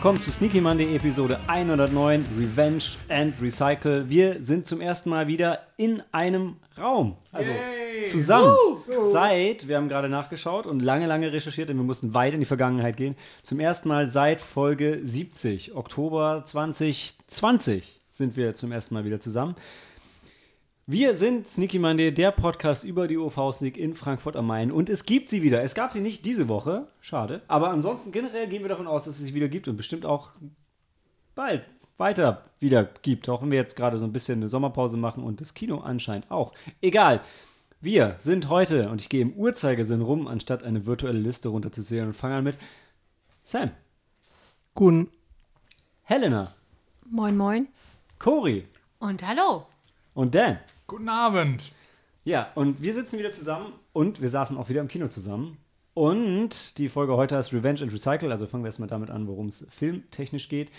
Willkommen zu Sneaky Monday Episode 109 Revenge and Recycle. Wir sind zum ersten Mal wieder in einem Raum. Also Yay. zusammen. Seit, wir haben gerade nachgeschaut und lange, lange recherchiert, denn wir mussten weit in die Vergangenheit gehen. Zum ersten Mal seit Folge 70, Oktober 2020, sind wir zum ersten Mal wieder zusammen. Wir sind Sneaky Monday, der Podcast über die OV Sneak in Frankfurt am Main. Und es gibt sie wieder. Es gab sie nicht diese Woche, schade. Aber ansonsten generell gehen wir davon aus, dass es sie wieder gibt und bestimmt auch bald weiter wieder gibt. Auch wenn wir jetzt gerade so ein bisschen eine Sommerpause machen und das Kino anscheinend auch. Egal. Wir sind heute, und ich gehe im Uhrzeigersinn rum, anstatt eine virtuelle Liste runterzuzählen und fange an mit Sam, Guten. Helena, Moin, moin. Cory Und hallo. und Dan. Guten Abend. Ja, und wir sitzen wieder zusammen und wir saßen auch wieder im Kino zusammen. Und die Folge heute heißt Revenge and Recycle, also fangen wir erstmal damit an, worum es filmtechnisch geht.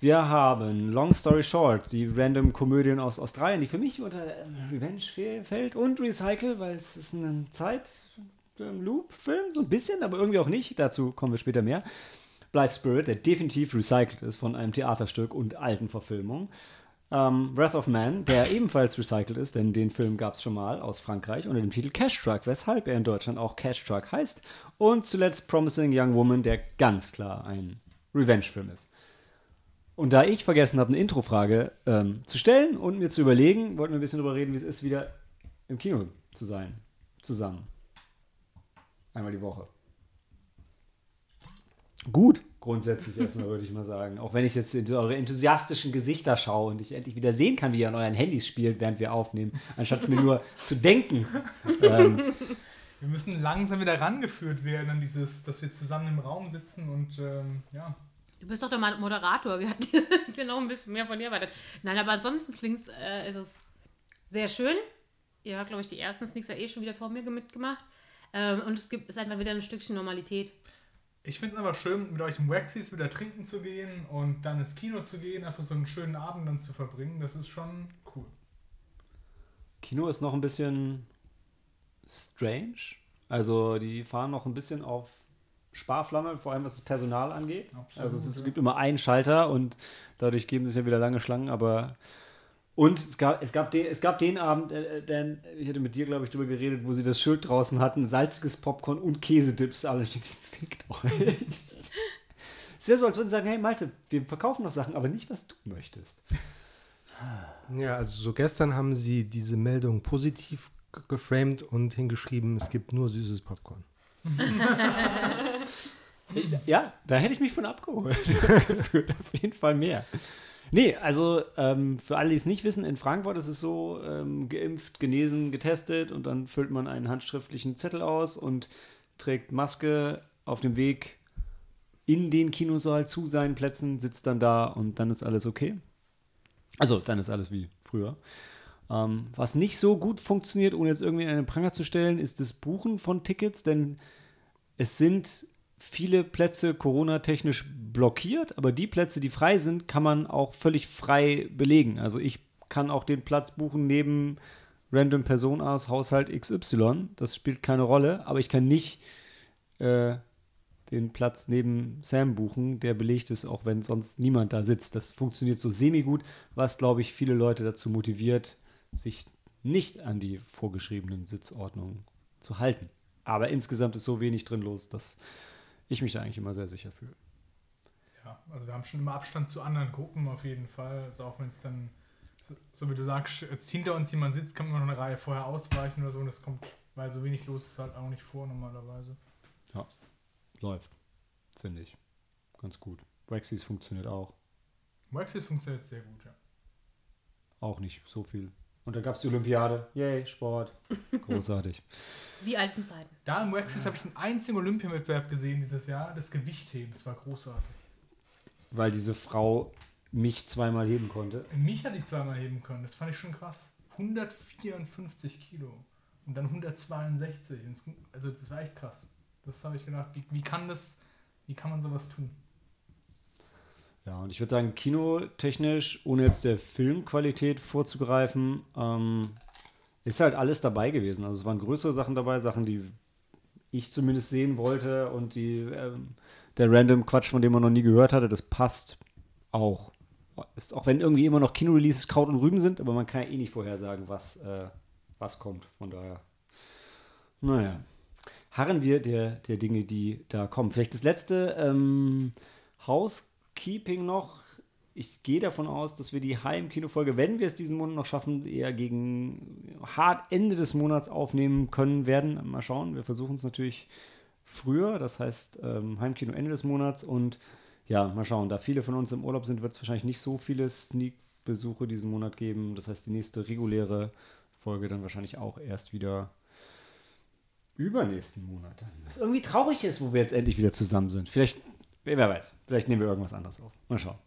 Wir haben Long Story Short, die random Komödien aus Australien, die für mich unter Revenge fällt und Recycle, weil es ist ein Zeit-Loop-Film, so ein bisschen, aber irgendwie auch nicht. Dazu kommen wir später mehr. Blind Spirit, der definitiv recycelt ist von einem Theaterstück und alten Verfilmungen. Ähm, Wrath of Man, der ebenfalls recycelt ist, denn den Film gab es schon mal aus Frankreich unter dem Titel Cash Truck, weshalb er in Deutschland auch Cash Truck heißt. Und zuletzt Promising Young Woman, der ganz klar ein Revenge-Film ist. Und da ich vergessen habe, eine Introfrage ähm, zu stellen und mir zu überlegen, wollten wir ein bisschen darüber reden, wie es ist, wieder im Kino zu sein. Zusammen. Einmal die Woche. Gut, grundsätzlich erstmal, würde ich mal sagen. Auch wenn ich jetzt in eure enthusiastischen Gesichter schaue und ich endlich wieder sehen kann, wie ihr an euren Handys spielt, während wir aufnehmen, anstatt es mir nur zu denken. Ähm, Wir müssen langsam wieder rangeführt werden an dieses, dass wir zusammen im Raum sitzen und ähm, ja. Du bist doch der Mo- Moderator. Wir hatten jetzt hier noch ein bisschen mehr von dir erwartet. Nein, aber ansonsten klingt äh, ist es sehr schön. Ihr habt, glaube ich, die ersten Sneaks ja eh schon wieder vor mir mitgemacht. Ähm, und es gibt ist einfach wieder ein Stückchen Normalität. Ich finde es einfach schön, mit euch im Waxis wieder trinken zu gehen und dann ins Kino zu gehen, einfach so einen schönen Abend dann zu verbringen. Das ist schon cool. Kino ist noch ein bisschen strange. Also die fahren noch ein bisschen auf Sparflamme, vor allem was das Personal angeht. Absolut, also es, ist, es gibt immer einen Schalter und dadurch geben sich ja wieder lange Schlangen, aber und es gab, es gab, den, es gab den Abend, äh, Dan, ich hatte mit dir, glaube ich, drüber geredet, wo sie das Schild draußen hatten, salziges Popcorn und Käsedips. Aber ich denke, fickt euch. Es wäre so, als würden sie sagen, hey Malte, wir verkaufen noch Sachen, aber nicht, was du möchtest. Ja, also so gestern haben sie diese Meldung positiv geframed und hingeschrieben, es gibt nur süßes Popcorn. Ja, da hätte ich mich von abgeholt. Auf jeden Fall mehr. Nee, also ähm, für alle, die es nicht wissen, in Frankfurt ist es so, ähm, geimpft, genesen, getestet und dann füllt man einen handschriftlichen Zettel aus und trägt Maske auf dem Weg in den Kinosaal zu seinen Plätzen, sitzt dann da und dann ist alles okay. Also, dann ist alles wie früher. Ähm, was nicht so gut funktioniert, ohne jetzt irgendwie in einen Pranger zu stellen, ist das Buchen von Tickets, denn es sind viele Plätze Corona-technisch blockiert, aber die Plätze, die frei sind, kann man auch völlig frei belegen. Also ich kann auch den Platz buchen neben random Person aus Haushalt XY. Das spielt keine Rolle, aber ich kann nicht äh, den Platz neben Sam buchen, der belegt ist, auch wenn sonst niemand da sitzt. Das funktioniert so semi-gut, was, glaube ich, viele Leute dazu motiviert, sich nicht an die vorgeschriebenen Sitzordnungen zu halten. Aber insgesamt ist so wenig drin los, dass ich mich da eigentlich immer sehr sicher fühle. Ja, also wir haben schon immer Abstand zu anderen Gruppen auf jeden Fall. Also auch wenn es dann, so, wie du sagst, jetzt hinter uns jemand sitzt, kann man noch eine Reihe vorher ausweichen oder so. Und das kommt, weil so wenig los ist, halt auch nicht vor normalerweise. Läuft, finde ich. Ganz gut. Brexit funktioniert auch. Waxis funktioniert sehr gut, ja. Auch nicht so viel. Und dann gab es die Olympiade. Yay, Sport. Großartig. Wie alten Zeiten. Da im Waxis habe ich einen einzigen Olympiawettbewerb gesehen dieses Jahr, das Gewichtheben. Das war großartig. Weil diese Frau mich zweimal heben konnte. Mich hat die zweimal heben können, das fand ich schon krass. 154 Kilo und dann 162. Und es- Also das war echt krass. Das habe ich gedacht, wie, wie kann das, wie kann man sowas tun? Ja, und ich würde sagen, kinotechnisch, ohne jetzt der Filmqualität vorzugreifen, ähm, ist halt alles dabei gewesen. Also es waren größere Sachen dabei, Sachen, die ich zumindest sehen wollte und die ähm, der random Quatsch, von dem man noch nie gehört hatte, das passt auch. Ist, auch wenn irgendwie immer noch Kinoreleases Kraut und Rüben sind, aber man kann ja eh nicht vorhersagen, was, äh, was kommt. Von daher. Naja. Harren wir der, der Dinge, die da kommen. Vielleicht das letzte ähm, Housekeeping noch. Ich gehe davon aus, dass wir die Heim-Kinofolge, wenn wir es diesen Monat noch schaffen, eher gegen hart Ende des Monats aufnehmen können werden. Mal schauen. Wir versuchen es natürlich früher, das heißt ähm, Heimkino Ende des Monats und ja, mal schauen. Da viele von uns im Urlaub sind, wird es wahrscheinlich nicht so viele Sneak-Besuche diesen Monat geben. Das heißt, die nächste reguläre Folge dann wahrscheinlich auch erst wieder übernächsten Monat. Was irgendwie traurig ist, wo wir jetzt endlich wieder zusammen sind. Vielleicht, wer weiß, vielleicht nehmen wir irgendwas anderes auf. Mal schauen.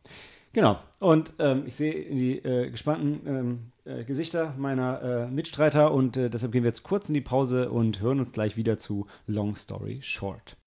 Genau. Und ähm, ich sehe die äh, gespannten ähm, äh, Gesichter meiner äh, Mitstreiter und äh, deshalb gehen wir jetzt kurz in die Pause und hören uns gleich wieder zu Long Story Short.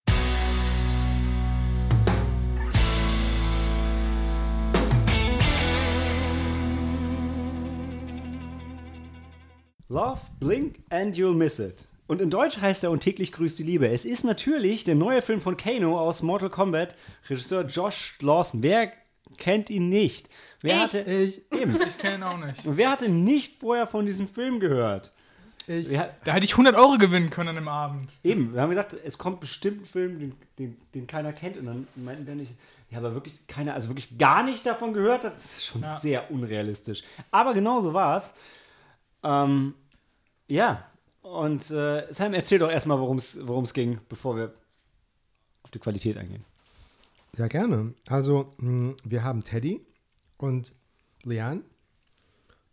Love, Blink and You'll Miss It. Und in Deutsch heißt er Und täglich grüßt die Liebe. Es ist natürlich der neue Film von Kano aus Mortal Kombat, Regisseur Josh Lawson. Wer kennt ihn nicht? Wer Ich. hatte ich eben? Ich kenne ihn auch nicht. Und wer hatte nicht vorher von diesem Film gehört? Ich, Wer, Da hätte ich 100 Euro gewinnen können an dem Abend. eben, wir haben gesagt, es kommt bestimmt ein Film, den, den, den keiner kennt. Und dann meinten der nicht, ja, aber wirklich keiner, also wirklich gar nicht davon gehört hat. Das ist schon Ja. sehr unrealistisch. Aber genau so war es. Ähm, ja, und äh, Sam, erzähl doch erstmal, worum es ging, bevor wir auf die Qualität eingehen. Ja, gerne. Also, mh, wir haben Teddy und Leanne.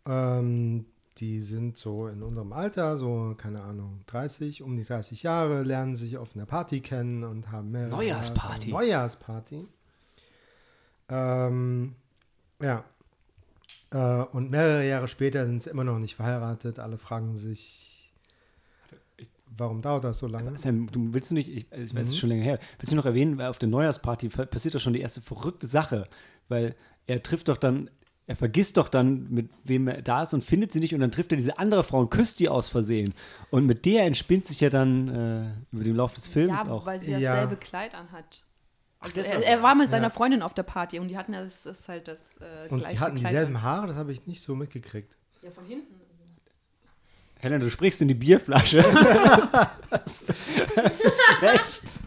Ähm, die sind so in unserem Alter, so, keine Ahnung, 30, um die 30 Jahre, lernen sich auf einer Party kennen und haben mehrere Neujahrsparty. Jahre- Neujahrsparty. Ähm, ja. Äh, und mehrere Jahre später sind sie immer noch nicht verheiratet. Alle fragen sich, warum dauert das so lange? Sam, du willst du nicht, ich, ich weiß, es ist schon länger her, willst du noch erwähnen, weil auf der Neujahrsparty passiert doch schon die erste verrückte Sache, weil er trifft doch dann, er vergisst doch dann, mit wem er da ist und findet sie nicht und dann trifft er diese andere Frau und küsst die aus Versehen. Und mit der entspinnt sich ja dann äh, über den Lauf des Films Ja, auch. weil sie Ja. dasselbe Kleid anhat. Also er, er war mit seiner Ja. Freundin auf der Party und die hatten ja das ist halt das äh, Und gleiche die hatten dieselben. Haare, das habe ich nicht so mitgekriegt. Ja, von hinten. Helena, du sprichst in die Bierflasche. das, das ist schlecht.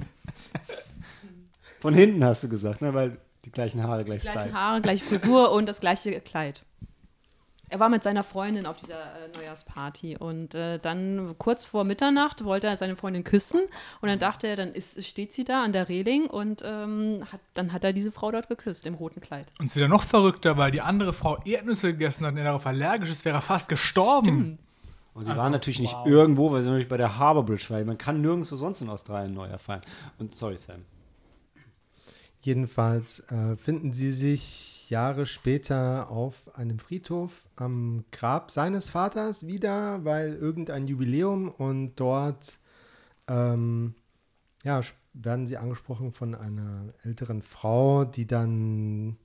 Von hinten hast du gesagt, ne? weil die gleichen Haare gleich Gleichen stylen. Haare, gleiche Frisur und das gleiche Kleid. Er war mit seiner Freundin auf dieser äh, Neujahrsparty und äh, dann kurz vor Mitternacht wollte er seine Freundin küssen und dann dachte er, dann ist, steht sie da an der Reling und ähm, hat, dann hat er diese Frau dort geküsst im roten Kleid. Und es wird ja noch verrückter, weil die andere Frau Erdnüsse gegessen hat und er darauf allergisch ist, wäre er fast gestorben. Und sie Also, waren natürlich nicht wow. irgendwo, weil sie natürlich bei der Harbour Bridge war. Man kann nirgendwo sonst in Australien neu erfahren. Und sorry, Sam. Jedenfalls äh, finden sie sich Jahre später auf einem Friedhof am Grab seines Vaters wieder, weil irgendein Jubiläum und dort ähm, ja, werden sie angesprochen von einer älteren Frau, die dann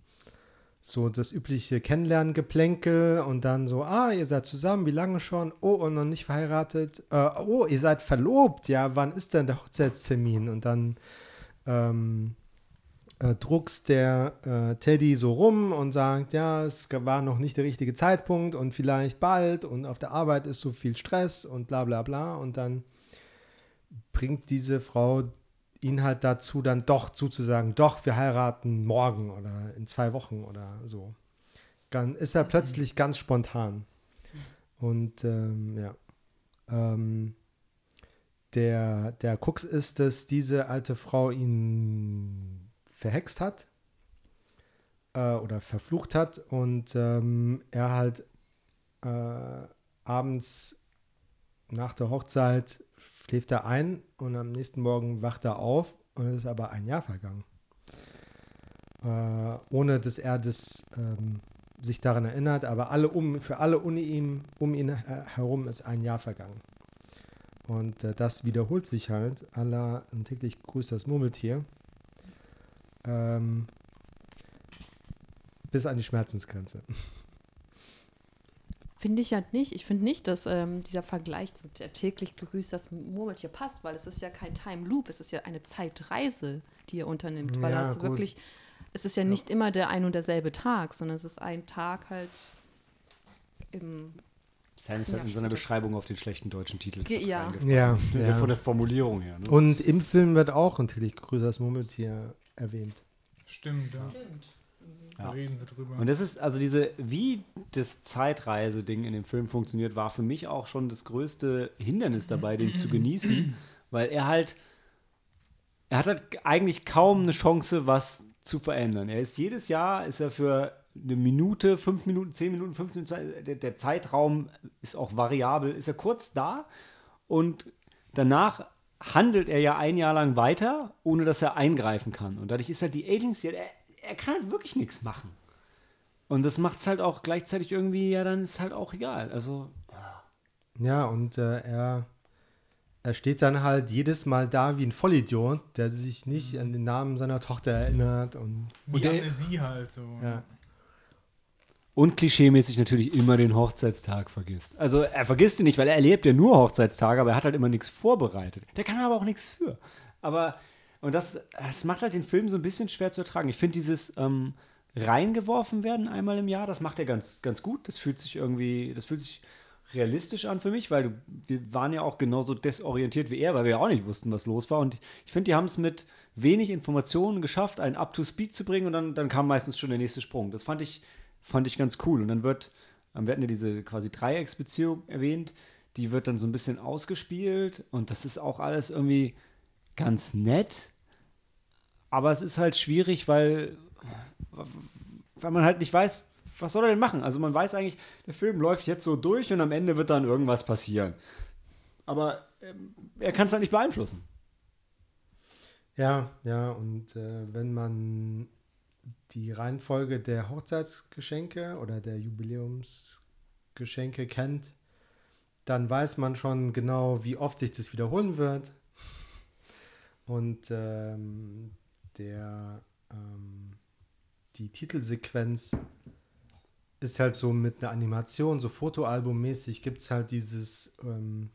so das übliche Kennenlernen-Geplänkel und dann so, ah, ihr seid zusammen, wie lange schon? Oh, und noch nicht verheiratet. Äh, oh, ihr seid verlobt, ja, wann ist denn der Hochzeitstermin? Und dann ähm, äh, druckst der äh, Teddy so rum und sagt, ja, es war noch nicht der richtige Zeitpunkt und vielleicht bald und auf der Arbeit ist so viel Stress und bla bla bla und dann bringt diese Frau ihn halt dazu, dann doch zuzusagen, doch, wir heiraten morgen oder in zwei Wochen oder so. Dann ist er plötzlich ganz spontan. Und ähm, ja. Ähm, der, der Krux ist, dass diese alte Frau ihn verhext hat äh, oder verflucht hat und ähm, er halt äh, abends nach der Hochzeit schläft er ein und am nächsten Morgen wacht er auf und es ist aber ein Jahr vergangen. Äh, ohne dass er das ähm, sich daran erinnert, aber alle um, für alle um ihn, um ihn herum ist ein Jahr vergangen. Und äh, das wiederholt sich halt. Allah täglich grüßt das Murmeltier. Ähm, bis an die Schmerzensgrenze. Finde ich ja nicht. Ich finde nicht, dass ähm, dieser Vergleich zu der täglich grüßt das Murmeltier passt, weil es ist ja kein Time Loop, es ist ja eine Zeitreise. die er unternimmt. Weil Ja, das gut. wirklich, es ist ja nicht immer der ein und derselbe Tag, sondern es ist ein Tag halt im. Sam ist halt Ja, in seiner stimmt. Beschreibung auf den schlechten deutschen Titel. Ge- ja. reingefallen. Ja, Von ja. der Formulierung her. Ne? Und im Film wird auch natürlich Grüßers Murmeltier erwähnt. Stimmt, ja. Da Ja. reden sie drüber. Und das ist, also diese, wie das Zeitreise-Ding in dem Film funktioniert, war für mich auch schon das größte Hindernis dabei, den zu genießen, weil er halt, er hat halt eigentlich kaum eine Chance, was zu verändern. Er ist jedes Jahr, ist er für eine Minute, fünf Minuten, zehn Minuten, 15 Minuten, der, der Zeitraum ist auch variabel, ist er kurz da und danach handelt er ja ein Jahr lang weiter, ohne dass er eingreifen kann. Und dadurch ist halt die Agency, er, kann halt wirklich nichts machen. Und das macht es halt auch gleichzeitig irgendwie, ja, dann ist halt auch egal. Also, Ja, und äh, er, er steht dann halt jedes Mal da wie ein Vollidiot, der sich nicht an den Namen seiner Tochter erinnert. Und Wie der- Amnesie halt so. ja. und klischeemäßig natürlich immer den Hochzeitstag vergisst. Also, er vergisst ihn nicht, weil er erlebt ja nur Hochzeitstage, aber er hat halt immer nichts vorbereitet. Der kann aber auch nichts für. Aber, und das, das macht halt den Film so ein bisschen schwer zu ertragen. Ich finde dieses ähm, reingeworfen werden einmal im Jahr, das macht er ganz, ganz gut. Das fühlt sich irgendwie, das fühlt sich realistisch an für mich, weil wir waren ja auch genauso desorientiert wie er, weil wir ja auch nicht wussten, was los war. Und ich finde, die haben es mit wenig Informationen geschafft, einen Up-to-Speed zu bringen und dann, dann kam meistens schon der nächste Sprung. Das fand ich, fand ich ganz cool. Und dann wird, ähm, wir hatten ja diese quasi Dreiecksbeziehung erwähnt, die wird dann so ein bisschen ausgespielt und das ist auch alles irgendwie ganz nett. Aber es ist halt schwierig, weil, weil man halt nicht weiß, was soll er denn machen? Also man weiß eigentlich, der Film läuft jetzt so durch und am Ende wird dann irgendwas passieren. Aber ähm, er kann es halt nicht beeinflussen. Ja, ja, und äh, wenn man die Reihenfolge der Hochzeitsgeschenke oder der Jubiläumsgeschenke kennt, dann weiß man schon genau, wie oft sich das wiederholen wird. Und ähm, der, ähm, die Titelsequenz ist halt so mit einer Animation, so Fotoalbummäßig, gibt es halt dieses ähm,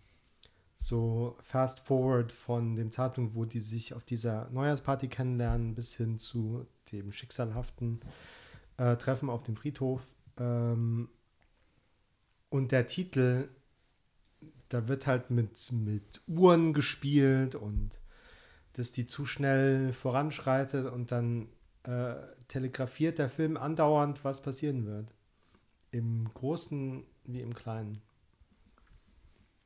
so fast forward von dem Zeitpunkt, wo die sich auf dieser Neujahrsparty kennenlernen, bis hin zu dem schicksalhaften äh, Treffen auf dem Friedhof. Ähm, und der Titel, da wird halt mit, mit Uhren gespielt und dass die zu schnell voranschreitet und dann äh, telegrafiert der Film andauernd, was passieren wird. Im Großen wie im Kleinen.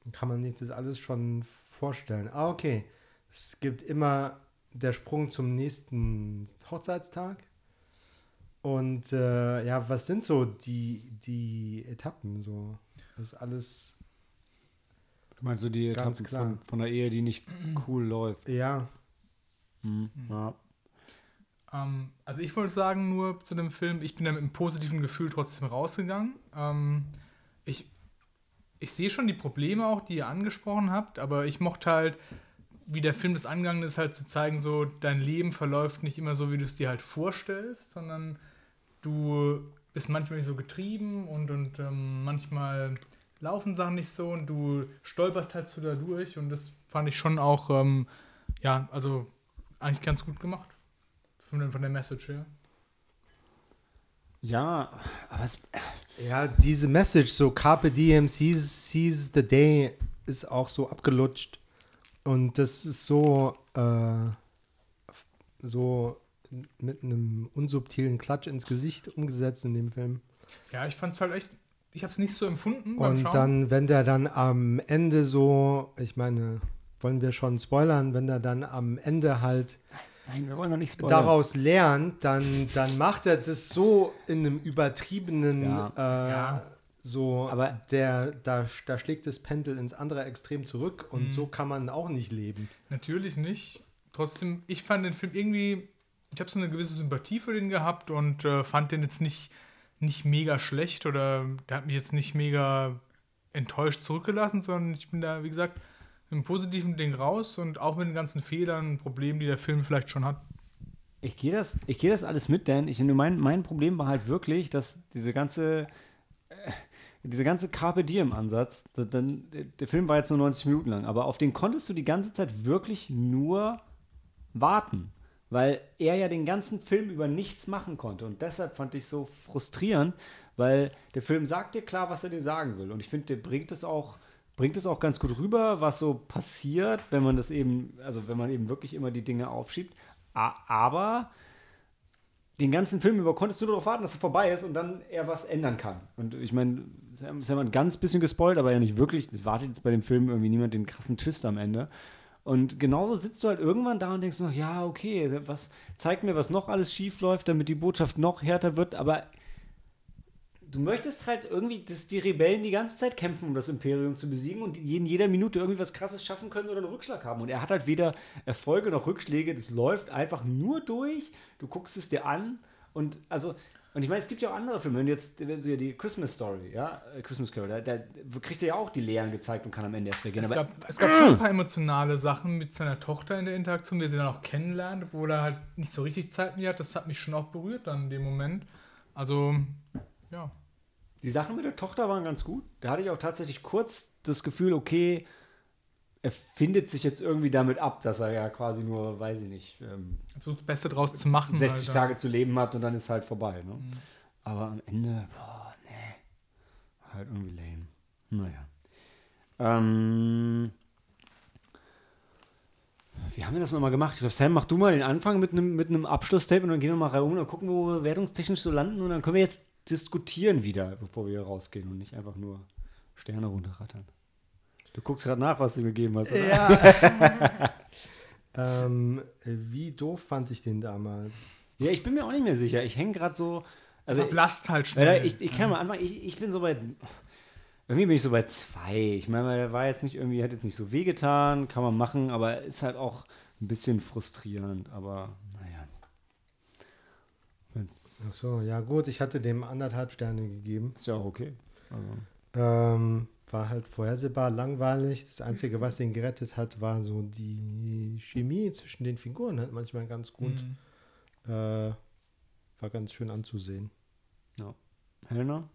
Dann kann man sich das alles schon vorstellen. Ah, okay. Es gibt immer der Sprung zum nächsten Hochzeitstag. Und äh, ja, was sind so die, die Etappen? So, das ist alles, Du meinst so die Ganz Etappen klar. von, von einer Ehe, die nicht cool läuft. ja, Mhm. Ja. Ähm, also ich wollte sagen nur zu dem Film, ich bin da mit einem positiven Gefühl trotzdem rausgegangen. Ähm, ich, ich sehe schon die Probleme auch, die ihr angesprochen habt, aber ich mochte halt, wie der Film das angegangen ist, halt zu zeigen, so dein Leben verläuft nicht immer so, wie du es dir halt vorstellst, sondern du bist manchmal nicht so getrieben und, und ähm, manchmal laufen Sachen nicht so und du stolperst halt so da durch und das fand ich schon auch, ähm, ja, also eigentlich ganz gut gemacht. Von, der- von der Message her. ja, aber es, ja, diese Message, so Carpe Diem, seize, seize the day, ist auch so abgelutscht. Und das ist so, äh, so mit einem unsubtilen Klatsch ins Gesicht umgesetzt in dem Film. Ja, ich fand es halt echt, ich habe es nicht so empfunden beim Und Schauen. dann, wenn der dann am Ende so, ich meine, wollen wir schon spoilern, wenn der dann am Ende halt nein, wir wollen noch nicht spoilern. daraus lernt, dann, dann macht er das so in einem übertriebenen, Ja. äh, Ja. so, Aber- der, da, da schlägt das Pendel ins andere Extrem zurück und Mhm. so kann man auch nicht leben. Natürlich nicht. Trotzdem, ich fand den Film irgendwie, ich habe so eine gewisse Sympathie für den gehabt und äh, fand den jetzt nicht, nicht mega schlecht oder der hat mich jetzt nicht mega enttäuscht zurückgelassen, sondern ich bin da, wie gesagt, im positiven Ding raus und auch mit den ganzen Fehlern und Problemen, die der Film vielleicht schon hat. Ich gehe das, gehe das alles mit, Dan. Ich, mein, mein Problem war halt wirklich, dass diese ganze, äh, diese ganze Carpe Diem-Ansatz, da- dann, der Film war jetzt nur 90 Minuten lang, aber auf den konntest du die ganze Zeit wirklich nur warten. Weil er ja den ganzen Film über nichts machen konnte. Und deshalb fand ich so frustrierend, weil der Film sagt dir klar, was er dir sagen will. Und ich finde, der bringt es auch bringt es auch ganz gut rüber, was so passiert, wenn man das eben, also wenn man eben wirklich immer die Dinge aufschiebt. Aber den ganzen Film über konntest du darauf warten, dass er vorbei ist und dann er was ändern kann. Und ich meine, das ist ja ein ganz bisschen gespoilt, aber ja nicht wirklich. Es wartet jetzt bei dem Film irgendwie niemand den krassen Twist am Ende. Und genauso sitzt du halt irgendwann da und denkst noch, ja, okay, was zeigt mir, was noch alles schief läuft, damit die Botschaft noch härter wird, aber du möchtest halt irgendwie, dass die Rebellen die ganze Zeit kämpfen, um das Imperium zu besiegen und in jeder Minute irgendwie was Krasses schaffen können oder einen Rückschlag haben. Und er hat halt weder Erfolge noch Rückschläge. Das läuft einfach nur durch. Du guckst es dir an und also. Und ich meine, es gibt ja auch andere Filme, wenn jetzt wenn du die Christmas Story, ja, äh, Christmas Carol, da, da kriegt er ja auch die Lehren gezeigt und kann am Ende erst reagieren. Es gab, es gab schon ein paar emotionale Sachen mit seiner Tochter in der Interaktion, wie er sie dann auch kennenlernt, obwohl er halt nicht so richtig Zeit mehr hat. Das hat mich schon auch berührt dann in dem Moment. Also, ja. Die Sachen mit der Tochter waren ganz gut. Da hatte ich auch tatsächlich kurz das Gefühl, okay, er findet sich jetzt irgendwie damit ab, dass er ja quasi nur, weiß ich nicht, ähm, das Beste draus zu machen. 60 Alter. Tage zu leben hat und dann ist halt vorbei. Ne? Aber am Ende, boah, nee, halt irgendwie lame. Naja. Ähm, wie haben wir das nochmal gemacht? Ich glaube, Sam, mach du mal den Anfang mit einem mit einem und dann gehen wir mal rum und gucken, wo wir wertungstechnisch so landen und dann können wir jetzt diskutieren wieder, bevor wir rausgehen und nicht einfach nur Sterne runterrattern. Du guckst gerade nach, was du gegeben hast, oder? Ja. ähm, wie doof fand ich den damals? Ja, ich bin mir auch nicht mehr sicher. Ich hänge gerade so. Also, Verblasst halt schnell. ich, ich kann mal anfangen, ich, ich bin so bei. Irgendwie bin ich so bei zwei. Ich meine, der war jetzt nicht irgendwie, hat jetzt nicht so wehgetan, kann man machen, aber ist halt auch ein bisschen frustrierend. Aber naja. Wenn's, Ach so, ja gut, ich hatte dem anderthalb Sterne gegeben. ist ja auch okay. Also, Ähm, war halt vorhersehbar langweilig. Das Einzige, was ihn gerettet hat, war so die Chemie zwischen den Figuren halt manchmal ganz gut. Mhm. Äh, war ganz schön anzusehen. Helena?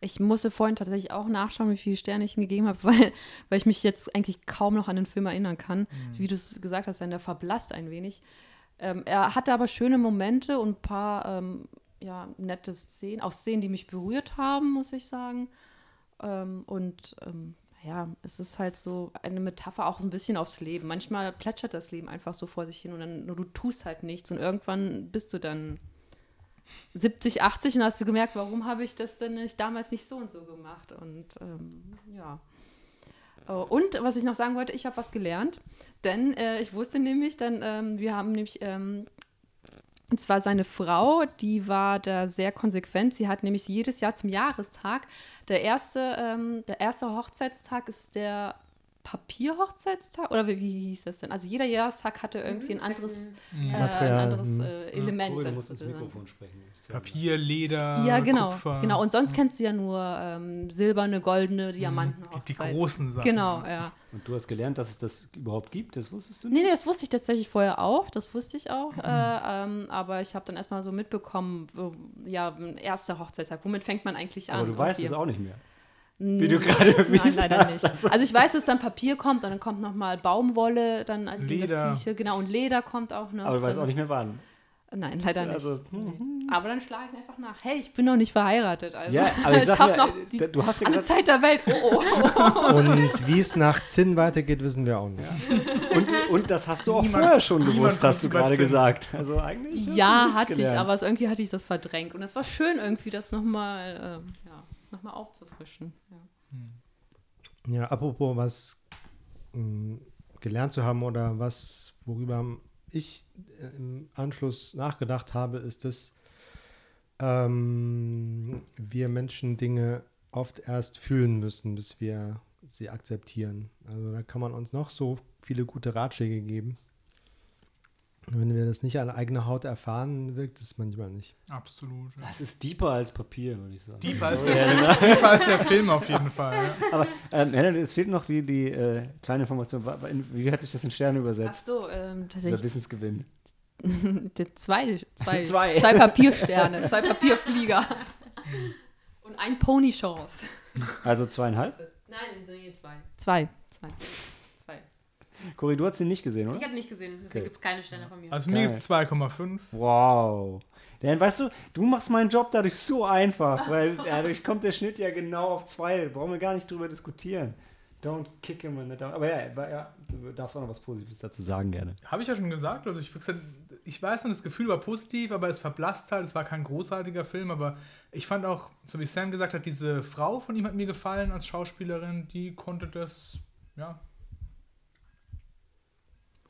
Ich musste vorhin tatsächlich auch nachschauen, wie viele Sterne ich ihm gegeben habe, weil, weil ich mich jetzt eigentlich kaum noch an den Film erinnern kann. Wie du es gesagt hast, der verblasst ein wenig. Ähm, er hatte aber schöne Momente und ein paar ähm, ja, nette Szenen, auch Szenen, die mich berührt haben, muss ich sagen. Ähm, und ähm, ja, es ist halt so eine Metapher auch ein bisschen aufs Leben. Manchmal plätschert das Leben einfach so vor sich hin und dann nur du tust halt nichts und irgendwann bist du dann 70, 80 und hast du gemerkt, warum habe ich das denn nicht damals nicht so und so gemacht? Und ähm, ja. Äh, Und was ich noch sagen wollte, ich habe was gelernt, denn äh, ich wusste nämlich, dann, ähm, wir haben nämlich, ähm, und zwar seine Frau, die war da sehr konsequent. Sie hat nämlich jedes Jahr zum Jahrestag, der erste, ähm, der erste Hochzeitstag ist der Papierhochzeitstag oder wie, wie hieß das denn? Also jeder Jahrestag hatte irgendwie ein anderes, äh, ein Material, anderes hm. äh, Element. Du musst ins. Mikrofon sprechen. Papier, Leder, Ja, genau. Kupfer. Genau. Und sonst kennst du ja nur ähm, silberne, goldene Diamanten. die, die großen Sachen. Genau, ja. Und du hast gelernt, dass es das überhaupt gibt? Das wusstest du Nee, nee, das wusste ich tatsächlich vorher auch. Das wusste ich auch. Äh, ähm, aber ich habe dann erstmal so mitbekommen, äh, ja, erster Hochzeitstag. Womit fängt man eigentlich an? Aber du weißt es auch nicht mehr. Wie Wie du gerade Nein, bewiesen leider hast. nicht. Also ich weiß, dass dann Papier kommt und dann kommt nochmal Baumwolle, dann als Leder. Genau, und Leder kommt auch noch. Aber du weißt auch nicht mehr wann. Nein, leider nicht. Also, hm. aber dann schlage ich einfach nach. Hey, ich bin noch nicht verheiratet. Also. Ja, aber ich sag hab mir, noch die, du hast ja alle gesagt, Zeit der Welt. Oh, oh. Und wie es nach Zinn weitergeht, wissen wir auch nicht. und, und das hast du auch Niemand- vorher schon gewusst, hast du gerade Zinn. gesagt. Also eigentlich Ja, hatte ich, aber irgendwie hatte ich das verdrängt. Und es war schön, irgendwie das nochmal ähm, ja, noch mal aufzufrischen. Ja. Ja, apropos was mh, gelernt zu haben oder was, worüber ich äh, im Anschluss nachgedacht habe, ist, dass ähm, wir Menschen Dinge oft erst fühlen müssen, bis wir sie akzeptieren. Also da kann man uns noch so viele gute Ratschläge geben. Wenn wir das nicht an eigener Haut erfahren, wirkt es manchmal nicht. Absolut. Ja. Das ist deeper als Papier, würde ich sagen. Deeper als, der, Helena. deeper als der Film auf jeden Fall. Ja. Aber ähm, es fehlt noch die, die äh, kleine Information. Wie hat sich das in Sterne Ach übersetzt? so, ähm, Dieser tatsächlich Wissensgewinn. die zwei, zwei, Zwei. zwei Papiersterne, zwei Papierflieger. Und ein Pony-Chance. Also zweieinhalb? Nein, nee, zwei. Zwei. Zwei. Cory, du hast ihn nicht gesehen, oder? Ich habe nicht gesehen, deswegen Okay. gibt es keine Sterne von mir. Also mir gibt es 2,5. Wow. Denn weißt du, du machst meinen Job dadurch so einfach, weil dadurch kommt der Schnitt ja genau auf zwei. Brauchen wir gar nicht drüber diskutieren. Don't kick him in the down. Aber ja, ja, du darfst auch noch was Positives dazu sagen, gerne. Habe ich ja schon gesagt. Also ich, ich weiß noch, das Gefühl war positiv, aber es verblasst halt. Es war kein großartiger Film, aber ich fand auch, so wie Sam gesagt hat, diese Frau von ihm hat mir gefallen als Schauspielerin. Die konnte das, ja.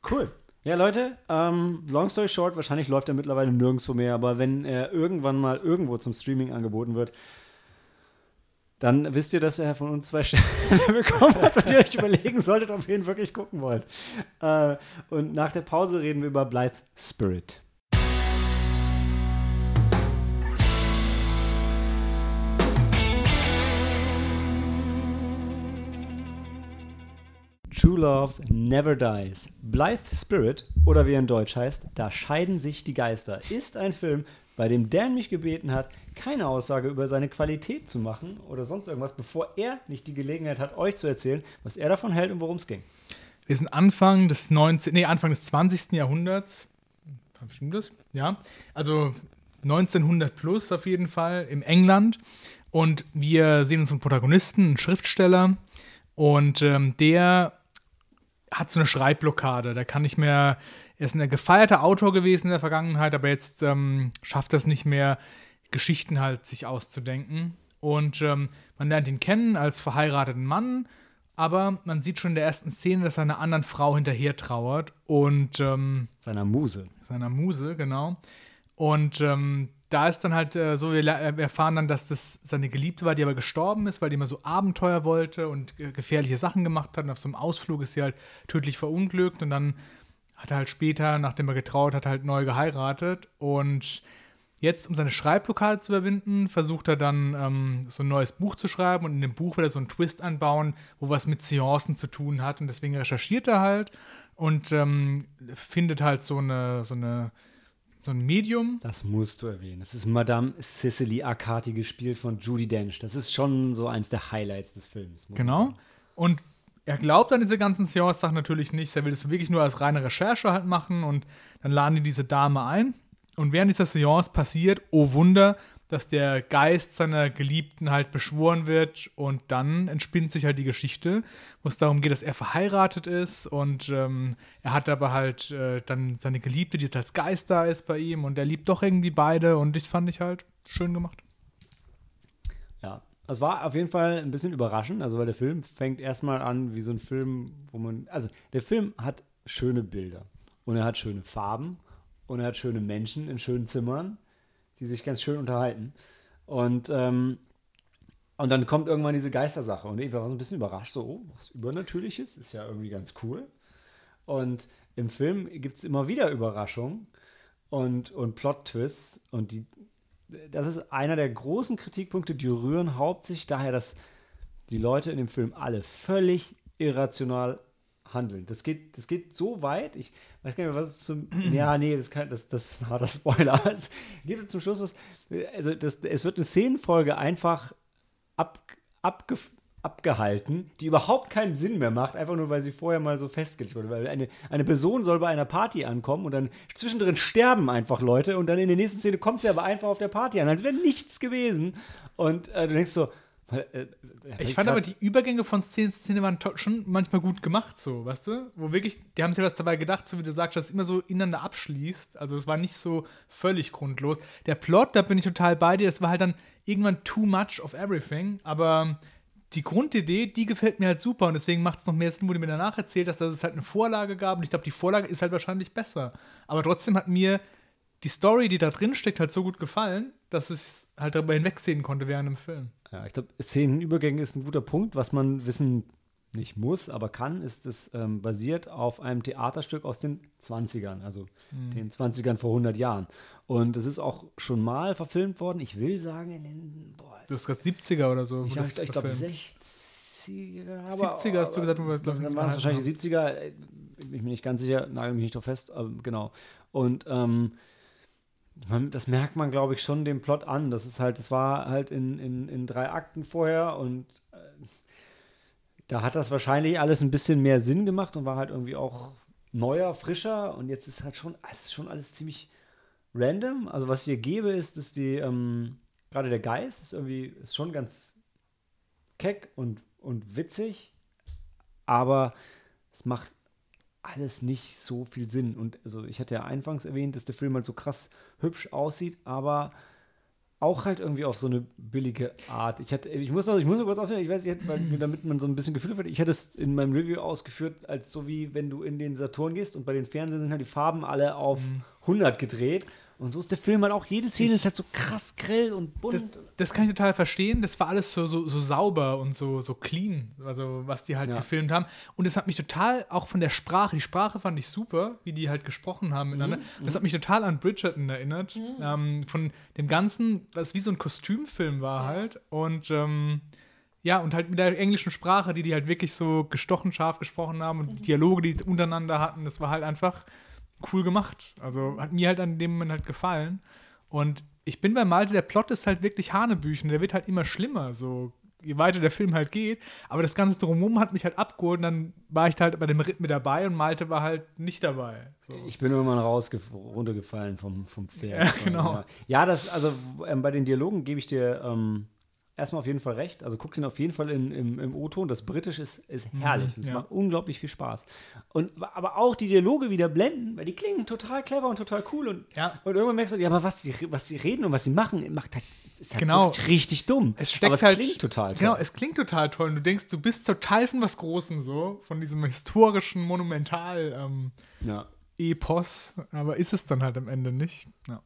Cool. Ja, Leute, ähm, long story short, wahrscheinlich läuft er mittlerweile nirgendwo mehr, aber wenn er irgendwann mal irgendwo zum Streaming angeboten wird, dann wisst ihr, dass er von uns zwei Sterne bekommen hat und ihr euch überlegen solltet, ob ihr ihn wirklich gucken wollt. Äh, und nach der Pause reden wir über Blythe Spirit. True Love Never Dies. Blythe Spirit, oder wie er in Deutsch heißt, Da scheiden sich die Geister, ist ein Film, bei dem Dan mich gebeten hat, keine Aussage über seine Qualität zu machen oder sonst irgendwas, bevor er nicht die Gelegenheit hat, euch zu erzählen, was er davon hält und worum es ging. Wir sind Anfang des 19., nee, Anfang des 20. Jahrhunderts. Stimmt das? Ja. Also 1900 plus auf jeden Fall im England. Und wir sehen unseren Protagonisten, einen Schriftsteller. Und ähm, der hat so eine Schreibblockade. Der kann nicht mehr, er ist ein gefeierter Autor gewesen in der Vergangenheit, aber jetzt ähm, schafft er es nicht mehr, Geschichten halt sich auszudenken. Und ähm, man lernt ihn kennen als verheirateten Mann, aber man sieht schon in der ersten Szene, dass er einer anderen Frau hinterher trauert und ähm, Seiner Muse. seiner Muse, genau. Und ähm, da ist dann halt äh, so, wir wir erfahren dann, dass das seine Geliebte war, die aber gestorben ist, weil die immer so Abenteuer wollte und äh, gefährliche Sachen gemacht hat. Und auf so einem Ausflug ist sie halt tödlich verunglückt und dann hat er halt später, nachdem er getraut hat, halt neu geheiratet. Und jetzt, um seine Schreibblockade zu überwinden, versucht er dann ähm, so ein neues Buch zu schreiben und in dem Buch will er so einen Twist einbauen, wo was mit Seancen zu tun hat. Und deswegen recherchiert er halt und ähm, findet halt so eine, so eine so ein Medium, Das musst du erwähnen. Das ist Madame Cicely Arcati, gespielt von Judy Dench. Das ist schon so eins der Highlights des Films. Genau. Und er glaubt an diese ganzen Seance-Sachen natürlich nicht. Er will das wirklich nur als reine Recherche halt machen und dann laden die diese Dame ein. Und während dieser Seance passiert, oh Wunder, dass der Geist seiner Geliebten halt beschworen wird und dann entspinnt sich halt die Geschichte, wo es darum geht, dass er verheiratet ist und ähm, er hat aber halt äh, dann seine Geliebte, die jetzt als Geist da ist bei ihm und er liebt doch irgendwie beide und das fand ich halt schön gemacht. Ja, es war auf jeden Fall ein bisschen überraschend, also weil der Film fängt erstmal an wie so ein Film, wo man, also der Film hat schöne Bilder und er hat schöne Farben und er hat schöne Menschen in schönen Zimmern, die sich ganz schön unterhalten und ähm, und dann kommt irgendwann diese Geistersache und ich war so ein bisschen überrascht, so, oh, was Übernatürliches, ist ja irgendwie ganz cool. Und im Film gibt es immer wieder Überraschungen und, und Plot-Twists und die, das ist einer der großen Kritikpunkte, die rühren hauptsächlich daher, dass die Leute in dem Film alle völlig irrational handeln. Das geht, das geht so weit, ich weiß gar nicht mehr, was es zum. ja, nee, das, kann, das, das ist ein harter Spoiler. Es gibt zum Schluss was. Also, das, es wird eine Szenenfolge einfach ab, abge, abgehalten, die überhaupt keinen Sinn mehr macht, einfach nur, weil sie vorher mal so festgelegt wurde. Weil eine, eine Person soll bei einer Party ankommen und dann zwischendrin sterben einfach Leute und dann in der nächsten Szene kommt sie aber einfach auf der Party an, als wäre nichts gewesen. Und äh, du denkst so, äh, äh, Ich fand aber, die Übergänge von Szene zu Szene waren schon manchmal gut gemacht, so, weißt du? Wo wirklich, die haben sich was dabei gedacht, so wie du sagst, dass es immer so ineinander abschließt. Also es war nicht so völlig grundlos. Der Plot, da bin ich total bei dir, das war halt dann irgendwann too much of everything, aber die Grundidee, die gefällt mir halt super und deswegen macht es noch mehr Sinn, wo du mir danach erzählt hast, dass es halt eine Vorlage gab und ich glaube, die Vorlage ist halt wahrscheinlich besser. Aber trotzdem hat mir die Story, die da drin steckt, halt so gut gefallen, dass ich halt darüber hinwegsehen konnte während dem Film. Ja, ich glaube, Szenenübergänge ist ein guter Punkt. Was man wissen nicht muss, aber kann, ist es ähm, basiert auf einem Theaterstück aus den 20ern, also den 20ern vor 100 Jahren. Und es ist auch schon mal verfilmt worden. Ich will sagen, in den, boah, Du hast gerade 70er oder so. ich, das ich glaube verfilmt. 60er. Aber, 70er hast du gesagt, wo wir es, glaub dann waren es wahrscheinlich die 70er. äh, Ich bin mir nicht ganz sicher, nagel mich nicht drauf fest, aber genau. Und ähm, das merkt man, glaube ich, schon dem Plot an. Das ist halt, das war halt in, in, in drei Akten vorher und äh, da hat das wahrscheinlich alles ein bisschen mehr Sinn gemacht und war halt irgendwie auch neuer, frischer. Und jetzt ist halt schon, es ist schon alles ziemlich random. Also was ich dir gebe, ist, dass die, ähm, gerade der Geist ist irgendwie, ist schon ganz keck und, und witzig, aber es macht alles nicht so viel Sinn. Und also ich hatte ja anfangs erwähnt, dass der Film halt so krass hübsch aussieht, aber auch halt irgendwie auf so eine billige Art. Ich, hatte, ich muss noch, ich muss noch kurz aufhören, ich weiß nicht, weil, damit man so ein bisschen Gefühl hat. Ich hatte es in meinem Review ausgeführt, als so wie wenn du in den Saturn gehst und bei den Fernsehen sind halt die Farben alle auf 100 gedreht. Und so ist der Film halt auch. Jede Szene Ich- ist halt so krass grell und bunt. Das, das kann ich total verstehen. Das war alles so, so, so sauber und so, so clean, also was die halt Ja. gefilmt haben. Und es hat mich total, auch von der Sprache, die Sprache fand ich super, wie die halt gesprochen haben miteinander. Das hat mich total an Bridgerton erinnert. Ähm, von dem Ganzen, was wie so ein Kostümfilm war halt. Und ähm, ja, und halt mit der englischen Sprache, die die halt wirklich so gestochen scharf gesprochen haben und die Dialoge, die die untereinander hatten, das war halt einfach cool gemacht. Also hat mir halt an dem Moment halt gefallen. Und ich bin bei Malte, der Plot ist halt wirklich Hanebüchen. Der wird halt immer schlimmer, so je weiter der Film halt geht. Aber das Ganze drumherum hat mich halt abgeholt und dann war ich halt bei dem Ritt mit dabei und Malte war halt nicht dabei. So. Ich bin irgendwann rausgef runtergefallen vom, vom Pferd. Ja, genau. Ja, ja das, also ähm, bei den Dialogen gebe ich dir ähm, erstmal auf jeden Fall recht. Also guck den auf jeden Fall in, im, im O-Ton. Das Britische ist, ist herrlich. und es ja. macht unglaublich viel Spaß. Und, aber auch die Dialoge wieder blenden, weil die klingen total clever und total cool. Und, Ja. und irgendwann merkst du, ja, aber was die, was die reden und was sie machen, macht halt, ist halt Genau. richtig dumm. Es steckt aber es halt. klingt total toll. Genau, es klingt total toll. Und du denkst, du bist total von was Großem so, von diesem historischen Monumental-Epos. ja. aber ist es dann halt am Ende nicht. Ja.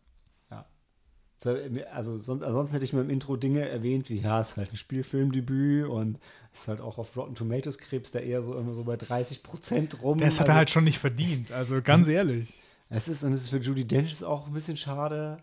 Also sonst, ansonsten hätte ich mir im Intro Dinge erwähnt, wie ja, es ist halt ein Spielfilmdebüt und ist halt auch auf Rotten Tomatoes krebs der eher so immer so bei 30 Prozent rum. Das hat also, er halt schon nicht verdient. Also ganz ehrlich. Es ist, und es ist für Judy Dench auch ein bisschen schade.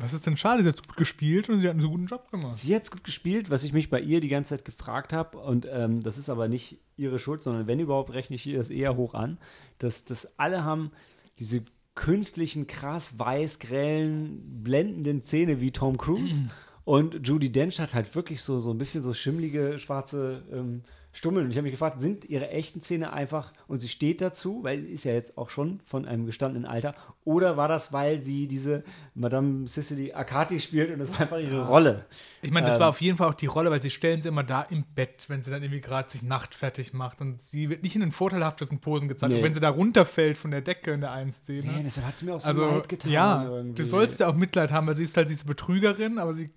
Was ist denn schade? Sie hat gut gespielt und sie hat einen so guten Job gemacht. Sie hat es gut gespielt, was ich mich bei ihr die ganze Zeit gefragt habe. Und ähm, das ist aber nicht ihre Schuld, sondern wenn überhaupt, rechne ich ihr das eher hoch an. Dass, dass alle haben diese künstlichen, krass weiß, grellen, blendenden Zähne wie Tom Cruise. Und Judy Dench hat halt wirklich so, so ein bisschen so schimmlige, schwarze ähm, Stummeln. Und ich habe mich gefragt, sind ihre echten Zähne einfach, und sie steht dazu, weil sie ist ja jetzt auch schon von einem gestandenen Alter, oder war das, weil sie diese Madame Cicely Akati spielt und das war einfach ihre Rolle? Ich meine, das Ähm. war auf jeden Fall auch die Rolle, weil sie stellen sie immer da im Bett, wenn sie dann irgendwie gerade sich nachtfertig macht und sie wird nicht in den vorteilhaftesten Posen gezeigt. Nee. Und wenn sie da runterfällt von der Decke in der einen Szene. Nee, deshalb hat es mir auch so also, leid getan. ja, irgendwie. du sollst ja auch Mitleid haben, weil sie ist halt diese Betrügerin, aber sie,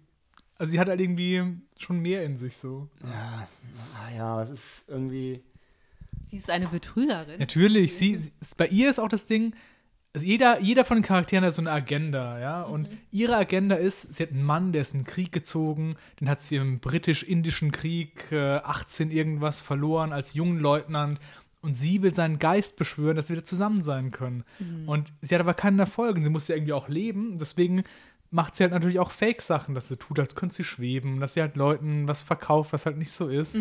also sie hat halt irgendwie schon mehr in sich so. Ja, ah, ja, es ist irgendwie. Sie ist eine Betrügerin. Natürlich, sie, sie, bei ihr ist auch das Ding, also jeder, jeder von den Charakteren hat so eine Agenda, ja. Und ihre Agenda ist, sie hat einen Mann, der ist in den Krieg gezogen, den hat sie im britisch-indischen Krieg äh, 18 irgendwas verloren als jungen Leutnant. Und sie will seinen Geist beschwören, dass sie wieder zusammen sein können. Und sie hat aber keinen Erfolg und sie muss ja irgendwie auch leben. Deswegen macht sie halt natürlich auch Fake-Sachen, dass sie tut, als könnte sie schweben, dass sie halt Leuten was verkauft, was halt nicht so ist.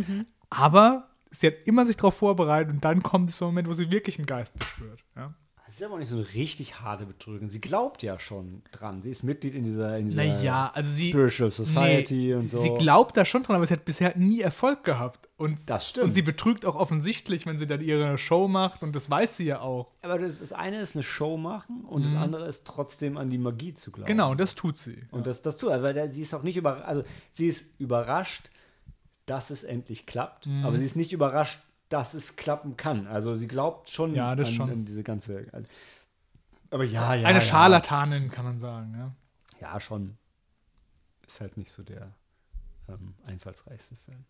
Aber sie hat immer sich darauf vorbereitet und dann kommt so ein Moment, wo sie wirklich einen Geist beschwört. Ja? Das ist aber auch nicht so eine richtig harte Betrügerin. Sie glaubt ja schon dran. Sie ist Mitglied in dieser, in dieser Naja, also sie. Spiritual Society Nee, und sie- so. Sie glaubt da schon dran, aber sie hat bisher nie Erfolg gehabt. Und, Das stimmt. Und sie betrügt auch offensichtlich, wenn sie dann ihre Show macht und das weiß sie ja auch. aber das, das eine ist eine Show machen und das andere ist trotzdem an die Magie zu glauben. Mhm. Genau, und das tut sie. Und das, das tut er, weil der, sie ist auch nicht überrascht, also sie ist überrascht, dass es endlich klappt, Mhm. aber sie ist nicht überrascht, dass es klappen kann. Also sie glaubt schon, Ja, an, schon. an diese ganze. Also, aber ja, ja. Eine ja. Scharlatanin, kann man sagen. Ja. Ja, schon. Ist halt nicht so der ähm, einfallsreichste Film.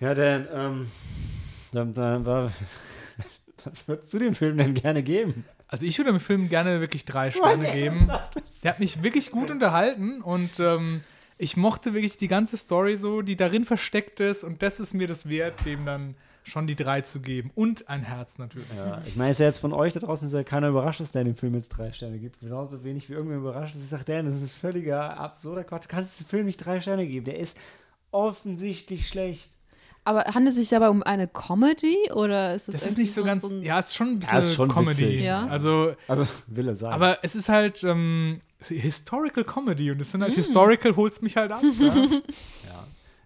Ja, Dan, ähm, dann, dann war, was würdest du dem Film denn gerne geben? Also ich würde dem Film gerne wirklich drei Sterne geben. Der hat mich wirklich gut unterhalten und ähm, ich mochte wirklich die ganze Story so, die darin versteckt ist und das ist mir das wert, dem dann schon die drei zu geben. Und ein Herz natürlich. Ja, ich meine, ist ja jetzt von euch da draußen ist ja keiner überrascht, dass der dem Film jetzt drei Sterne gibt. Genauso wenig wie irgendwer überrascht ist. Ich sage, Dan, das ist völliger absurder Quatsch. Du kannst dem Film nicht drei Sterne geben. Der ist offensichtlich schlecht. Aber handelt es sich dabei um eine Comedy oder ist das Das ist nicht so ganz, ein- ja, es ist schon ein bisschen Ja, ist schon Comedy. witzig. Ja. Also, Also, will er sagen. aber es ist halt ähm, Historical Comedy und es sind halt Historical, holt's mich halt ab. ja.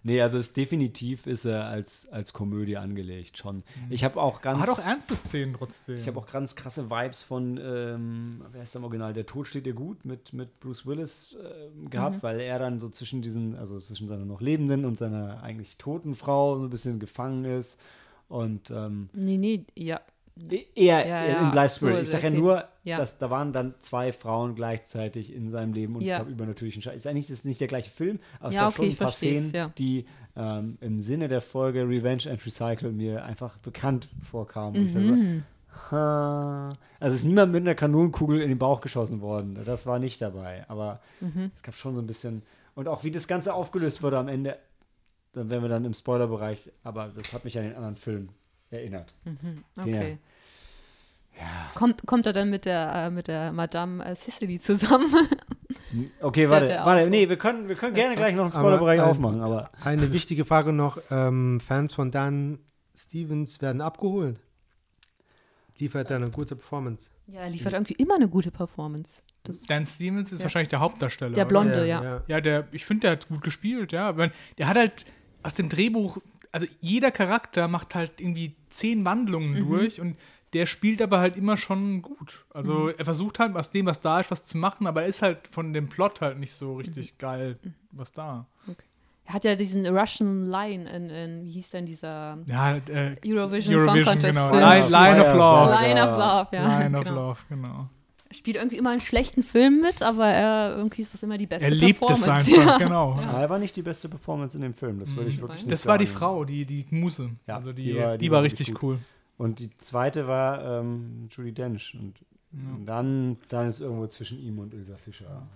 Nee, also es definitiv ist er als, als Komödie angelegt schon. Ich habe auch ganz. Hat auch ernste Szenen trotzdem. Ich habe auch ganz krasse Vibes von, ähm, wer ist der im Original? Der Tod steht dir gut mit, mit Bruce Willis ähm, gehabt, weil er dann so zwischen diesen, also zwischen seiner noch lebenden und seiner eigentlich toten Frau so ein bisschen gefangen ist. Und ähm, Nee, nee, ja. Eher Ja, ja. im Blind Spirit. So, ich sage ja okay. nur, Ja. dass da waren dann zwei Frauen gleichzeitig in seinem Leben und es Ja. gab übernatürlichen Scheiß. Ist eigentlich das ist nicht der gleiche Film, aber es Ja, gab okay, schon ein paar Szenen, ja. die ähm, im Sinne der Folge Revenge and Recycle mir einfach bekannt vorkamen. Mhm. so, ha. Also ist niemand mit einer Kanonenkugel in den Bauch geschossen worden. Das war nicht dabei. Aber Mhm. es gab schon so ein bisschen. Und auch wie das Ganze aufgelöst wurde am Ende, dann wären wir dann im Spoilerbereich, aber das hat mich an den anderen Film erinnert. Okay. Ja. Kommt, kommt er dann mit der, äh, mit der Madame äh, Cicely zusammen? Okay, warte, der warte. Nee, wir können, wir können gerne gleich noch einen Spoilerbereich äh, aufmachen, aber. Eine wichtige Frage noch: ähm, Fans von Dan Stevens werden abgeholt. Liefert er eine gute Performance? ja, er liefert irgendwie immer eine gute Performance. Das, Dan Stevens ist Ja. wahrscheinlich der Hauptdarsteller. der oder? Blonde, ja. Ja, der, ich finde, der hat gut gespielt, ja. Der hat halt aus dem Drehbuch, also jeder Charakter macht halt irgendwie zehn Wandlungen Mhm. durch und der spielt aber halt immer schon gut. Also Mhm. er versucht halt aus dem, was da ist, was zu machen, aber er ist halt von dem Plot halt nicht so richtig Mhm. geil, was da. Er hat ja diesen Russian Line in, in wie hieß denn dieser Ja, äh, Eurovision, Eurovision, Song Contest genau. Film? Line, Line of Love. Line of Love, ja. Line of genau. Love, genau. Er spielt irgendwie immer in schlechten Filmen mit, aber er, irgendwie ist das immer die beste Er lebt es Performance. einfach, Ja. genau. Ja. Er war nicht die beste Performance in dem Film, das würde ich wirklich nicht Mhm. Das war die sagen. Frau, die, die Muse. Ja, also die, die die war- war, die war richtig wirklich cool. Und die zweite war ähm, Judy Dench. Und, und dann, dann ist irgendwo zwischen ihm und Ilsa Fischer.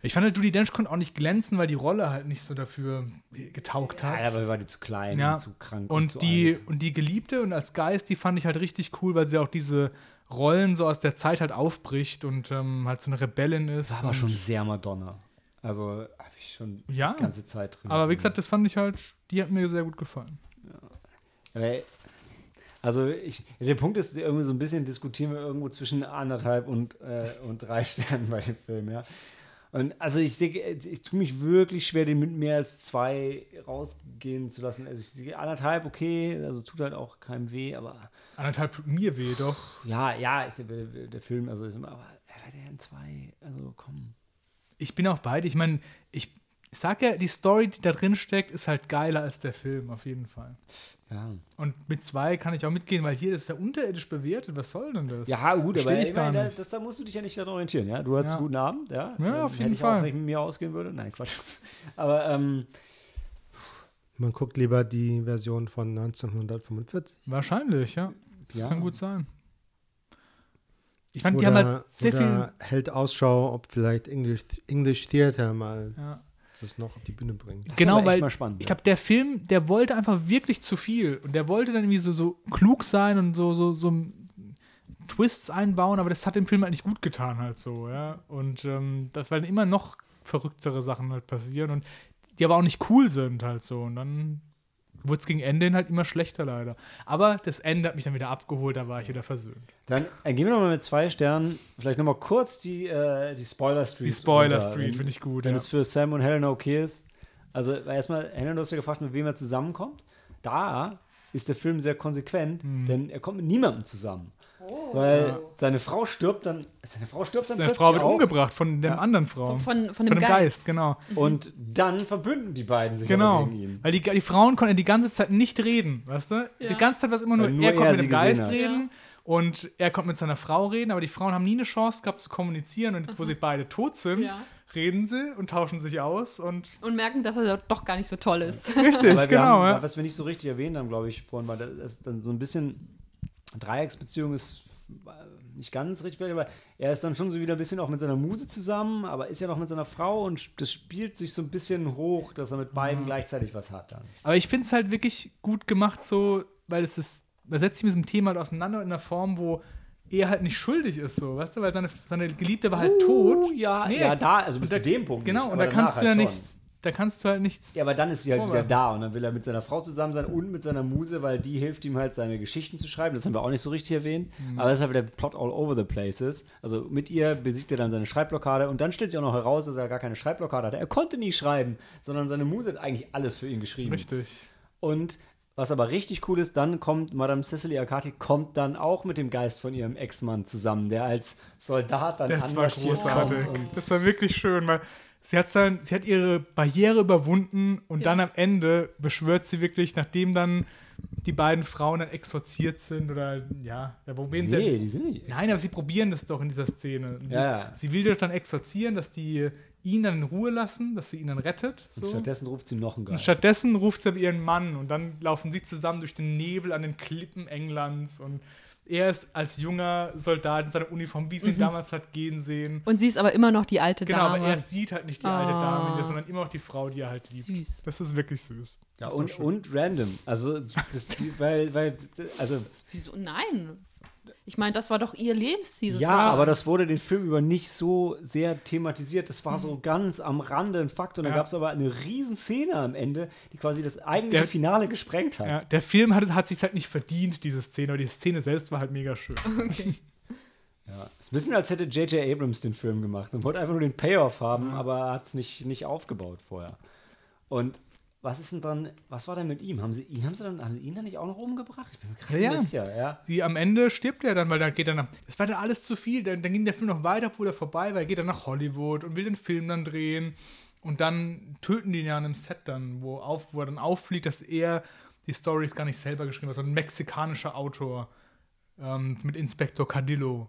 Ich fand, Judy Dench konnte auch nicht glänzen, weil die Rolle halt nicht so dafür getaugt hat. Ja, aber war die zu klein Ja. und zu krank. und, zu die, alt. und die Geliebte und als Geist, die fand ich halt richtig cool, weil sie auch diese Rollen so aus der Zeit halt aufbricht und ähm, halt so eine Rebellin ist. war aber schon sehr Madonna. Also habe ich schon Ja, die ganze Zeit drin. aber wie gesagt, das fand ich halt, die hat mir sehr gut gefallen. Aber, Also ich, der Punkt ist irgendwie so ein bisschen diskutieren wir irgendwo zwischen anderthalb und, äh, und drei Sternen bei dem Film, ja. Und also ich denke, ich tue mich wirklich schwer, den mit mehr als zwei rausgehen zu lassen. Also ich denke, anderthalb, okay, also tut halt auch keinem weh, aber Anderthalb tut mir weh, doch. ja, ja, ich, der, der Film, also ist immer, aber äh, der in zwei, also komm. Ich bin auch beide. Ich meine, ich, ich sag ja, die Story, die da drin steckt, ist halt geiler als der Film, auf jeden Fall. Ja. Und mit zwei kann ich auch mitgehen, weil hier ist ja unterirdisch bevertet. Was soll denn das? Ja, gut, aber Versteh ich ich gar meine, da, nicht. das, da musst du dich ja nicht daran orientieren, ja. Du hattest Ja. einen guten Abend, ja. Ja, auf jeden hätte ich Fall. Auch, wenn ich mit mir ausgehen würde. Nein, Quatsch. Aber ähm, Man guckt lieber die Version von 1945. Wahrscheinlich, ja. Das Ja. kann gut sein. Ich fand, die haben halt sehr viel. oder hält Ausschau, ob vielleicht English, English Theater mal Ja. Das noch auf die Bühne bringt. das Genau, weil mal spannend. Ich glaube, der Film, der wollte einfach wirklich zu viel. Und der wollte dann irgendwie so, so klug sein und so, so, so Twists einbauen, aber das hat dem Film halt nicht gut getan, halt so, ja. Und ähm, das, weil dann immer noch verrücktere Sachen halt passieren und die aber auch nicht cool sind, halt so. Und dann wurde es gegen Ende hin halt immer schlechter, leider. Aber das Ende hat mich dann wieder abgeholt, da war ich wieder versöhnt. Dann äh, gehen wir nochmal mit zwei Sternen. Vielleicht nochmal kurz die, äh, die Spoiler Street. Die Spoiler Street finde ich gut, Wenn ja. es für Sam und Helena okay ist. Also erstmal, Helena, du hast ja gefragt, mit wem er zusammenkommt. Da ist der Film sehr konsequent, Mhm. denn er kommt mit niemandem zusammen. Weil seine Frau stirbt dann, seine Frau stirbt dann Seine plötzlich Frau wird auch. umgebracht von der Ja. anderen Frau. Von, von, Von dem dem Geist. Geist, genau. Und dann verbünden die beiden sich Genau. gegen ihn. Weil die, die Frauen konnten die ganze Zeit nicht reden, weißt du? Die ganze Zeit war es immer nur, nur er konnte mit dem Geist hat. reden und er konnte mit seiner Frau reden, aber die Frauen haben nie eine Chance gehabt zu kommunizieren und jetzt, wo sie beide tot sind, Ja. Reden sie und tauschen sich aus und Und merken, dass er doch gar nicht so toll ist. richtig, Aber wir genau. haben, ja. Was wir nicht so richtig erwähnt haben, glaube ich, vorhin, war, dass dann so ein bisschen Dreiecksbeziehung ist äh, nicht ganz richtig, aber er ist dann schon so wieder ein bisschen auch mit seiner Muse zusammen, aber ist ja noch mit seiner Frau und das spielt sich so ein bisschen hoch, dass er mit Mhm. beiden gleichzeitig was hat dann. Aber ich finde es halt wirklich gut gemacht, so, weil es ist, man setzt sich mit diesem Thema halt auseinander in einer Form, wo er halt nicht schuldig ist, so, weißt du, weil seine, seine Geliebte war halt tot. Oh, ja, Nee. ja, da, also bis da- zu dem Punkt. Genau, nicht, und da kannst du ja halt nicht schon. da kannst du halt nichts. Ja, aber dann ist sie halt wieder Vorwerfen. da und dann will er mit seiner Frau zusammen sein und mit seiner Muse, weil die hilft ihm halt, seine Geschichten zu schreiben. Das haben wir auch nicht so richtig erwähnt. Mhm. Aber das ist halt wieder Plot all over the places. Also mit ihr besiegt er dann seine Schreibblockade und dann stellt sich auch noch heraus, dass er gar keine Schreibblockade hatte. Er konnte nie schreiben, sondern seine Muse hat eigentlich alles für ihn geschrieben. Richtig. Und was aber richtig cool ist, dann kommt Madame Cecily Akati kommt dann auch mit dem Geist von ihrem Ex-Mann zusammen, der als Soldat dann Das war großartig. kommt und Das war wirklich schön, weil sie hat dann, sie hat ihre Barriere überwunden und dann am Ende beschwört sie wirklich, nachdem dann die beiden Frauen dann exorziert sind oder ja, da probieren Nee, sie. die sind nicht. Nein, aber sie probieren das doch in dieser Szene. Sie, Ja, ja. sie will doch dann exorzieren, dass die ihn dann in Ruhe lassen, dass sie ihn dann rettet. So. Und stattdessen ruft sie noch einen Und Geist. stattdessen ruft sie ihren Mann und dann laufen sie zusammen durch den Nebel an den Klippen Englands und er ist als junger Soldat in seiner Uniform, wie sie ihn damals hat gehen sehen. Und sie ist aber immer noch die alte Genau, Dame. aber er sieht halt nicht die alte Ah. Dame sondern immer noch die Frau, die er halt liebt. Süß. Das ist wirklich süß. Ja, und, und random. Also, das, weil, weil, also, Wieso? Nein. Ich meine, das war doch ihr Lebensziel. ja, sozusagen. aber das wurde den Film über nicht so sehr thematisiert. Das war so ganz am Rande ein Fakt. Und da Ja. gab es aber eine riesen Szene am Ende, die quasi das eigentliche Der- Finale gesprengt hat. Ja, der Film hat, hat sich halt nicht verdient, diese Szene, aber die Szene selbst war halt mega schön. Ja. Es ist ein bisschen, als hätte J.J. Abrams den Film gemacht und wollte einfach nur den Payoff haben, aber hat es nicht, nicht aufgebaut vorher. Und was ist denn dann, was war denn mit ihm? Haben sie ihn, haben sie dann, haben sie ihn dann nicht auch noch umgebracht? Ich bin mir gerade Ja, ja. sicher, ja. Die am Ende stirbt er dann, weil dann geht er nach. Das war dann alles zu viel. Dann, dann ging der Film noch weiter, wurde er vorbei, weil er geht dann nach Hollywood und will den Film dann drehen. Und dann töten die ihn ja an einem Set dann, wo, auf, wo er dann auffliegt, dass er die Stories gar nicht selber geschrieben hat, sondern ein mexikanischer Autor ähm, mit Inspektor Cadillo.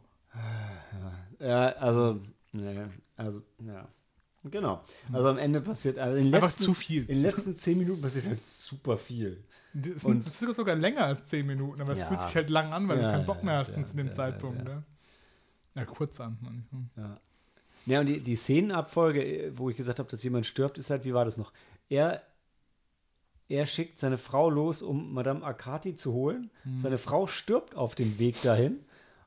Ja, also, nee, also, ja. Genau. Also am Ende passiert, also in Einfach letzten, zu viel. In den letzten zehn Minuten passiert halt super viel. Das, Und- das ist sogar länger als 10 Minuten, aber es Ja. fühlt sich halt lang an, weil Ja, du keinen Bock mehr hast ja, zu dem Zeitpunkt. ja. Ja, ja kurz an. manchmal. Ja. Ja, und die, die Szenenabfolge, wo ich gesagt habe, dass jemand stirbt, ist halt, wie war das noch? Er, er schickt seine Frau los, um Madame Akati zu holen. Mhm. Seine Frau stirbt auf dem Weg dahin.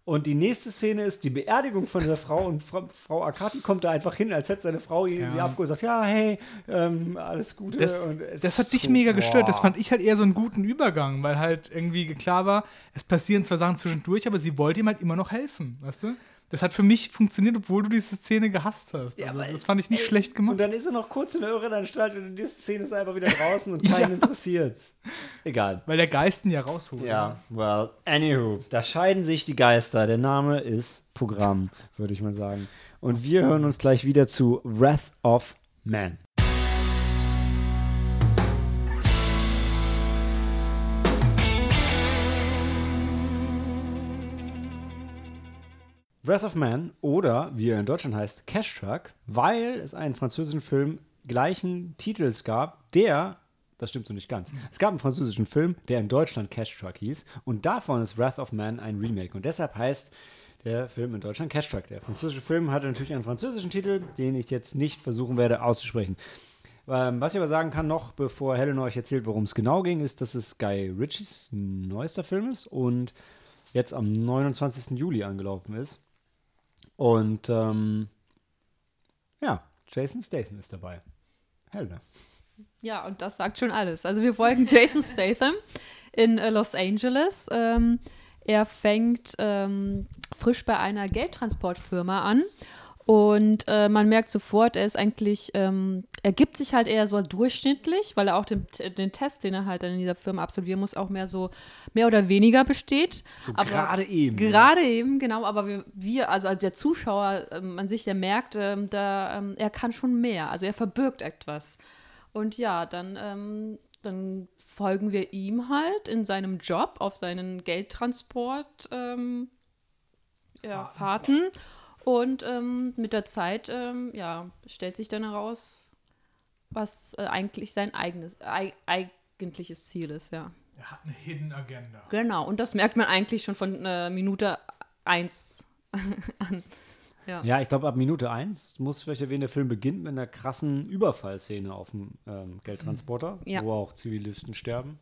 Und die nächste Szene ist die Beerdigung von dieser Frau und Frau, Frau Akati kommt da einfach hin, als hätte seine Frau Ja. sie abgeholt und sagt, ja, hey, ähm, alles Gute. Das, das hat dich so, mega gestört. Das boah. fand ich halt eher so einen guten Übergang, weil halt irgendwie klar war, es passieren zwar Sachen zwischendurch, aber sie wollte ihm halt immer noch helfen, weißt du? Das hat für mich funktioniert, obwohl du diese Szene gehasst hast. Ja, Also, das fand ich nicht ey, schlecht Und gemacht. dann ist er noch kurz in der Irrenanstalt und die Szene ist einfach wieder draußen und Ja. keinen interessiert's. Egal. Weil der Geist ihn ja rausholt. Ja, well, anywho, da scheiden sich die Geister. Der Name ist Programm, würde ich mal sagen. Und wir hören uns gleich wieder zu Wrath of Man. Wrath of Man oder wie er in Deutschland heißt, Cash Truck, weil es einen französischen Film gleichen Titels gab, der, das stimmt so nicht ganz, es gab einen französischen Film, der in Deutschland Cash Truck hieß und davon ist Wrath of Man ein Remake und deshalb heißt der Film in Deutschland Cash Truck. Der französische Film hatte natürlich einen französischen Titel, den ich jetzt nicht versuchen werde auszusprechen. Ähm, was ich aber sagen kann noch, bevor Helen euch erzählt, worum es genau ging, ist, dass es Guy Ritchies neuester Film ist und jetzt am 29. Juli angelaufen ist. Und ähm, ja, Jason Statham ist dabei. Helena. Ja, und das sagt schon alles. Also wir folgen Jason Statham in äh, Los Angeles. Ähm, er fängt ähm, frisch bei einer Geldtransportfirma an und äh, man merkt sofort, er ist eigentlich, ähm, er gibt sich halt eher so durchschnittlich, weil er auch den, den Test, den er halt dann in dieser Firma absolvieren muss, auch mehr so mehr oder weniger besteht. So gerade eben. Gerade eben, genau, aber wir, wir also als der Zuschauer, ähm, man sich, der merkt, ähm, da, ähm, er kann schon mehr, also er verbirgt etwas. Und ja, dann, ähm, dann folgen wir ihm halt in seinem Job auf seinen Geldtransport ähm, ja, Fahrten. Und ähm, mit der Zeit, ähm, ja, stellt sich dann heraus, was äh, eigentlich sein eigenes, ei, eigentliches Ziel ist, ja. Er hat eine Hidden Agenda. Genau, und das merkt man eigentlich schon von äh, Minute 1 an. Ja. Ja, ich glaube, ab Minute 1 muss vielleicht erwähnen, der Film beginnt mit einer krassen Überfallszene auf dem ähm, Geldtransporter, Ja. wo auch Zivilisten sterben.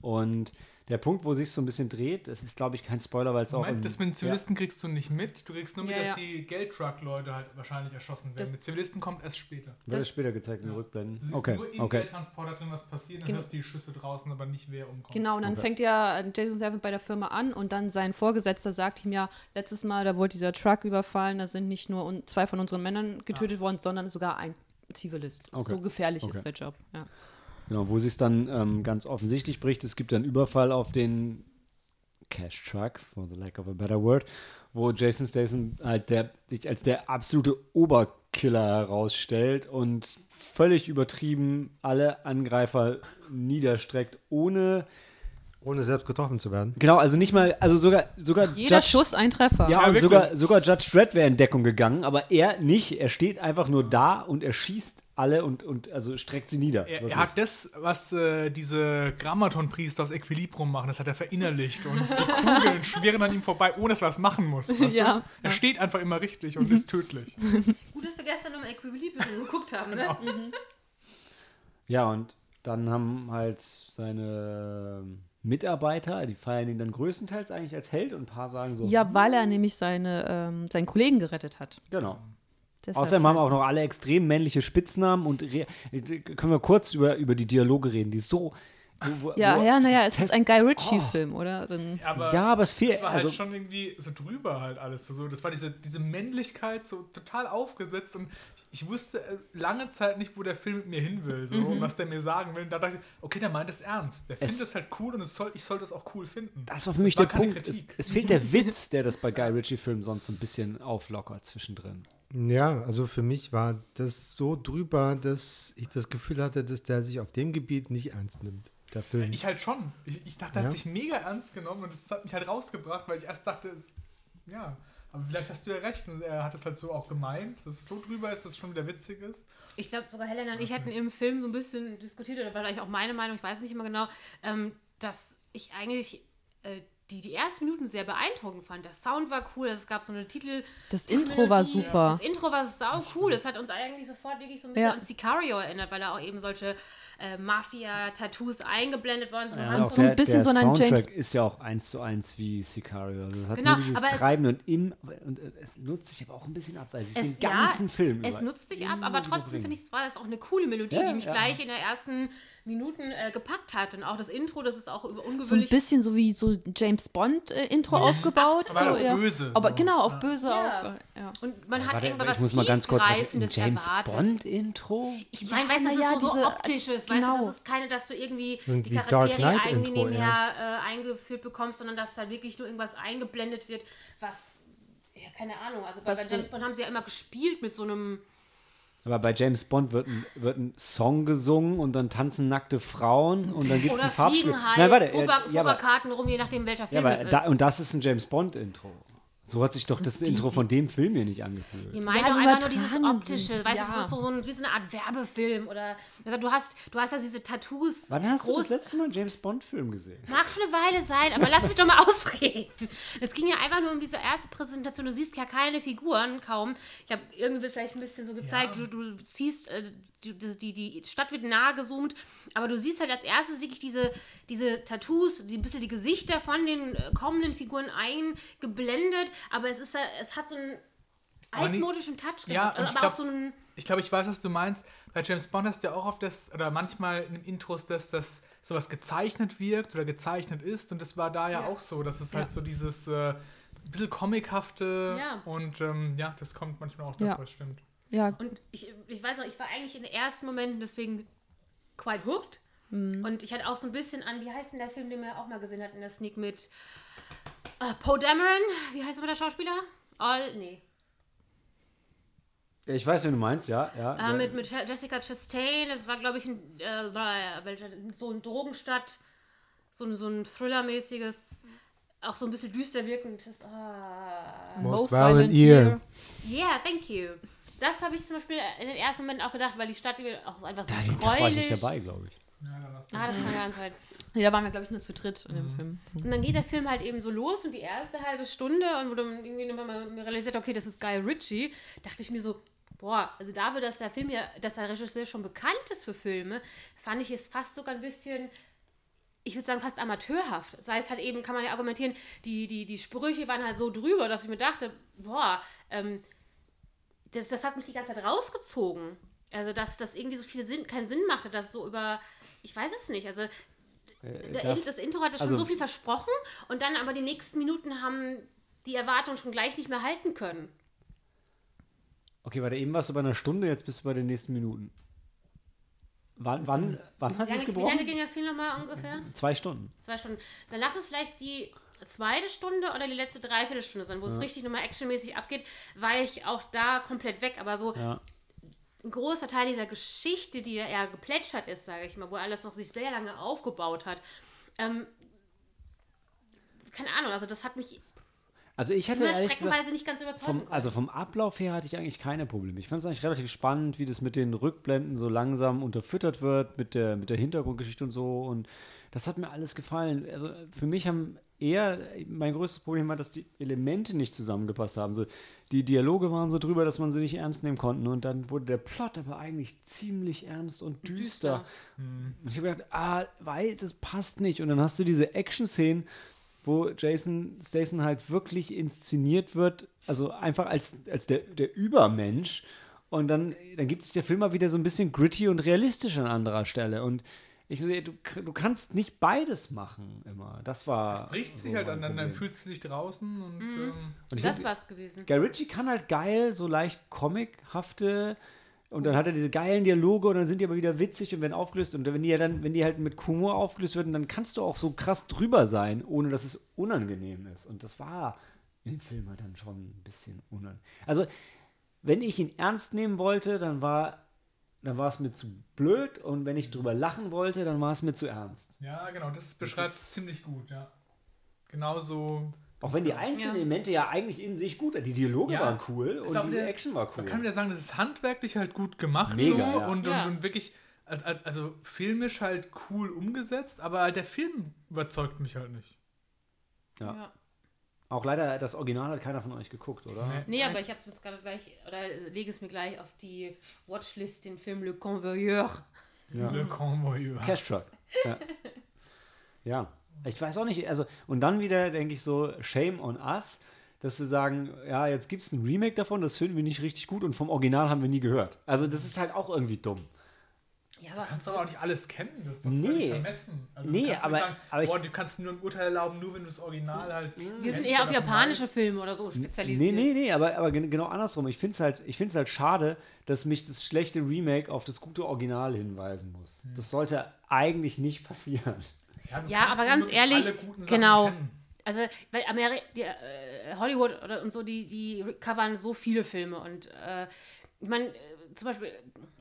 Und der Punkt, wo sich so ein bisschen dreht, das ist, glaube ich, kein Spoiler, weil es auch. Moment, im- das mit den Zivilisten kriegst du nicht mit. Du kriegst nur mit, Ja, dass ja. die Geldtruck-Leute halt wahrscheinlich erschossen werden. Das- mit Zivilisten kommt erst später. Ja, wird das später gezeigt in den Rückblenden. Du siehst Okay, nur im okay. Geldtransporter drin, was passiert, dann Gen- hörst du die Schüsse draußen, aber nicht wer umkommt. Genau, und dann Okay. fängt ja Jason Statham bei der Firma an und dann sein Vorgesetzter sagt ihm ja, letztes Mal, da wurde dieser Truck überfallen, da sind nicht nur zwei von unseren Männern getötet worden, sondern sogar ein Zivilist. Okay. So gefährlich Okay. ist der Job. Ja. Genau, wo sie es dann ähm, ganz offensichtlich bricht. Es gibt einen Überfall auf den Cash Truck, for the lack of a better word, wo Jason Statham halt der, sich als der absolute Oberkiller herausstellt und völlig übertrieben alle Angreifer niederstreckt, ohne Ohne selbst getroffen zu werden. genau, also nicht mal, also sogar sogar Jeder Judge, Schuss ein Treffer. ja, Ja, und wirklich. sogar, sogar Judge Dredd wäre in Deckung gegangen, aber er nicht. Er steht einfach nur da und er schießt alle und, und also streckt sie nieder. Er, er hat das, was äh, diese Grammaton-Priester aus Equilibrum machen, das hat er verinnerlicht. Und die Kugeln schwirren an ihm vorbei, ohne dass er was machen muss. Weißt Ja, du? Er steht einfach immer richtig und ist tödlich. Gut, dass wir gestern nochmal Equilibrium geguckt haben, ne? Ja, und dann haben halt seine Mitarbeiter, die feiern ihn dann größtenteils eigentlich als Held und ein paar sagen so. Ja, weil er nämlich seine, ähm, seinen Kollegen gerettet hat. Genau. Deshalb Außerdem haben auch noch alle extrem männliche Spitznamen und können wir kurz über, über die Dialoge reden, die so. Wo, wo, Ja, wo- ja, naja, es ist ein Guy Ritchie-Film, oder? Dann, Aber Ja, aber es fehlt. das war halt Also, schon irgendwie so drüber halt alles. So, das war diese, diese Männlichkeit so total aufgesetzt und ich wusste äh, lange Zeit nicht, wo der Film mit mir hin will so, Mhm. und was der mir sagen will. Und da dachte ich, okay, der meint es ernst. Der findet es halt cool und es soll, ich soll das auch cool finden. das war für mich war der Punkt. Es, es fehlt der Witz, der das bei Guy Ritchie-Filmen sonst so ein bisschen auflockert zwischendrin. Ja, also für mich war das so drüber, dass ich das Gefühl hatte, dass der sich auf dem Gebiet nicht ernst nimmt, der Film. Ich halt schon. Ich, ich dachte, er Ja. hat sich mega ernst genommen und das hat mich halt rausgebracht, weil ich erst dachte, es, ja, aber vielleicht hast du ja recht und er hat es halt so auch gemeint, dass es so drüber ist, dass es schon wieder witzig ist. Ich glaube, sogar Helena und ich hatten im Film so ein bisschen diskutiert, oder war vielleicht auch meine Meinung, ich weiß nicht immer genau, ähm, dass ich eigentlich äh, die, die ersten Minuten sehr beeindruckend fand. Der Sound war cool, es gab so eine Titel. Das Intro war super. Das Intro war sau cool. Es hat uns eigentlich sofort wirklich so ein bisschen Ja. an Sicario erinnert, weil da auch eben solche äh, Mafia-Tattoos eingeblendet worden sind. Ja, auch so ein der, bisschen der so einen Soundtrack James- ist ja auch eins zu eins wie Sicario. Also es hat Genau, nur dieses aber es- Treiben und im und äh, es nutzt sich aber auch ein bisschen ab, weil sie Es- den ganzen ja, Film Es nutzt sich ab, aber trotzdem finde ich, es war das auch eine coole Melodie, Ja, die mich ja. gleich in den ersten Minuten äh, gepackt hat. Und auch das Intro, das ist auch über- so ein ungewöhnlich. bisschen so wie so James Bond-Intro aufgebaut. Aber so, auf ja. böse, Aber so. genau, auf Ja. böse Ja. auf. äh, Ja. und man hat Warte, irgendwann ich was muss mal ganz kurz auf ein Tiefgreifendes James erwartet. Bond Intro. Ich meine, Ja, weißt du, das ja, ist so, so diese- optisches, weißt genau. du, das ist keine, dass du irgendwie Und die Charaktere irgendwie Intro, nebenher äh, eingeführt bekommst, sondern dass da wirklich nur irgendwas eingeblendet wird, was, ja, keine Ahnung, also bei, bei James Bond haben sie ja immer gespielt mit so einem, Aber bei James Bond wird ein, wird ein Song gesungen und dann tanzen nackte Frauen und dann gibt es ein Farbspiel. halt, Nein, warte, Ober, ja, aber, Oberkarten rum, je nachdem welcher ja, Film aber es ist. da, und das ist ein James Bond Intro. So hat sich doch das Intro von dem Film hier nicht angefühlt. Ich meine Ja, doch einfach nur dieses optische, sind. weißt du, Ja. das ist so, so ein, wie so eine Art Werbefilm oder also du hast du hast ja diese Tattoos. Wann hast du groß, das letzte Mal einen James Bond Film gesehen? Mag schon eine Weile sein, aber lass mich doch mal ausreden. Es ging ja einfach nur um diese erste Präsentation. Du siehst ja keine Figuren kaum. Ich glaube, irgendwie wird vielleicht ein bisschen so gezeigt, du, du ziehst, äh, die, die, die Stadt wird nahe gezoomt, aber du siehst halt als erstes wirklich diese, diese Tattoos, die, ein bisschen die Gesichter von den äh, kommenden Figuren eingeblendet, aber es ist ja, es hat so einen Aber nicht- altmodischen Touch Ja, also, ich aber auch glaub- so einen Ich glaube, ich weiß, was du meinst. Bei James Bond hast du ja auch oft das, oder manchmal in den Intros, dass das sowas gezeichnet wirkt oder gezeichnet ist. Und das war da ja, Ja. auch so. Das ist Ja. halt so dieses äh, bisschen comichafte. Ja. Und ähm, ja, das kommt manchmal auch Ja. davor, stimmt. ja, Und ich, ich weiß noch, ich war eigentlich in den ersten Momenten deswegen quite hooked. Mhm. Und ich hatte auch so ein bisschen an, wie heißt denn der Film, den wir auch mal gesehen hatten, der Sneak mit äh, Poe Dameron? Wie heißt aber der Schauspieler? All, nee. Ich weiß, wie du meinst, ja. ja Äh, mit, mit Je- Jessica Chastain, das war, glaube ich, ein, äh, so ein Drogenstadt, so ein, so ein Thriller-mäßiges, auch so ein bisschen düster wirkendes. Ah. Most Violent Year. Yeah, thank you. Das habe ich zum Beispiel in den ersten Momenten auch gedacht, weil die Stadt auch so einfach so Ja, den Tag war ich nicht gräulich. dabei, glaube ich. Ja, da warst du. Ah, das kann ganz sein. Nee, da waren wir, glaube ich, nur zu dritt in Mhm. dem Film. Und dann geht der Film halt eben so los und die erste halbe Stunde und wo dann irgendwie nochmal mal realisiert, okay, das ist Guy Ritchie, dachte ich mir so, boah, also dafür, dass der Film ja, dass der Regisseur schon bekannt ist für Filme, fand ich es fast sogar ein bisschen ich würde sagen, fast amateurhaft. Sei es halt eben, kann man ja argumentieren, die, die, die Sprüche waren halt so drüber, dass ich mir dachte, boah, ähm, das, das hat mich die ganze Zeit rausgezogen. Also, dass das irgendwie so viel Sinn, keinen Sinn machte, dass so über, ich weiß es nicht, also der- das- das, Intro hatte schon also- so viel versprochen und dann aber die nächsten Minuten haben die Erwartungen schon gleich nicht mehr halten können. Okay, warte, eben warst du bei einer Stunde, jetzt bist du bei den nächsten Minuten. Wann, wann, wann hat es lange, wie lange gebrochen? ging der Film nochmal ungefähr? Zwei Stunden. Zwei Stunden. Dann lass es vielleicht die zweite Stunde oder die letzte Dreiviertelstunde sein, wo es richtig nochmal actionmäßig abgeht, war ich auch da komplett weg. Aber so Ja. Ein großer Teil dieser Geschichte, die ja eher geplätschert ist, sage ich mal, wo alles noch sich sehr lange aufgebaut hat, ähm, keine Ahnung, also das hat mich Also ich hatte ehrlich gesagt, streckenweise nicht ganz überzeugen vom, also vom Ablauf her hatte ich eigentlich keine Probleme. Ich fand es eigentlich relativ spannend, wie das mit den Rückblenden so langsam unterfüttert wird, mit der, mit der Hintergrundgeschichte und so. Und das hat mir alles gefallen. Also für mich haben eher, mein größtes Problem war, dass die Elemente nicht zusammengepasst haben. So, die Dialoge waren so drüber, dass man sie nicht ernst nehmen konnte. Und dann wurde der Plot aber eigentlich ziemlich ernst und düster. Und ich habe gedacht, ah, weil das passt nicht. Und dann hast du diese Action-Szenen, wo Jason Statham halt wirklich inszeniert wird, also einfach als, als der, der Übermensch. Und dann, dann gibt sich der Film mal wieder so ein bisschen gritty und realistisch an anderer Stelle. Und ich so, du, du kannst nicht beides machen immer. Das war. Bricht so sich halt aneinander, dann fühlst du dich draußen und ähm, Und ich Das find, war's gewesen. Guy Ritchie kann halt geil, so leicht comichafte und dann hat er diese geilen Dialoge und dann sind die aber wieder witzig und werden aufgelöst und wenn die ja dann, wenn die halt mit Humor aufgelöst werden, dann kannst du auch so krass drüber sein, ohne dass es unangenehm ist. Und das war im Film halt dann schon ein bisschen unangenehm. Also, wenn ich ihn ernst nehmen wollte, dann war, dann war es mir zu blöd und wenn ich drüber lachen wollte, dann war es mir zu ernst. ja, genau, das beschreibt es ziemlich gut, ja. Genauso. Auch wenn die einzelnen Ja. Elemente ja eigentlich in sich gut waren. Die Dialoge Ja. waren cool Ist und auch diese der- Action war cool. Man kann wieder sagen, das ist handwerklich halt gut gemacht Mega, so ja. und, Ja. und, und wirklich, als, als, also filmisch halt cool umgesetzt, aber halt der Film überzeugt mich halt nicht. Ja. Ja. Auch leider, das Original hat keiner von euch geguckt, oder? Nee. Nee, aber ich habe es jetzt gerade gleich, oder lege es mir gleich auf die Watchlist, den Film Le Convoyeur. Ja. Le Convoyeur. Cash Truck. Ja. ja. Ich weiß auch nicht, also, und dann wieder denke ich so, shame on us, dass wir sagen, ja, jetzt gibt es ein Remake davon, das finden wir nicht richtig gut und vom Original haben wir nie gehört. Also, das ist halt auch irgendwie dumm. Ja, aber kannst aber auch nicht alles kennen, das ist doch Nee. vermessen. Also Nee, du kannst aber- nicht sagen, aber ich- boah, du kannst nur ein Urteil erlauben, nur wenn du das Original halt. wir sind eher auf japanische Filme oder so spezialisiert. Nee, nee, nee, aber, aber gen- genau andersrum. Ich finde es halt, ich find's halt schade, dass mich das schlechte Remake auf das gute Original hinweisen muss. Das sollte eigentlich nicht passieren. du Ja, kannst aber ganz ehrlich, alle guten Sachen genau. kennen. Also, weil Ameri die, äh, Hollywood oder und so, die, die covern so viele Filme und äh, ich meine, äh, zum Beispiel,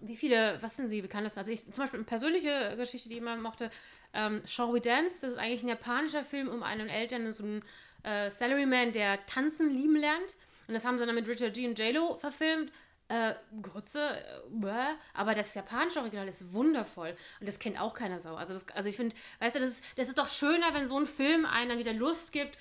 wie viele, was sind sie, wie kann das? Also ich, zum Beispiel eine persönliche Geschichte, die ich immer mochte, ähm, Shall We Dance, das ist eigentlich ein japanischer Film um einen Eltern, so einen äh, Salaryman, der tanzen lieben lernt. Und das haben sie dann mit Richard G. und J-Lo verfilmt. Äh, Grütze, äh, aber das japanische Original ist wundervoll und das kennt auch keiner Sau. Also, das, also ich finde, weißt du, das ist, das ist doch schöner, wenn so ein Film einen dann wieder Lust gibt,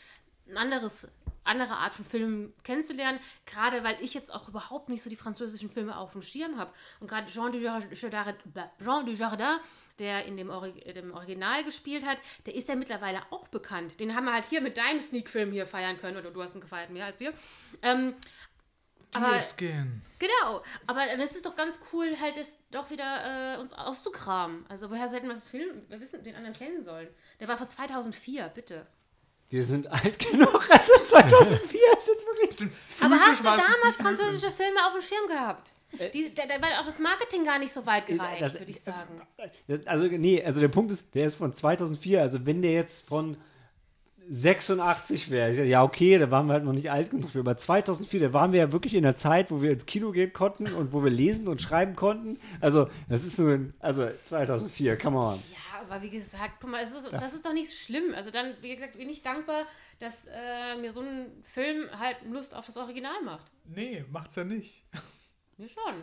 ein anderes, andere Art von Film kennenzulernen. Gerade weil ich jetzt auch überhaupt nicht so die französischen Filme auf dem Schirm habe. Und gerade Jean Dujardin, Jean Dujardin, der in dem, Ori dem Original gespielt hat, der ist ja mittlerweile auch bekannt. Den haben wir halt hier mit deinem Sneak-Film hier feiern können. Oder du hast ihn gefeiert, mehr als wir. Ähm, aber Deerskin. Genau, aber das ist doch ganz cool, halt das doch wieder äh, uns auszukramen. Also woher hätten wir das Film, wir wissen, den anderen kennen sollen. Der war von 2004, bitte. Wir sind alt genug. Also 2004 ist jetzt wirklich. Aber hast du damals französische Filme auf dem Schirm gehabt? Die, da, da war auch das Marketing gar nicht so weit gereicht, das- würde ich sagen. Das- Also, nee, also der Punkt ist, der ist von 2004. Also, wenn der jetzt von 86 wäre, ja, okay, da waren wir halt noch nicht alt genug für. Aber 2004, da waren wir ja wirklich in der Zeit, wo wir ins Kino gehen konnten und wo wir lesen und schreiben konnten. Also, das ist nur, ein, also 2004, come on. Ja, aber wie gesagt, guck mal, es ist, das ist doch nicht so schlimm. Also dann, wie gesagt, bin ich dankbar, dass äh, mir so ein Film halt Lust auf das Original macht. Nee, macht's ja nicht. Mir schon.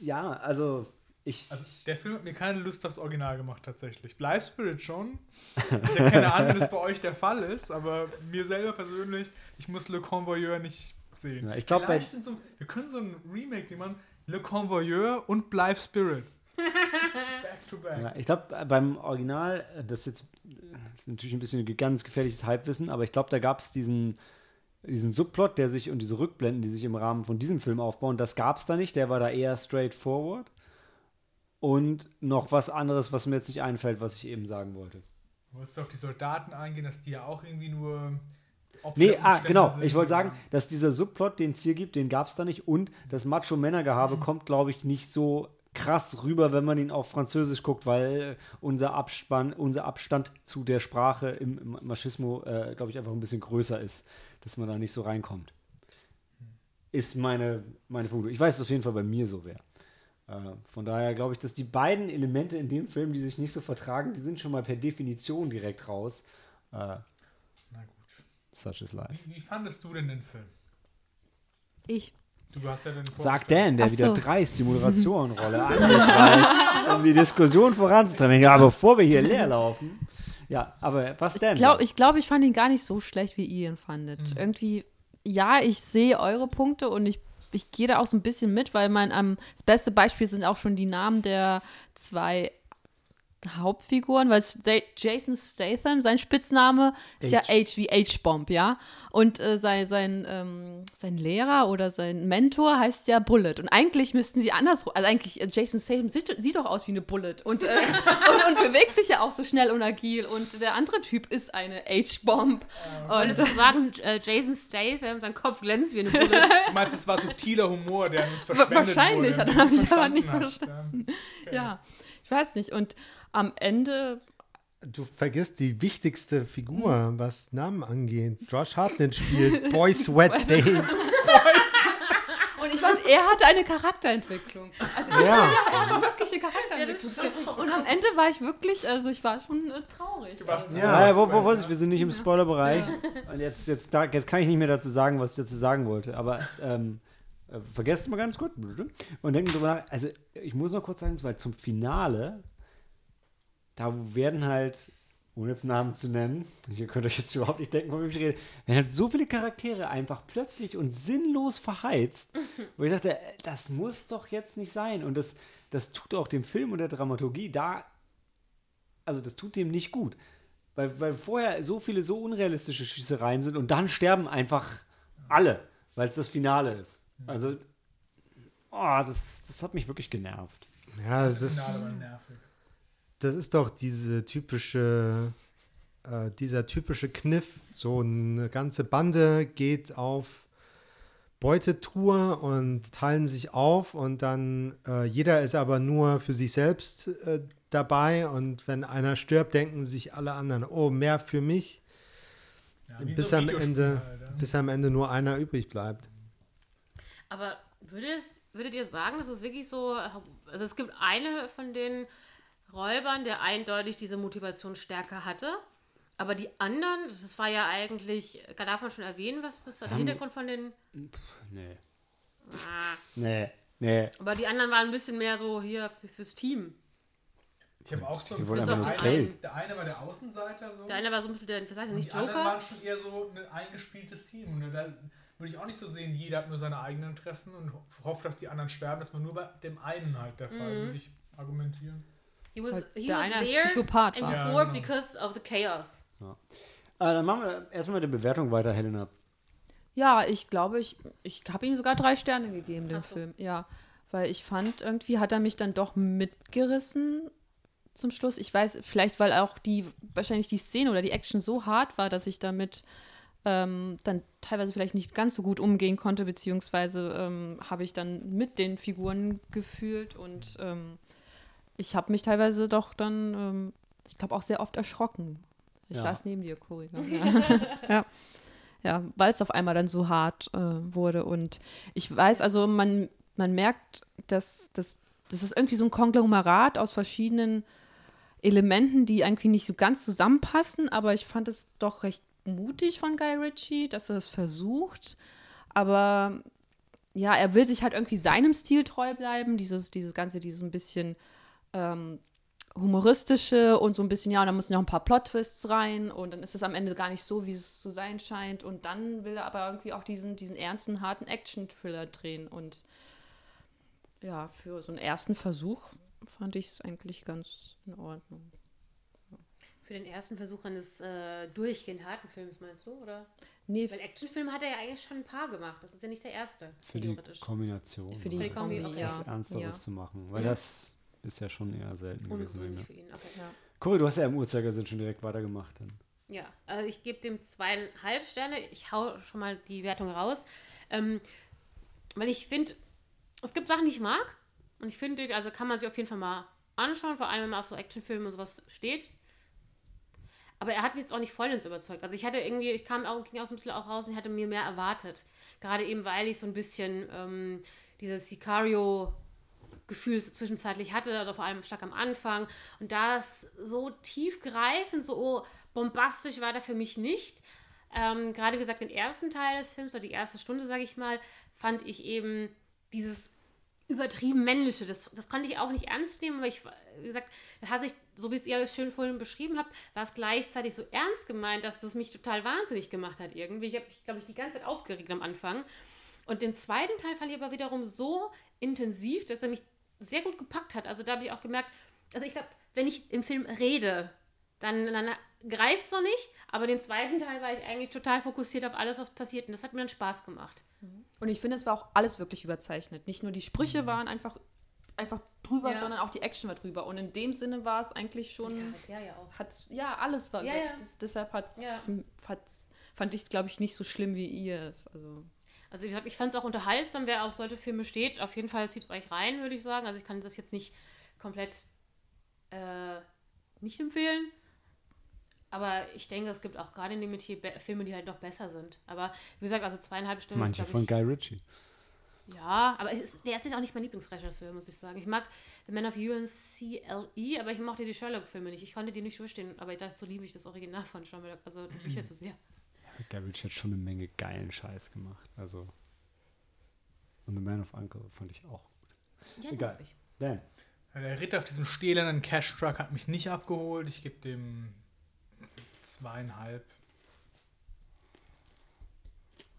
Ja, also, ich. Also der Film hat mir keine Lust aufs Original gemacht tatsächlich. Bleib Spirit schon. Ich habe keine Ahnung, wie das bei euch der Fall ist, aber mir selber persönlich, ich muss Le Convoyeur nicht sehen. Ja, ich glaub, bei- Vielleicht sind so, wir können so ein Remake nehmen, Le Convoyeur und Bleib Spirit. Back to back. Ja, ich glaube, beim Original, das ist jetzt natürlich ein bisschen ganz gefährliches Halbwissen, aber ich glaube, da gab es diesen, diesen Subplot, der sich und diese Rückblenden, die sich im Rahmen von diesem Film aufbauen, das gab es da nicht. Der war da eher straightforward. Und noch was anderes, was mir jetzt nicht einfällt, was ich eben sagen wollte. Du wolltest auf die Soldaten eingehen, dass die ja auch irgendwie nur. Opfer Nee, ah, genau. sind. Ich wollte sagen, dass dieser Subplot, den es hier gibt, den gab es da nicht. Und das Macho-Männer-Gehabe kommt, glaube ich, nicht so krass rüber, wenn man ihn auf Französisch guckt, weil unser, Abspann, unser Abstand zu der Sprache im, Maschismo, äh, glaube ich, einfach ein bisschen größer ist, dass man da nicht so reinkommt. Ist meine, meine Vermutung. Ich weiß, dass es auf jeden Fall bei mir so wäre. Äh, von daher glaube ich, dass die beiden Elemente in dem Film, die sich nicht so vertragen, die sind schon mal per Definition direkt raus. Äh, Na gut. such is life. Wie, wie fandest du denn den Film? Ich. Du hast ja den Sagt Dan, der Ach wieder so. dreist die Moderatorenrolle an sich reißt, um die Diskussion voranzutreiben. Ja, bevor wir hier leer laufen. Ja, aber was Ich denn? glaube, ich, glaub, ich fand ihn gar nicht so schlecht, wie ihr ihn fandet. Irgendwie, ja, ich sehe eure Punkte und ich, ich gehe da auch so ein bisschen mit, weil man am das beste Beispiel sind auch schon die Namen der zwei Hauptfiguren, weil es Ja- Jason Statham, sein Spitzname ist ja H. H wie H-Bomb, ja. Und äh, sein, sein, ähm, sein Lehrer oder sein Mentor heißt ja Bullet. Und eigentlich müssten sie andersrum, also eigentlich, äh, Jason Statham sieht, sieht doch aus wie eine Bullet und, äh, und, und bewegt sich ja auch so schnell und agil. Und der andere Typ ist eine H-Bomb. Und Wolltest du sagen, äh, Jason Statham, sein Kopf glänzt wie eine Bullet? Du meinst, es war subtiler Humor, der uns verschwendet wahrscheinlich, wurde, dann den hab du ich aber nicht verstanden hast. Okay. ja, ich weiß nicht. Und am Ende Du vergisst die wichtigste Figur, was Namen angeht. Josh Hartnett spielt Boy Sweat Dave. Und ich fand, er hatte eine Charakterentwicklung. Also ja, Ja. er hatte wirklich eine Charakterentwicklung. und am Ende war ich wirklich, also ich war schon äh, traurig. Du warst Ja, wo, wo, wo ist, wir sind nicht im Spoilerbereich. Und jetzt, jetzt, da, jetzt kann ich nicht mehr dazu sagen, was ich dazu sagen wollte. Aber ähm, äh, vergesst es mal ganz kurz. Und denken drüber nach. Also, ich muss noch kurz sagen, weil zum Finale, da werden halt, ohne jetzt Namen zu nennen, ihr könnt euch jetzt überhaupt nicht denken, wovon ich rede, werden halt so viele Charaktere einfach plötzlich und sinnlos verheizt, wo ich dachte, äh, das muss doch jetzt nicht sein. Und das, das tut auch dem Film und der Dramaturgie da also das tut dem nicht gut. Weil, weil vorher so viele so unrealistische Schießereien sind und dann sterben einfach alle, weil es das Finale ist. Also, oh, das, das hat mich wirklich genervt. Ja, das Das ist, Finale war nervig. Das ist doch diese typische, äh, dieser typische Kniff. So eine ganze Bande geht auf Beutetour und teilen sich auf und dann äh, jeder ist aber nur für sich selbst äh, dabei und wenn einer stirbt, denken sich alle anderen, oh, mehr für mich, Ja, bis so am Ende, halt, bis am Ende nur einer übrig bleibt. Aber würdet, würdet ihr sagen, dass es wirklich so, also es gibt eine von den Räubern, der eindeutig diese Motivation stärker hatte, aber die anderen, das war ja eigentlich, darf man schon erwähnen, was das der Hintergrund von den, Nee. ah, Nee, nee. aber die anderen waren ein bisschen mehr so hier für, fürs Team. Ich habe auch so Die ein wollen Bis einfach auf nur den eine, einen. Geld. Der eine war der Außenseiter so. Der eine war so ein bisschen der, was heißt nicht die anderen Joker? waren schon eher so ein eingespieltes Team. Und da würde ich auch nicht so sehen, jeder hat nur seine eigenen Interessen und ho- hofft, dass die anderen sterben. Das war nur bei dem einen halt der Fall, Mhm. würde ich argumentieren. He was, he der was there Psychopath and war. Ja, before genau. because of the chaos. Äh, dann machen wir erstmal mit der Bewertung weiter, Helena. Ja, ich glaube, ich, ich habe ihm sogar drei Sterne gegeben, den so. Film. Ja, weil ich fand, irgendwie hat er mich dann doch mitgerissen zum Schluss. Ich weiß, vielleicht weil auch die, wahrscheinlich die Szene oder die Action so hart war, dass ich damit ähm, dann teilweise vielleicht nicht ganz so gut umgehen konnte, beziehungsweise ähm, habe ich dann mit den Figuren gefühlt und ähm, ich habe mich teilweise doch dann, ähm, ich glaube, auch sehr oft erschrocken. Ich Ja. saß neben dir, Cory. Ne? Ja. ja. Ja, weil es auf einmal dann so hart äh, wurde. Und ich weiß, also man, man merkt, dass, dass, das ist irgendwie so ein Konglomerat aus verschiedenen Elementen, die irgendwie nicht so ganz zusammenpassen, aber ich fand es doch recht mutig von Guy Ritchie, dass er es versucht. Aber ja, er will sich halt irgendwie seinem Stil treu bleiben. Dieses, dieses Ganze, dieses ein bisschen ähm, humoristische und so ein bisschen, ja, und da müssen noch ein paar Plot-Twists rein und dann ist es am Ende gar nicht so, wie es zu sein scheint. Und dann will er aber irgendwie auch diesen, diesen ernsten, harten Action-Thriller drehen. Und ja, für so einen ersten Versuch fand ich es eigentlich ganz in Ordnung. Für den ersten Versuch eines äh, durchgehend harten Films, meinst du? Oder? Nee, Weil Actionfilm hat er ja eigentlich schon ein paar gemacht. Das ist ja nicht der erste, Für die theoretisch. Kombination. für die, Für die Kombi, Kombi, okay. was ja. Ernsteres ja. zu machen. Weil Ja. das ist ja schon eher selten gewesen. Ungewöhnlich für ihn. Okay. Ja. Cory, du hast ja im Uhrzeigersinn schon direkt weitergemacht. Dann. Ja, also ich gebe dem zweieinhalb Sterne. Ich hau schon mal die Wertung raus. Ähm, weil ich finde, es gibt Sachen, die ich mag. Und ich finde, also kann man sich auf jeden Fall mal anschauen, vor allem wenn man auf so Actionfilme und sowas steht. Aber er hat mich jetzt auch nicht vollends überzeugt. Also ich hatte irgendwie, ich kam auch, ging aus dem bisschen auch raus und ich hatte mir mehr erwartet. Gerade eben, weil ich so ein bisschen ähm, dieses Sicario Gefühl zwischenzeitlich hatte, also vor allem stark am Anfang. Und das so tiefgreifend, so bombastisch war der für mich nicht. Ähm, gerade gesagt, den ersten Teil des Films oder die erste Stunde, sage ich mal, fand ich eben dieses übertrieben männliche. Das, das konnte ich auch nicht ernst nehmen, aber ich, wie gesagt, das hat sich, so wie es ihr schön vorhin beschrieben habt, war es gleichzeitig so ernst gemeint, dass das mich total wahnsinnig gemacht hat irgendwie. Ich habe mich, glaube ich, die ganze Zeit aufgeregt am Anfang. Und den zweiten Teil fand ich aber wiederum so intensiv, dass er mich sehr gut gepackt hat. Also da habe ich auch gemerkt, also ich glaube, wenn ich im Film rede, dann, dann greift es noch nicht, aber den zweiten Teil war ich eigentlich total fokussiert auf alles, was passiert und das hat mir dann Spaß gemacht. Und ich finde, es war auch alles wirklich überzeichnet. Nicht nur die Sprüche waren einfach, einfach drüber, Ja. sondern auch die Action war drüber. Und in dem Sinne war es eigentlich schon. Ja, ja auch. Hat's, ja, alles war. Ja, ja. Das, deshalb hat's, Ja. hat's, fand ich es, glaube ich, nicht so schlimm, wie ihr es. Also. Also wie gesagt, ich fand es auch unterhaltsam, wer auf solche Filme steht. Auf jeden Fall zieht euch rein, würde ich sagen. Also ich kann das jetzt nicht komplett äh, nicht empfehlen. Aber ich denke, es gibt auch gerade in dem Metier Filme, die halt noch besser sind. Aber wie gesagt, also zweieinhalb Stunden Manche ist, von glaub Guy Ritchie. ich, Ja, aber ist, der ist jetzt auch nicht mein Lieblingsregisseur, muss ich sagen. Ich mag The Man of UNCLE, aber ich mochte die Sherlock-Filme nicht. Ich konnte die nicht durchstehen, aber ich so liebe ich das Original von Sherlock, also die Bücher zu sehr. Guy Ritchie hat schon eine Menge geilen Scheiß gemacht. Also. Und The Man of Uncle fand ich auch gut. Ja, Egal. ich. Dan. Ja, Der Ritt auf diesem stählernen Cash-Truck hat mich nicht abgeholt. Ich gebe dem zweieinhalb.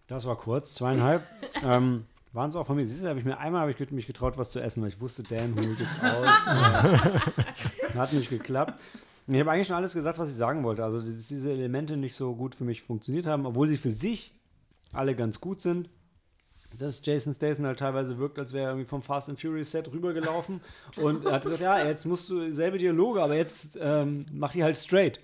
Das war kurz, zweieinhalb. ähm, waren es auch von mir. Siehst du, habe ich mir einmal habe ich mich getraut, was zu essen, weil ich wusste, Dan holt jetzt aus. Äh, Hat nicht geklappt. Ich habe eigentlich schon alles gesagt, was ich sagen wollte. Also, dass diese Elemente nicht so gut für mich funktioniert haben, obwohl sie für sich alle ganz gut sind. Dass Jason Statham halt teilweise wirkt, als wäre er irgendwie vom Fast and Furious Set rübergelaufen und hat gesagt, ja, jetzt musst du selbe Dialoge, aber jetzt ähm, mach die halt straight.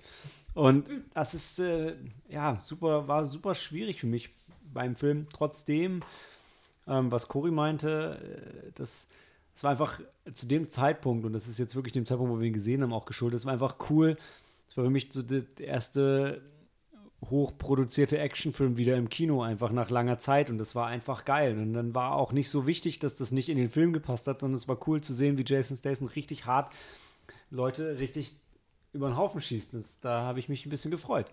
Und das ist, äh, ja, super, war super schwierig für mich beim Film. Trotzdem, ähm, was Cory meinte, äh, das, das war einfach zu dem Zeitpunkt, und das ist jetzt wirklich dem Zeitpunkt, wo wir ihn gesehen haben, auch geschuldet, das war einfach cool. Das war für mich so der erste hochproduzierte Actionfilm wieder im Kino, einfach nach langer Zeit. Und das war einfach geil. Und dann war auch nicht so wichtig, dass das nicht in den Film gepasst hat, sondern es war cool zu sehen, wie Jason Statham richtig hart Leute richtig über den Haufen schießt. Das, da habe ich mich ein bisschen gefreut.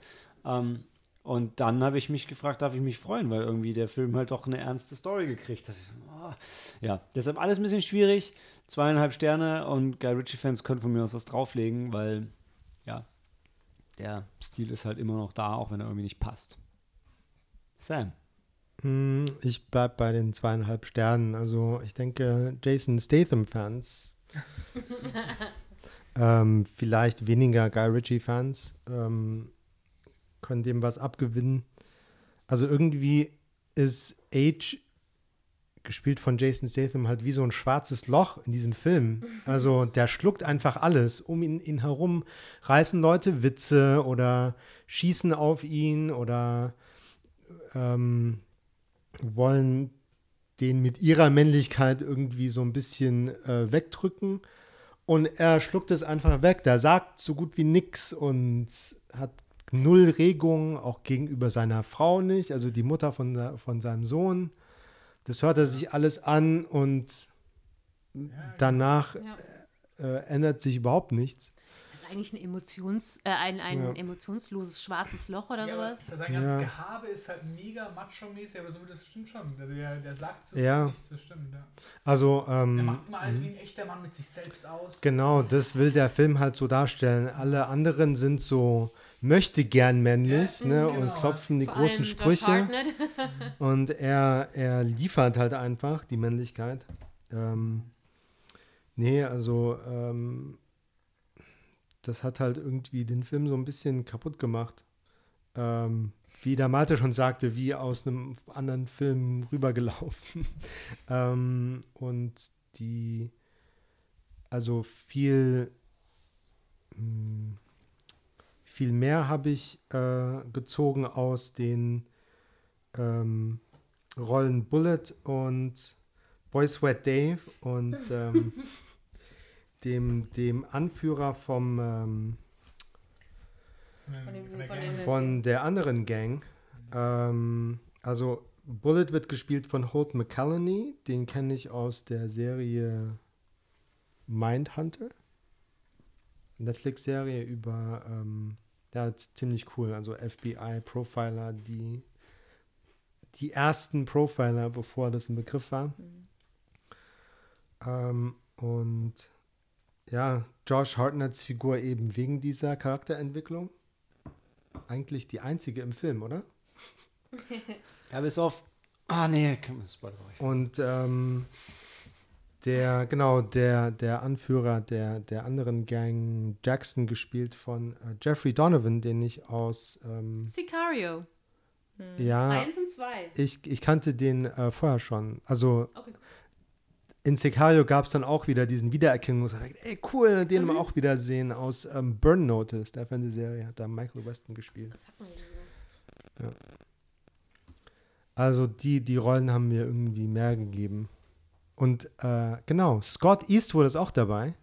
Ähm, und dann habe ich mich gefragt, darf ich mich freuen, weil irgendwie der Film halt doch eine ernste Story gekriegt hat. Oh, ja, deshalb alles ein bisschen schwierig. Zweieinhalb Sterne und Guy Ritchie-Fans können von mir aus was drauflegen, weil ja, der Stil ist halt immer noch da, auch wenn er irgendwie nicht passt. Sam. Hm, Ich bleib bei den zweieinhalb Sternen. Also ich denke, Jason Statham-Fans, ähm, vielleicht weniger Guy Ritchie-Fans, ähm, können dem was abgewinnen. Also irgendwie ist Age gespielt von Jason Statham halt wie so ein schwarzes Loch in diesem Film. Also der schluckt einfach alles. Um ihn, ihn herum reißen Leute Witze oder schießen auf ihn oder ähm, wollen den mit ihrer Männlichkeit irgendwie so ein bisschen äh, wegdrücken. Und er schluckt es einfach weg. Der sagt so gut wie nix und hat null Regung, auch gegenüber seiner Frau nicht, also die Mutter von, von seinem Sohn. Das hört er sich alles an und danach Ja. äh, ändert sich überhaupt nichts. Das ist eigentlich ein, Emotions, äh, ein, ein Ja. emotionsloses schwarzes Loch oder Ja, aber sowas. sein ganzes Ja. Gehabe ist halt mega macho-mäßig, aber so das stimmt schon. Also der, der sagt so Ja. nichts, das stimmt, ja. Also, Er ähm, macht immer alles wie ein echter Mann mit sich selbst aus. Genau, das will der Film halt so darstellen. Alle anderen sind so möchte gern männlich Ja, ne, genau. und klopfen die Vor großen Sprüche. Und er, er liefert halt einfach die Männlichkeit. Ähm, Nee, also ähm, das hat halt irgendwie den Film so ein bisschen kaputt gemacht. Ähm, wie der Malte schon sagte, wie aus einem anderen Film rübergelaufen. ähm, und die, also viel, mh, viel mehr habe ich äh, gezogen aus den ähm, Rollen Bullet und Boy Sweat Dave und ähm, dem, dem Anführer vom, ähm, Von den- von der von der anderen Gang. Ähm, also Bullet wird gespielt von Holt McCallany, den kenne ich aus der Serie Mindhunter. Netflix-Serie über, ähm, ja, ist ziemlich cool, also FBI-Profiler, die die ersten Profiler, bevor das ein Begriff war. Ähm, und ja, Josh Hartnetts Figur eben wegen dieser Charakterentwicklung eigentlich die einzige im Film, oder? Ja, bis auf. Ah, nee, kann man Spoiler Und ähm, der, genau, der, der Anführer der, der anderen Gang, Jackson, gespielt von äh, Jeffrey Donovan, den ich aus, ähm, Sicario. ja, Eins und zwei. ich, ich kannte den äh, vorher schon. Also Okay. in Sicario gab es dann auch wieder diesen Wiedererkennungseffekt. Ey, cool, den wir auch wieder sehen aus ähm, Burn Notice, der Fernsehserie, hat da Michael Weston gespielt. Das hat man ja Also die, die Rollen haben mir irgendwie mehr gegeben. Und äh, genau, Scott Eastwood ist auch dabei.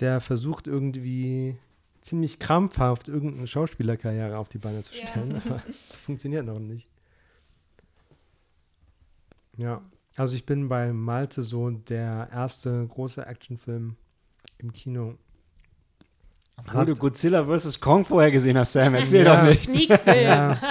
Der versucht irgendwie ziemlich krampfhaft irgendeine Schauspielerkarriere auf die Beine zu Ja. stellen, aber es funktioniert noch nicht. Ja, also ich bin bei Malte so der erste große Actionfilm im Kino. Wo du Godzilla vs. Kong vorher gesehen hast, Sam, erzähl Ja. doch nicht. Ja.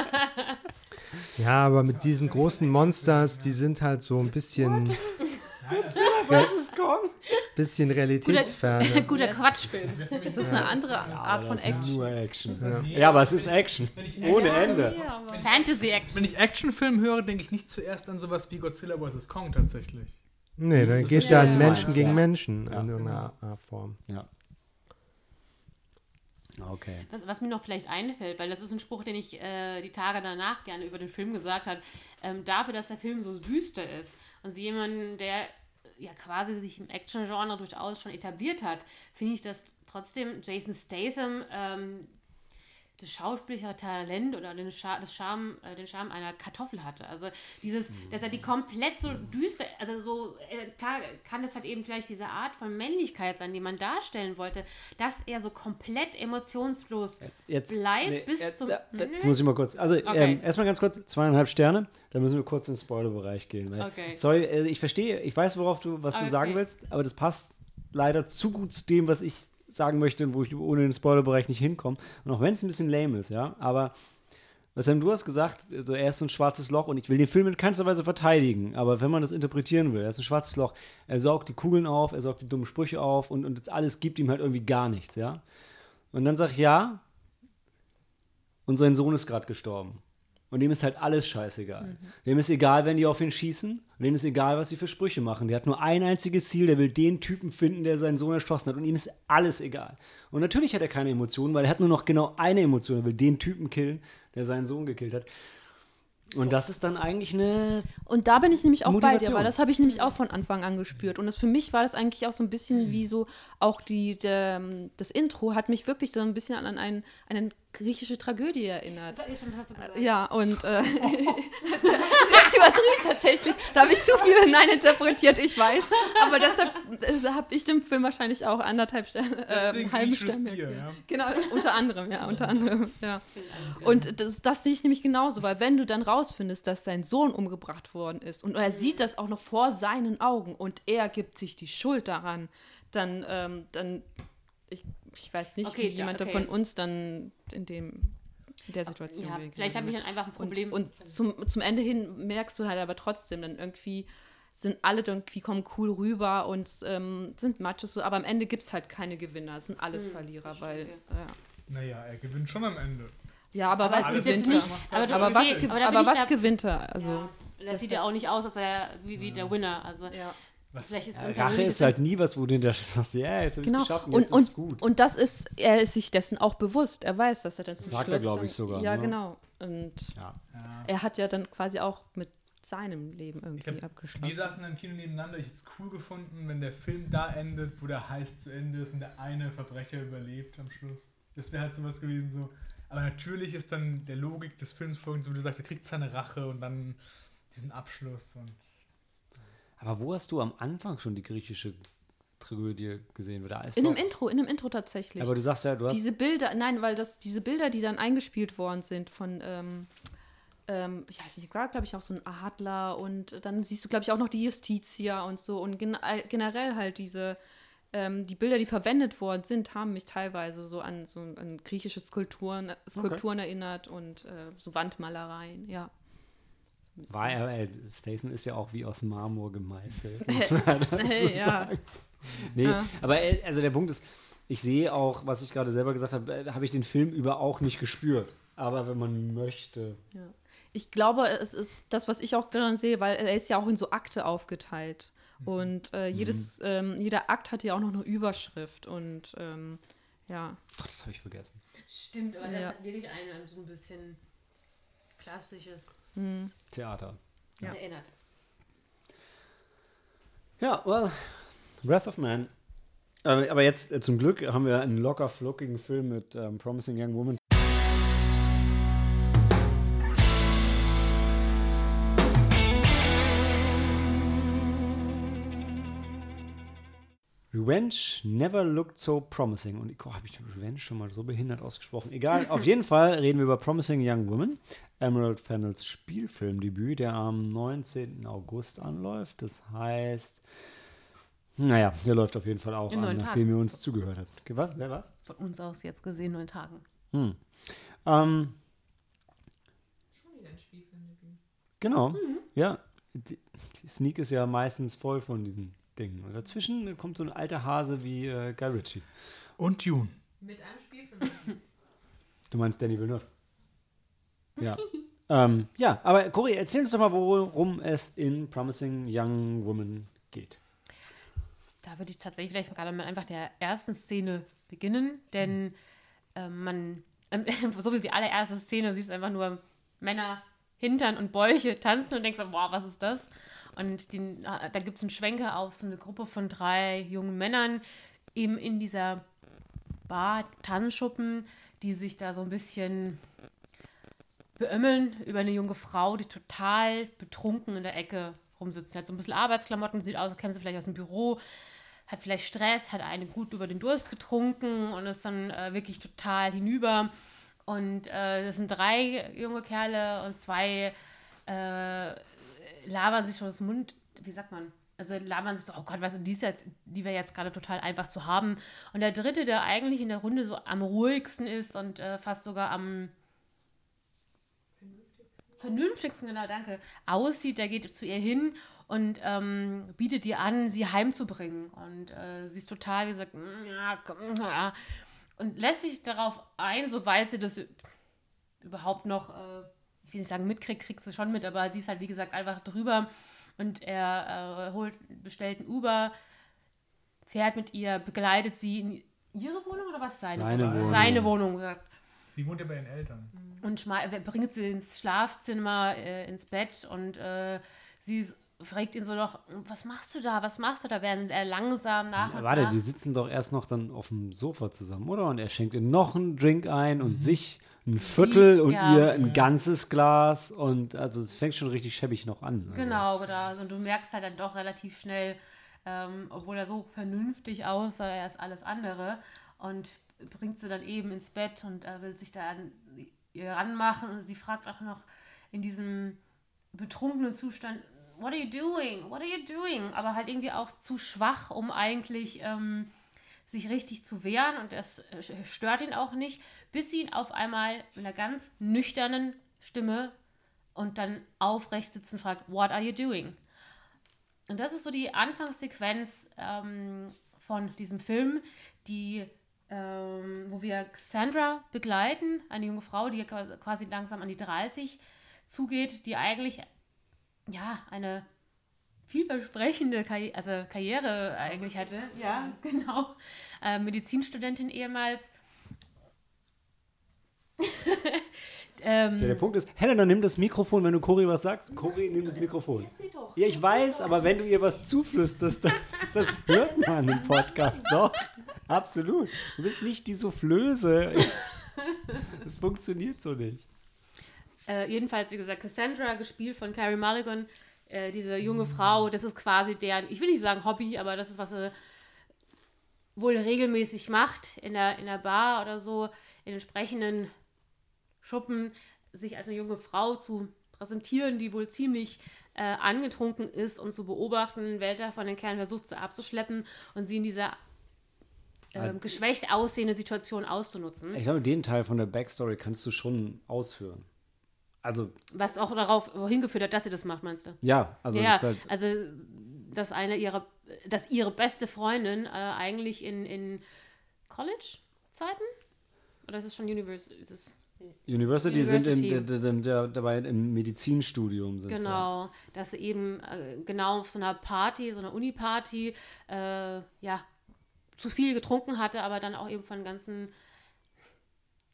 ja, aber mit diesen großen Monsters, die sind halt so ein bisschen, vs. Kong? bisschen realitätsferne. Guter Quatschfilm. Das ist eine andere Art von Das ist Action. Nur Action. Ja. Ja, aber es ist Action. Ohne Ende. Fantasy-Action. wenn ich Actionfilm höre, denke ich nicht zuerst an sowas wie Godzilla vs. Kong tatsächlich. Nee, dann geht ja an Menschen gegen. Menschen Ja. in irgendeiner Art Form. Ja. Okay. Was, was mir noch vielleicht einfällt, weil das ist ein Spruch, den ich äh, die Tage danach gerne über den Film gesagt habe, ähm, dafür, dass der Film so düster ist und sie jemanden, der äh, ja quasi sich im Action-Genre durchaus schon etabliert hat, finde ich, dass trotzdem Jason Statham ähm, das schauspielerische Talent oder den, Scha das Charme, äh, den Charme einer Kartoffel hatte. Also dieses, dass er die komplett so düster, also so, äh, klar kann das halt eben vielleicht diese Art von Männlichkeit sein, die man darstellen wollte, dass er so komplett emotionslos Jetzt, bleibt bis jetzt, zum. äh, Jetzt muss ich mal kurz. Also, Okay. ähm, erstmal ganz kurz: zweieinhalb Sterne. Da müssen wir kurz in den Spoiler-Bereich gehen. Weil, Okay. Sorry, äh, ich verstehe, ich weiß, worauf du, was du Okay. sagen willst, aber das passt leider zu gut zu dem, was ich sagen möchte wo ich ohne den Spoiler-Bereich nicht hinkomme. Und auch wenn es ein bisschen lame ist, ja, aber. Was du hast gesagt, so, er ist ein schwarzes Loch und ich will den Film in keinster Weise verteidigen, aber wenn man das interpretieren will, er ist ein schwarzes Loch, er saugt die Kugeln auf, er saugt die dummen Sprüche auf und, und das alles gibt ihm halt irgendwie gar nichts, ja. Und dann sag ich, ja, und sein Sohn ist gerade gestorben. Und dem ist halt alles scheißegal. Dem ist egal, wenn die auf ihn schießen. Und dem ist egal, was sie für Sprüche machen. Der hat nur ein einziges Ziel, der will den Typen finden, der seinen Sohn erschossen hat. Und ihm ist alles egal. Und natürlich hat er keine Emotionen, weil er hat nur noch genau eine Emotion. Er will den Typen killen, der seinen Sohn gekillt hat. Und das ist dann eigentlich eine. Und da bin ich nämlich auch bei dir, Motivation. weil das habe ich nämlich auch von Anfang an gespürt. Und das, für mich war das eigentlich auch so ein bisschen wie so, auch die, der, das Intro hat mich wirklich so ein bisschen an ein, eine griechische Tragödie erinnert. Das hast du gesagt. Ja, und äh, das ist übertrieben tatsächlich. Da habe ich zu viel hineininterpretiert, ich weiß. Aber deshalb äh, habe ich dem Film wahrscheinlich auch anderthalb Sterne, äh, griechisches Sterne. Bier, ja. Genau, unter anderem, ja, unter anderem, ja. Und das, das sehe ich nämlich genauso, weil wenn du dann rausfindest, dass sein Sohn umgebracht worden ist und er sieht das auch noch vor seinen Augen und er gibt sich die Schuld daran, dann, ähm, dann ich, ich weiß nicht, Okay, wie ja, jemand okay. von uns dann in dem in der Situation Ja, vielleicht habe ich dann einfach ein Problem. Und, und zum, zum Ende hin merkst du halt aber trotzdem dann irgendwie sind alle irgendwie kommen cool rüber und ähm, sind Machos, so, aber am Ende gibt es halt keine Gewinner, es sind alles Hm, Verlierer, weil ja. Naja, er gewinnt schon am Ende. ja, aber, aber was gewinnt er? Aber, Aber was, aber aber was da- gewinnt er? Also, ja, das, sieht ja auch nicht aus, als er wie, wie der Winner. Also ja. Was, Vielleicht ist ein Rache ist halt nie was, wo du hinterher sagst, ja, jetzt habe ich es Genau. geschafft und Und, jetzt ist und, gut. und das ist, er ist sich dessen auch bewusst. Er weiß, dass er dann zum Sagt er, Schluss glaub dann- ich, sogar, Ja, ne? genau. Und ja. ja. er hat ja dann quasi auch mit seinem Leben irgendwie glaub, Wir abgeschlossen. saßen im Kino nebeneinander. Ich hätte es cool gefunden, wenn der Film da endet, wo der Heiß zu Ende ist und der eine Verbrecher überlebt am Schluss. Das wäre halt sowas gewesen. So. Aber natürlich ist dann der Logik des Films folgend, so wie du sagst, er kriegt seine Rache und dann diesen Abschluss. Und Aber wo hast du am Anfang schon die griechische Tragödie gesehen? Da ist In dem Intro, in dem Intro tatsächlich. aber du sagst ja, du hast diese Bilder, nein, weil das, diese Bilder, die dann eingespielt worden sind von, ähm, ähm, ich weiß nicht, war glaube ich auch so ein Adler und dann siehst du glaube ich auch noch die Justitia und so und gen generell halt diese, ähm, die Bilder, die verwendet worden sind, haben mich teilweise so an so an griechische Skulpturen, Skulpturen erinnert und äh, so Wandmalereien, ja. War er, äh, Statham ist ja auch wie aus Marmor gemeißelt. hey, ja. nee, Ja. aber äh, also der Punkt ist, ich sehe auch, was ich gerade selber gesagt habe, äh, habe ich den Film über auch nicht gespürt. Aber wenn man möchte. Ja. Ich glaube, es ist das, was ich auch daran sehe, weil er ist ja auch in so Akte aufgeteilt. Und äh, jedes, ähm, jeder Akt hat ja auch noch eine Überschrift. Und ähm, ja. Gott, das habe ich vergessen. Stimmt, aber das Ja. hat wirklich ein so ein bisschen klassisches Theater. Ja. erinnert. Ja, well, Wrath of Man. Aber, aber jetzt äh, zum Glück haben wir einen locker flockigen Film mit ähm, Promising Young Woman. Revenge never looked so promising. Und oh, habe ich Revenge schon mal so behindert ausgesprochen? Egal, auf jeden Fall reden wir über Promising Young Woman. Emerald Fennels Spielfilmdebüt, der am 19. August anläuft. Das heißt, naja, der läuft auf jeden Fall auch In an, nachdem Tagen. ihr uns zugehört habt. Was? Wer was? Von uns aus jetzt gesehen, neun Tagen. Hm. Ähm, genau, ja. Die, die Sneak ist ja meistens voll von diesen Dingen. Und dazwischen kommt so ein alter Hase wie äh, Guy Ritchie. Und Dune. Mit einem Spielfilm. Du meinst Danny Villeneuve? Ja. ähm, ja, aber Cory, erzähl uns doch mal, worum es in Promising Young Woman geht. Da würde ich tatsächlich vielleicht gerade mit einfach der ersten Szene beginnen, denn ähm, man, ähm, so wie die allererste Szene, siehst einfach nur Männer, Hintern und Bäuche tanzen und denkst so, boah, was ist das? Und den, äh, da gibt es einen Schwenker auf so eine Gruppe von drei jungen Männern, eben in dieser Bar, Tanzschuppen, die sich da so ein bisschen beömmeln über eine junge Frau, die total betrunken in der Ecke rumsitzt. Hat so ein bisschen Arbeitsklamotten, sieht aus, als käme sie vielleicht aus dem Büro, hat vielleicht Stress, hat eine gut über den Durst getrunken und ist dann äh, wirklich total hinüber. Und äh, das sind drei junge Kerle und zwei äh, labern sich schon das Mund, wie sagt man? Also labern sich so, oh Gott, was die ist jetzt, die wäre jetzt gerade total einfach zu haben. Und der dritte, der eigentlich in der Runde so am ruhigsten ist und äh, fast sogar am vernünftigsten, genau, danke, aussieht, der geht zu ihr hin und ähm, bietet ihr an, sie heimzubringen. Und äh, sie ist total, wie gesagt, "Mm, ja, komm, ja." und lässt sich darauf ein, soweit sie das überhaupt noch, äh, ich will nicht sagen mitkriegt, kriegt sie schon mit, aber die ist halt, wie gesagt, einfach drüber und er äh, holt, bestellt ein Uber, fährt mit ihr, begleitet sie in ihre Wohnung oder was? Seine, Seine Wohnung. Seine Wohnung, sagt Sie wohnt ja bei ihren Eltern. und schma- bringt sie ins Schlafzimmer, äh, ins Bett und äh, sie fragt ihn so noch, was machst du da, was machst du da, während er langsam nach Ja, und warte, nach... die sitzen doch erst noch dann auf dem Sofa zusammen, oder? Und er schenkt ihr noch einen Drink ein und sich ein Viertel und ja. ihr ein ganzes Glas. Und also es fängt schon richtig schäbig noch an. Also. Genau, genau. Und du merkst halt dann doch relativ schnell, ähm, obwohl er so vernünftig aussah, er ist alles andere. Und bringt sie dann eben ins Bett und er will sich da an ihr ranmachen. Und sie fragt auch noch in diesem betrunkenen Zustand, what are you doing? What are you doing? Aber halt irgendwie auch zu schwach, um eigentlich ähm, sich richtig zu wehren. Und das äh, stört ihn auch nicht, bis sie ihn auf einmal mit einer ganz nüchternen Stimme und dann aufrecht sitzen fragt, what are you doing? Und das ist so die Anfangssequenz ähm, von diesem Film, die, ähm, wo wir Cassandra begleiten, eine junge Frau, die qua- quasi langsam an die 30 zugeht, die eigentlich ja eine vielversprechende Karri also Karriere eigentlich hatte. Ja, genau. Äh, Medizinstudentin ehemals. ähm, Ja, der Punkt ist, Helena, nimm das Mikrofon, wenn du Cori was sagst. Cori, nimm das Mikrofon. Ja, ich weiß, aber wenn du ihr was zuflüsterst, das, das hört man im Podcast doch. Absolut. Du bist nicht die Soufflöse. Das funktioniert so nicht. Äh, jedenfalls, wie gesagt, Cassandra, gespielt von Carrie Mulligan, äh, diese junge Frau, das ist quasi deren, ich will nicht sagen Hobby, aber das ist, was sie wohl regelmäßig macht in der, in der Bar oder so, in entsprechenden Schuppen, sich als eine junge Frau zu präsentieren, die wohl ziemlich äh, angetrunken ist und zu beobachten, welcher von den Kerlen versucht, sie abzuschleppen und sie in dieser ähm, geschwächt aussehenden Situation auszunutzen. Ich glaube, den Teil von der Backstory kannst du schon ausführen. Also, Was auch darauf hingeführt hat, dass sie das macht, meinst du? ja, also ja, ist halt, also dass eine ihrer, dass ihre beste Freundin äh, eigentlich in, in College-Zeiten? Oder ist es schon University? Ist es, University, sind University. in, d- d- d- dabei im Medizinstudium. Sind genau, dass sie eben äh, genau auf so einer Party, so einer Uni-Party, äh, ja, zu viel getrunken hatte, aber dann auch eben von ganzen,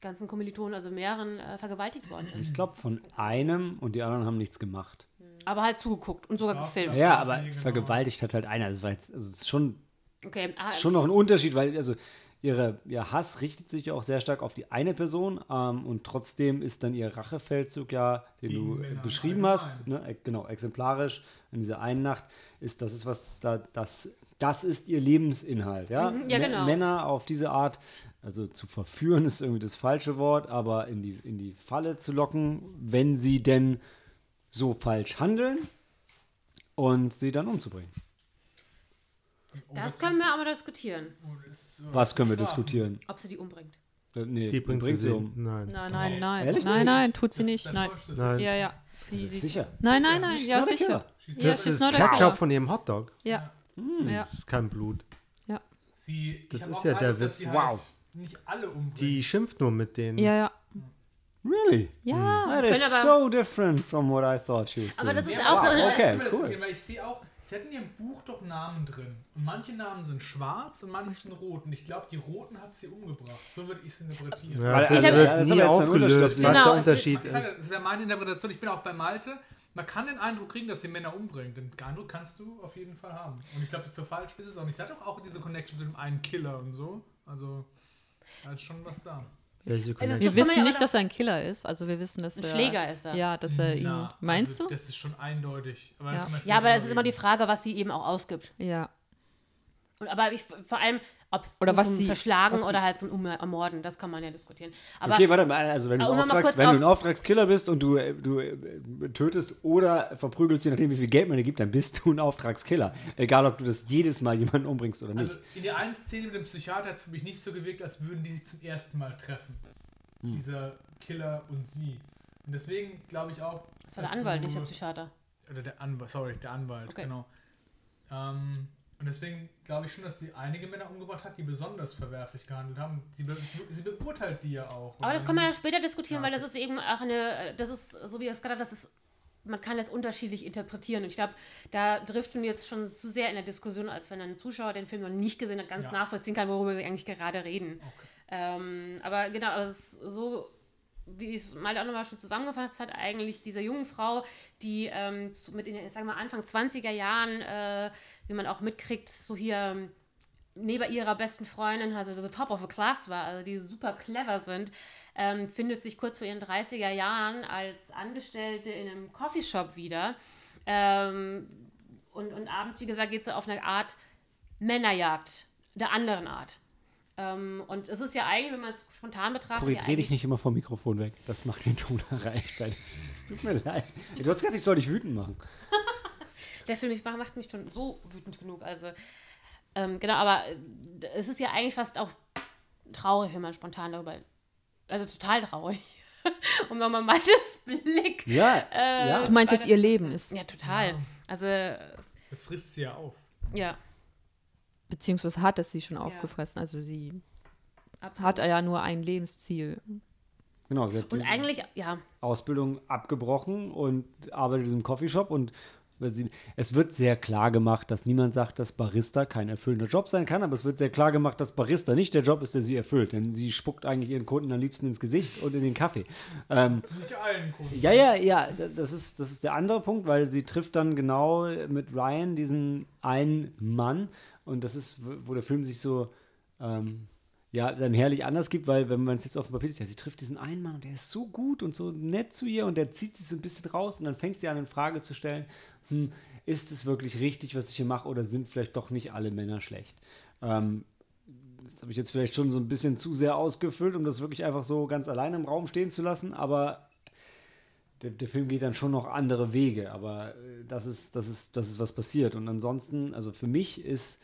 ganzen Kommilitonen, also mehreren, äh, vergewaltigt worden ist. Ich glaube, von einem und die anderen haben nichts gemacht. Aber halt zugeguckt und sogar gefilmt. Ja, aber genau. vergewaltigt hat halt einer. Also, es war jetzt, also es ist schon Okay, ah, ist schon noch ein Unterschied, weil also ihre, ihr Hass richtet sich ja auch sehr stark auf die eine Person ähm, und trotzdem ist dann ihr Rachefeldzug ja, den Gegen du Männer beschrieben hast, ne, äh, genau, exemplarisch in dieser einen Nacht, ist das ist was, da, das, das ist ihr Lebensinhalt, ja? Mhm, ja, genau. Männer auf diese Art, also zu verführen ist irgendwie das falsche Wort, aber in die, in die Falle zu locken, wenn sie denn so falsch handeln und sie dann umzubringen. das können wir aber diskutieren, Was können wir diskutieren? ob sie die umbringt. Äh, Nee, Die bringt, sie um. um. Nein. Nein, nein, nein. Nein, nicht? nein, tut sie nicht. Nein. Nein. Ja, ja. Sie, sie, Sicher. Nein, nein, nein. Ja, sicher. Das ist Ketchup von ihrem Hotdog. Ja. Ja. Das ist kein Blut. Ja. Sie, Das ist ja der Witz. sie Wow. Halt nicht alle umbringt. Die schimpft nur mit denen. Ja, ja. Really? Ja. That is so different from what I thought she was doing. Aber das ist Ja, auch wow, so- okay, cool. Weil ich sehe auch, sie hatten in ihrem Buch doch Namen drin. Und manche Namen sind schwarz und manche sind rot. Und ich glaube, die roten hat sie umgebracht. So würde ich es interpretieren. Ja, das also- wird ist nie aufgelöst, was. Genau, der Unterschied Ich sage, ist. das wäre meine Interpretation. Ich bin auch bei Malte. Man kann den Eindruck kriegen, dass sie Männer umbringt. Den Eindruck kannst du auf jeden Fall haben. Und ich glaube, so falsch ist es auch nicht. Sie hat doch auch diese Connection zu dem einen Killer und so. Also, da ist schon was da. Das- Wir wissen ja nicht, dass er ein Killer ist. Also wir wissen, dass Ein er... Schläger ist er. Ja, dass er ihn... Na, Meinst also, du? Das ist schon eindeutig. Aber Ja. Ja, aber es ist immer die. Frage, was sie eben auch ausgibt. Ja. Und, aber ich, vor allem, ob es Oder was zum sie- Verschlagen oder halt zum Um- Ermorden, das kann man ja diskutieren. Aber okay, warte mal, also wenn du, um noch mal Auftrags, kurz wenn du ein Auftragskiller bist und du, äh, du äh, tötest oder verprügelst, je nachdem wie viel Geld man dir gibt, dann bist du ein Auftragskiller. Egal, ob du das jedes Mal jemanden umbringst oder nicht. Also in der einen Szene mit dem Psychiater hat es für mich nicht so gewirkt, als würden die sich zum ersten Mal treffen. Hm. Dieser Killer und sie. Und deswegen glaube ich auch. das war der Anwalt, nicht der Psychiater. Oder der Anwalt, sorry, der Anwalt, Okay. genau. Ähm, und deswegen glaube ich schon, dass sie einige Männer umgebracht hat, die besonders verwerflich gehandelt haben. Sie, be sie, beurteilt die ja auch. Aber das können wir ja später diskutieren, Ja, weil das ist eben auch eine, das ist, so wie er es gerade das ist, man kann das unterschiedlich interpretieren. Und ich glaube, da driften wir jetzt schon zu sehr in der Diskussion, als wenn ein Zuschauer den Film noch nicht gesehen hat, ganz Ja. nachvollziehen kann, worüber wir eigentlich gerade reden. Okay. Ähm, aber genau, es ist so, wie es mal auch nochmal schon zusammengefasst hat, eigentlich dieser jungen Frau, die ähm, mit in den, ich sag mal, Anfang 20er Jahren, äh, wie man auch mitkriegt, so hier ähm, neben ihrer besten Freundin, also the top of the class war, also die super clever sind, ähm, findet sich kurz vor ihren 30er Jahren als Angestellte in einem Coffeeshop wieder. Ähm, und, und abends, wie gesagt, geht sie auf eine Art Männerjagd der anderen Art. Ähm, und es ist ja eigentlich, wenn man es spontan betrachtet, Cory, ja dreh dich nicht immer vom Mikrofon weg. Das macht den Ton erreicht. Es tut mir leid. Du hast gesagt, ich soll dich wütend machen. Der Film ich, macht mich schon so wütend genug. Also, ähm, genau, aber äh, es ist ja eigentlich fast auch traurig, wenn man spontan darüber. Also total traurig. um nochmal Maltes Blick. Ja, Äh, ja. Du meinst jetzt, ihr Leben ist... Ja, total. Ja. Also, Das frisst sie ja auf. ja, Beziehungsweise hat es sie schon aufgefressen. Also sie absolut. hat ja nur ein Lebensziel. Genau, sie hat Und die eigentlich, ja, Ausbildung abgebrochen und arbeitet in diesem Coffeeshop und sie, es wird sehr klar gemacht, dass niemand sagt, dass Barista kein erfüllender Job sein kann, aber es wird sehr klar gemacht, dass Barista nicht der Job ist, der sie erfüllt. Denn sie spuckt eigentlich ihren Kunden am liebsten ins Gesicht und in den Kaffee. Ähm, Nicht allen Kunden. ja, ja, ja, da- das ist, das ist der andere Punkt, weil sie trifft dann genau mit Ryan diesen einen Mann und das ist, wo der Film sich so, ähm, ja, dann herrlich anders gibt, weil wenn man es jetzt auf dem Papier sieht, ja, sie trifft diesen einen Mann und der ist so gut und so nett zu ihr und der zieht sie so ein bisschen raus und dann fängt sie an, in Frage zu stellen, hm, ist es wirklich richtig, was ich hier mache oder sind vielleicht doch nicht alle Männer schlecht? Ähm, das habe ich jetzt vielleicht schon so ein bisschen zu sehr ausgefüllt, um das wirklich einfach so ganz alleine im Raum stehen zu lassen, aber der, der Film geht dann schon noch andere Wege, aber äh, das ist, das ist, das ist was passiert. Und ansonsten, also für mich ist,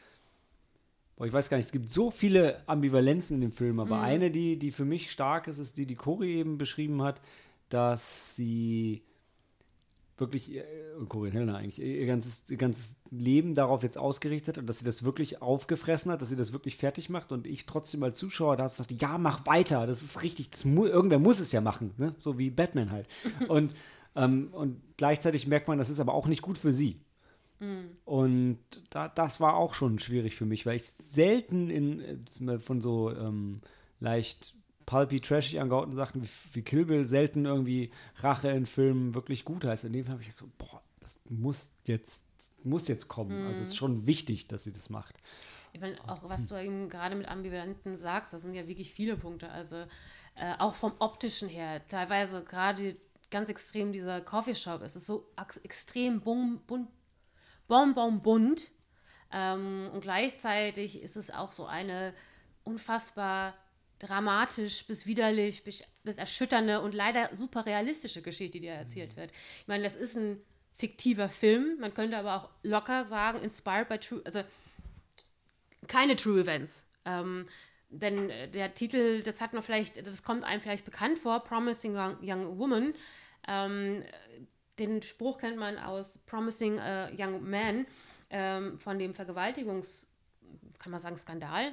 boah, ich weiß gar nicht, es gibt so viele Ambivalenzen in dem Film, aber eine, die, die für mich stark ist, ist die, die Cory eben beschrieben hat, dass sie wirklich, äh, und Cory Helena eigentlich, ihr ganzes, ihr ganzes Leben darauf jetzt ausgerichtet hat und dass sie das wirklich aufgefressen hat, dass sie das wirklich fertig macht und ich trotzdem als Zuschauer da dachte, ja, mach weiter, das ist richtig, das mu irgendwer muss es ja machen, ne? so wie Batman halt. und, ähm, und gleichzeitig merkt man, das ist aber auch nicht gut für sie. Und da, das war auch schon schwierig für mich, weil ich selten in von so ähm, leicht pulpy, trashig angehauchten Sachen wie, wie Kill Bill selten irgendwie Rache in Filmen wirklich gut heißt. In dem Fall habe ich so, boah, das muss jetzt, muss jetzt kommen. Also es ist schon wichtig, dass sie das macht. Ich meine, auch was du eben gerade mit Ambivalenten sagst, das sind ja wirklich viele Punkte. Also äh, auch vom optischen her, teilweise gerade ganz extrem dieser Coffeeshop, es ist so ex- extrem bunt, bonbon bunt. Ähm, und gleichzeitig ist es auch so eine unfassbar dramatisch bis widerlich, bis, bis erschütternde und leider super realistische Geschichte, die da erzählt wird. Ich meine, das ist ein fiktiver Film, man könnte aber auch locker sagen, inspired by true, also keine True Events. Ähm, denn äh, der Titel, das hat man vielleicht, das kommt einem vielleicht bekannt vor, Promising Young, Young Woman. Ähm, äh, den Spruch kennt man aus Promising äh, Young Man ähm, von dem Vergewaltigungs, kann man sagen, Skandal,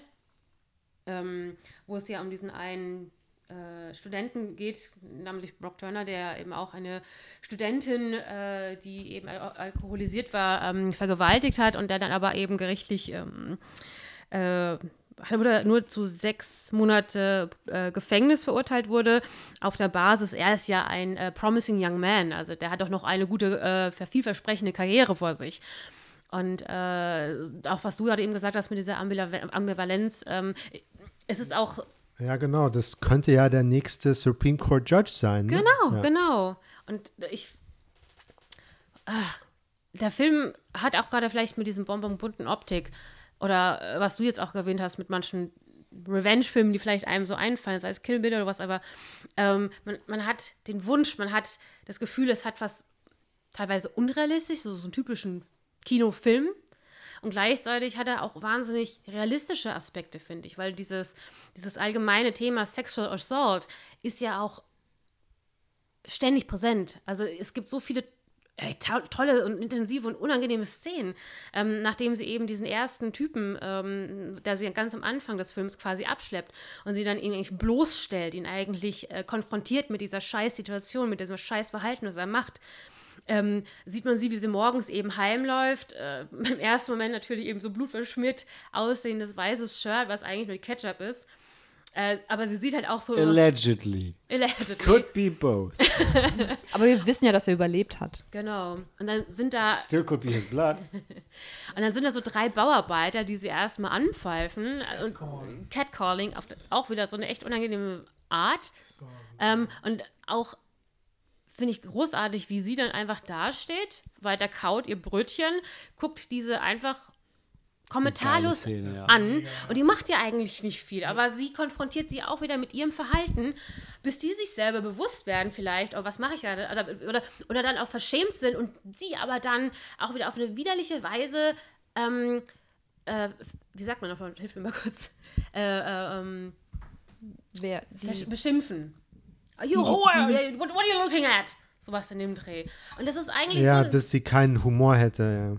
ähm, wo es ja um diesen einen äh, Studenten geht, namentlich Brock Turner, der eben auch eine Studentin, äh, die eben al alkoholisiert war, ähm, vergewaltigt hat und der dann aber eben gerichtlich ähm, äh, wurde nur zu sechs Monate äh, Gefängnis verurteilt wurde, auf der Basis, er ist ja ein äh, promising young man, also der hat doch noch eine gute, äh, vielversprechende Karriere vor sich. Und äh, auch was du gerade eben gesagt hast mit dieser Ambivalenz, ähm, es ist auch Ja, genau. Das könnte ja der nächste Supreme Court Judge sein. Ne? Genau, ja. genau. Und ich. Ah, der Film hat auch gerade vielleicht mit diesem bonbonbunten Optik oder äh, was du jetzt auch erwähnt hast, mit manchen Revenge-Filmen, die vielleicht einem so einfallen, sei es Kill Bill oder was, aber ähm, man, man hat den Wunsch, man hat das Gefühl, es hat was teilweise unrealistisch, so, so einen typischen Kinofilm. Und gleichzeitig hat er auch wahnsinnig realistische Aspekte, finde ich, weil dieses, dieses allgemeine Thema Sexual Assault ist ja auch ständig präsent. Also es gibt so viele tolle und intensive und unangenehme Szenen, ähm, nachdem sie eben diesen ersten Typen, ähm, der sie ganz am Anfang des Films quasi abschleppt und sie dann ihn eigentlich bloßstellt, ihn eigentlich äh, konfrontiert mit dieser Scheißsituation, mit diesem Scheißverhalten, was er macht. Ähm, sieht man sie, wie sie morgens eben heimläuft. Äh, Im ersten Moment natürlich eben so blutverschmiert aussehendes weißes Shirt, was eigentlich nur Ketchup ist. Äh, aber sie sieht halt auch so. Allegedly. Allegedly. Could be both. Aber wir wissen ja, dass er überlebt hat. Genau. Und dann sind da Still could be his blood. und dann sind da so drei Bauarbeiter, die sie erstmal anpfeifen und Catcalling auf auch wieder so eine echt unangenehme Art. Ähm, und auch finde ich großartig, wie sie dann einfach dasteht, weiter kaut ihr Brötchen, guckt diese einfach kommentarlos Szene, ja. an und die macht ja eigentlich nicht viel, aber sie konfrontiert sie auch wieder mit ihrem Verhalten, bis die sich selber bewusst werden vielleicht, oh, was mache ich gerade, oder, oder, oder dann auch verschämt sind und sie aber dann auch wieder auf eine widerliche Weise, ähm, äh, wie sagt man noch, hilf mir mal kurz, äh, äh, ähm, Wer? Die, beschimpfen. You whore, what, what are you looking at? Sowas in dem Dreh. Und das ist eigentlich Ja, so... dass sie keinen Humor hätte.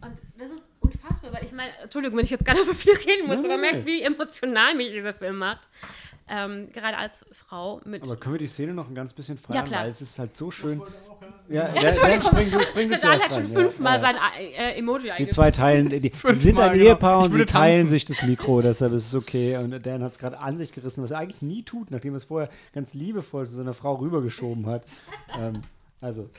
Und das ist unfassbar, weil ich meine, Entschuldigung, wenn ich jetzt gerade so viel reden muss, Nein, aber merkt, wie emotional mich dieser Film macht. Ähm, gerade als Frau mit. Aber können wir die Szene noch ein ganz bisschen feiern? Ja, klar. Weil es ist halt so schön. auch, ja, Ja, dann, dann spring du, spring du Der hat schon fünfmal ja, ja. sein äh, Emoji Die zwei teilen, die, sind ein. Ehepaar und sie teilen tanzen. sich das Mikro, deshalb ist es okay. Und Dan hat es gerade an sich gerissen, was er eigentlich nie tut, nachdem er es vorher ganz liebevoll zu seiner Frau rübergeschoben hat. ähm, also,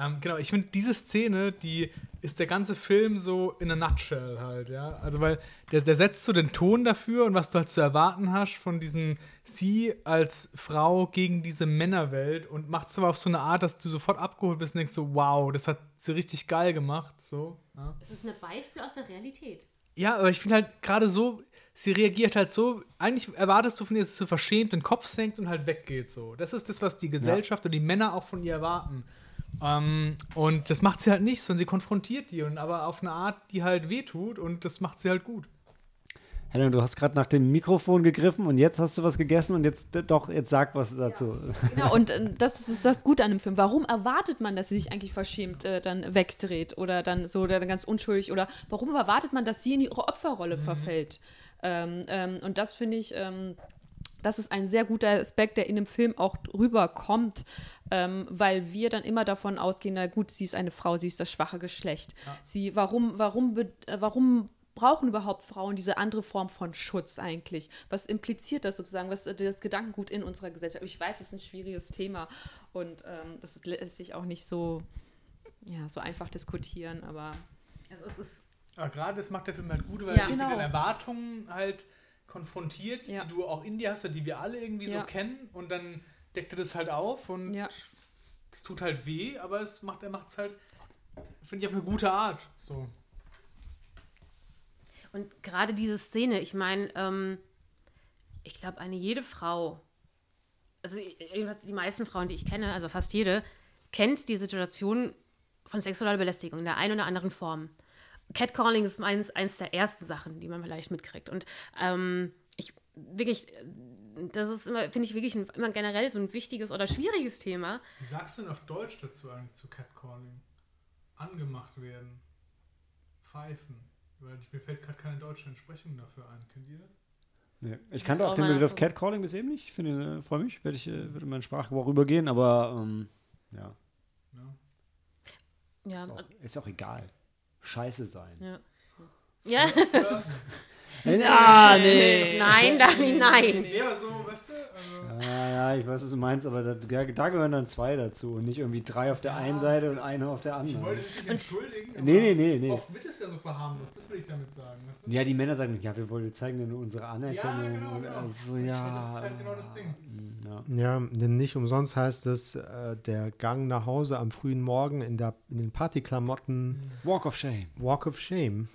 Ähm, genau, ich finde, diese Szene, die ist der ganze Film so in a nutshell halt, ja. Also, weil der, der setzt so den Ton dafür und was du halt zu erwarten hast von diesem sie als Frau gegen diese Männerwelt und macht es aber auf so eine Art, dass du sofort abgeholt bist und denkst so, wow, das hat sie richtig geil gemacht, so. Ja. Das ist ein Beispiel aus der Realität. Ja, aber ich finde halt gerade so, sie reagiert halt so, eigentlich erwartest du von ihr, dass sie so verschämt den Kopf senkt und halt weggeht so. Das ist das, was die Gesellschaft und die Männer auch von ihr erwarten. Ähm, und das macht sie halt nicht, sondern sie konfrontiert die und aber auf eine Art, die halt wehtut und das macht sie halt gut. Helen, du hast gerade nach dem Mikrofon gegriffen und jetzt hast du was gegessen und jetzt doch, jetzt sag was dazu. Genau, und äh, das ist das Gute an dem Film. Warum erwartet man, dass sie sich eigentlich verschämt äh, dann wegdreht oder dann so oder dann ganz unschuldig oder warum erwartet man, dass sie in ihre Opferrolle verfällt? Ähm, ähm, und das finde ich, ähm, das ist ein sehr guter Aspekt, der in dem Film auch rüberkommt, ähm, weil wir dann immer davon ausgehen, na gut, sie ist eine Frau, sie ist das schwache Geschlecht. Sie, warum, warum, äh, warum brauchen überhaupt Frauen diese andere Form von Schutz eigentlich? Was impliziert das sozusagen? Was ist das Gedankengut in unserer Gesellschaft? Ich weiß, es ist ein schwieriges Thema und ähm, das ist- lässt sich auch nicht so, ja, so einfach diskutieren, aber Also es ist Aber gerade das macht der Film halt gut, weil Ja. er dich Genau. mit den Erwartungen halt konfrontiert, Ja. die du auch in dir hast, oder die wir alle irgendwie Ja. so kennen und dann deckt er das halt auf und Ja. es tut halt weh, aber es macht, er macht es halt, finde ich, auf eine gute Art. So. Und gerade diese Szene, ich meine, ähm, ich glaube, eine jede Frau, also jedenfalls die meisten Frauen, die ich kenne, also fast jede, kennt die Situation von sexueller Belästigung in der einen oder anderen Form. Catcalling ist meins eins der ersten Sachen, die man vielleicht mitkriegt. Und ähm, ich wirklich, das ist immer, finde ich wirklich ein, immer generell so ein wichtiges oder schwieriges Thema. Wie sagst du denn auf Deutsch dazu eigentlich zu Catcalling? Angemacht werden. Pfeifen. Weil ich, mir fällt gerade keine deutsche Entsprechung dafür ein. Kennt ihr das? Nee. Ich kannte auch auch den Begriff. Catcalling bis eben nicht. Ich finde, äh, freue mich, werde ich, äh, würde in meinen Sprachgebrauch rübergehen, aber ähm, ja, Ja. Ja, ist auch, ist auch egal. Scheiße sein. ja. ja. Ah, nee. nein, Dani, nein. Nee, aber so, weißt du? Also, Ja, ja, ich weiß, was du meinst, aber da, da da gehören dann zwei dazu und nicht irgendwie drei auf der einen Seite und einer auf der ich anderen. wollte dich nicht entschuldigen. Nee, nee, nee, nee. Oft wird es ja so verharmlost, das will ich damit sagen. Weißt du? Ja, die Männer sagen, ja, wir wollen, wir zeigen dir nur unsere Ja, Anerkennung. genau, und genau. also, Ich ja, das ist halt genau das Ding. ja. Ja, denn nicht umsonst heißt es, äh, der Gang nach Hause am frühen Morgen in, der, in den Partyklamotten Walk of Shame. Walk of Shame.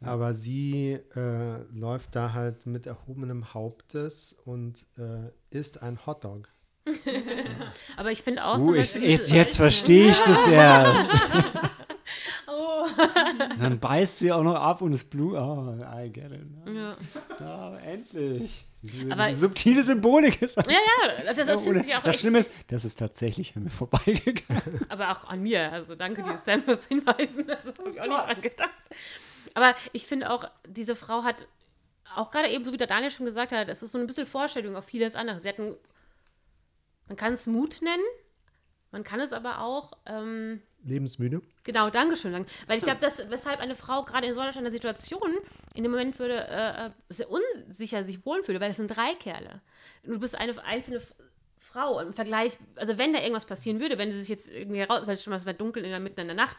Aber sie äh, läuft da halt mit erhobenem Hauptes und äh, isst ein Hotdog. Aber ich finde auch Uh, ich, Beispiel jetzt, verstehe ich das erst. Oh. Dann beißt sie auch noch ab und das Blut. Oh, I get it. Ja. Ja, endlich. Diese, Aber- diese subtile Symbolik ist. ja, ja, das, das ich auch das Schlimme ist, das ist tatsächlich an mir vorbeigegangen. aber auch an mir. Also danke dir, Sam, fürs Hinweisen. Das habe ich auch nicht dran gedacht. Aber ich finde auch, diese Frau hat auch gerade eben, so wie der Daniel schon gesagt hat, es ist so ein bisschen Vorstellung auf vieles andere. Sie hat einen, man kann es Mut nennen, man kann es aber auch, ähm, Lebensmüde. Genau, Dankeschön. Dank. Weil ich glaube, dass weshalb eine Frau gerade in so einer Situation in dem Moment würde äh, äh, sehr unsicher sich wohlfühlen, weil das sind drei Kerle. Du bist eine einzelne Frau im Vergleich, also wenn da irgendwas passieren würde, wenn sie sich jetzt irgendwie heraus, weil es schon mal war dunkel in der mitten in der Nacht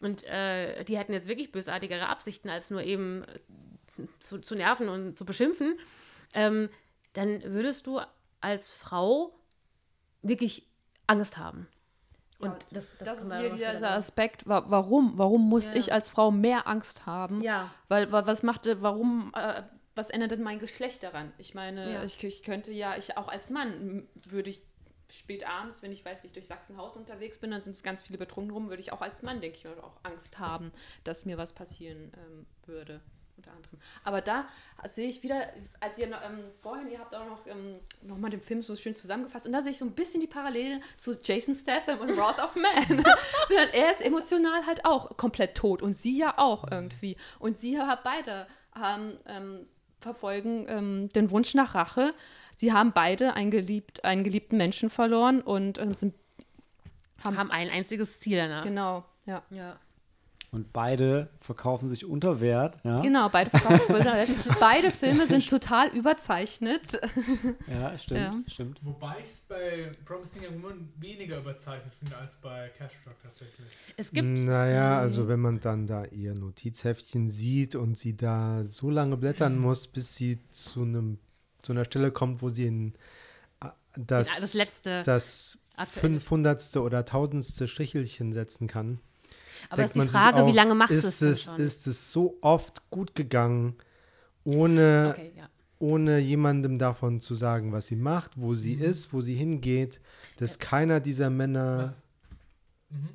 und äh, die hätten jetzt wirklich bösartigere Absichten als nur eben äh, zu, zu nerven und zu beschimpfen, ähm, dann würdest du als Frau wirklich Angst haben. Und das, Das, kann ist wieder auch dieser später Aspekt, wa warum? Warum muss Ja. ich als Frau mehr Angst haben? Ja. Weil, wa- was macht, warum, äh, was ändert denn mein Geschlecht daran? Ich meine, Ja. ich, ich könnte ja, ich auch als Mann würde ich spät abends, wenn ich weiß, ich durch Sachsenhaus unterwegs bin, dann sind es ganz viele betrunken rum, würde ich auch als Mann, denke ich, auch Angst haben, dass mir was passieren ähm, würde. Unter anderem. Aber da sehe ich wieder, als ihr ähm, vorhin, ihr habt auch noch, ähm, noch mal den Film so schön zusammengefasst und da sehe ich so ein bisschen die Parallele zu Jason Statham und Wrath of Man. Er ist emotional halt auch komplett tot und sie ja auch irgendwie. Und sie haben beide haben, ähm, verfolgen ähm, den Wunsch nach Rache. Sie haben beide einen, geliebt, einen geliebten Menschen verloren und ähm, sind haben, ein einziges Ziel danach. Genau, ja. Ja. Und beide verkaufen sich unter Wert. Ja, Genau, beide Verkaufsbilder. beide Filme sind total überzeichnet. ja stimmt. Ja. stimmt. Wobei ich es bei Promising Young Woman weniger überzeichnet finde als bei Cash Truck tatsächlich. Es gibt. Naja, also wenn man dann da ihr Notizheftchen sieht und sie da so lange blättern muss, bis sie zu einem zu einer Stelle kommt, wo sie in äh, das, Ja, das letzte das aktuelle. 500. oder 1000. Strichelchen setzen kann. Aber ist die Frage, wie auch, lange macht ist es denn es schon? Ist es so oft gut gegangen, ohne, okay, ja. ohne jemandem davon zu sagen, was sie macht, wo sie Mhm. ist, wo sie hingeht, dass keiner dieser Männer? Mhm.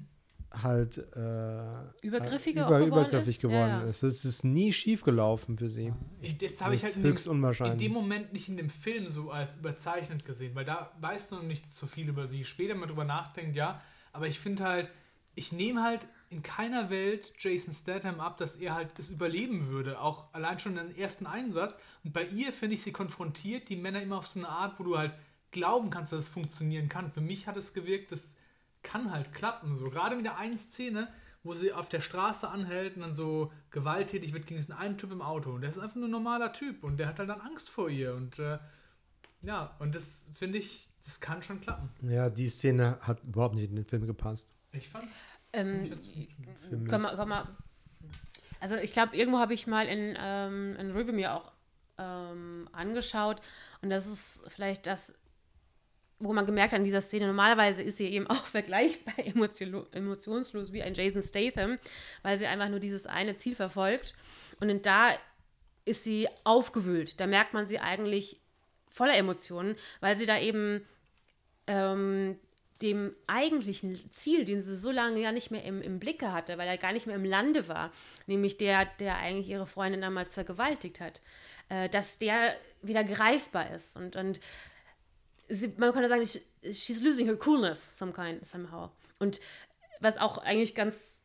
halt äh, Übergriffiger über, geworden übergriffig ist? geworden Ja, ja. ist. Es ist nie schief gelaufen für sie. Ich, das habe ich Das halt in dem, höchst in unwahrscheinlich. dem Moment nicht in dem Film so als überzeichnet gesehen, weil da weißt du noch nicht so viel über sie. Später mal drüber nachdenkt, ja. Aber ich finde halt, ich nehme halt in keiner Welt Jason Statham ab, dass er halt es überleben würde. Auch allein schon in den ersten Einsatz. Und bei ihr finde ich sie konfrontiert, die Männer immer auf so eine Art, wo du halt glauben kannst, dass es funktionieren kann. Für mich hat es gewirkt, das kann halt klappen. So gerade mit der einen Szene, wo sie auf der Straße anhält und dann so gewalttätig wird gegen diesen einen Typ im Auto. Und der ist einfach nur ein normaler Typ und der hat halt dann Angst vor ihr. Und äh, ja, und das finde ich, das kann schon klappen. Ja, die Szene hat überhaupt nicht in den Film gepasst. Ich fand Ähm. Komm mal, komm mal. Also ich glaube, irgendwo habe ich mal in, ähm, in Review mir auch ähm, angeschaut und das ist vielleicht das, wo man gemerkt hat in dieser Szene, normalerweise ist sie eben auch vergleichbar emotion emotionslos wie ein Jason Statham, weil sie einfach nur dieses eine Ziel verfolgt und da ist sie aufgewühlt. Da merkt man sie eigentlich voller Emotionen, weil sie da eben ähm, dem eigentlichen Ziel, den sie so lange ja nicht mehr im, im Blicke hatte, weil er gar nicht mehr im Lande war, nämlich der, der eigentlich ihre Freundin damals vergewaltigt hat, äh, dass der wieder greifbar ist. Und, und sie, man könnte sagen, she- she's losing her coolness some kind, somehow. Und was auch eigentlich ganz,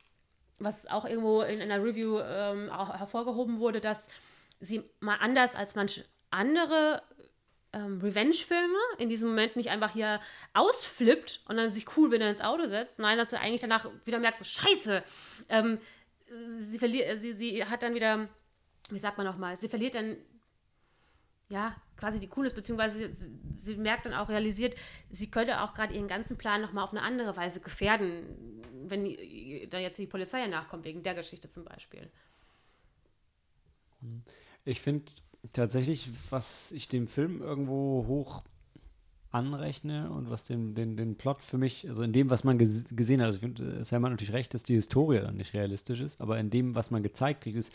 was auch irgendwo in einer Review ähm, auch hervorgehoben wurde, dass sie mal anders als manche andere ähm, Revenge-Filme in diesem Moment nicht einfach hier ausflippt und dann sich cool wieder ins Auto setzt. Nein, dass sie eigentlich danach wieder merkt, so scheiße. Ähm, sie verliert, sie, sie hat dann wieder, wie sagt man nochmal, sie verliert dann ja, quasi die Coolness, beziehungsweise sie, sie merkt dann auch, realisiert, sie könnte auch gerade ihren ganzen Plan nochmal auf eine andere Weise gefährden, wenn da jetzt die Polizei ja nachkommt, wegen der Geschichte zum Beispiel. Ich finde tatsächlich, was ich dem Film irgendwo hoch anrechne und was den, den, den Plot für mich, also in dem, was man ges gesehen hat, also ich finde, Sam hat natürlich recht, dass die Historie dann nicht realistisch ist, aber in dem, was man gezeigt kriegt, ist,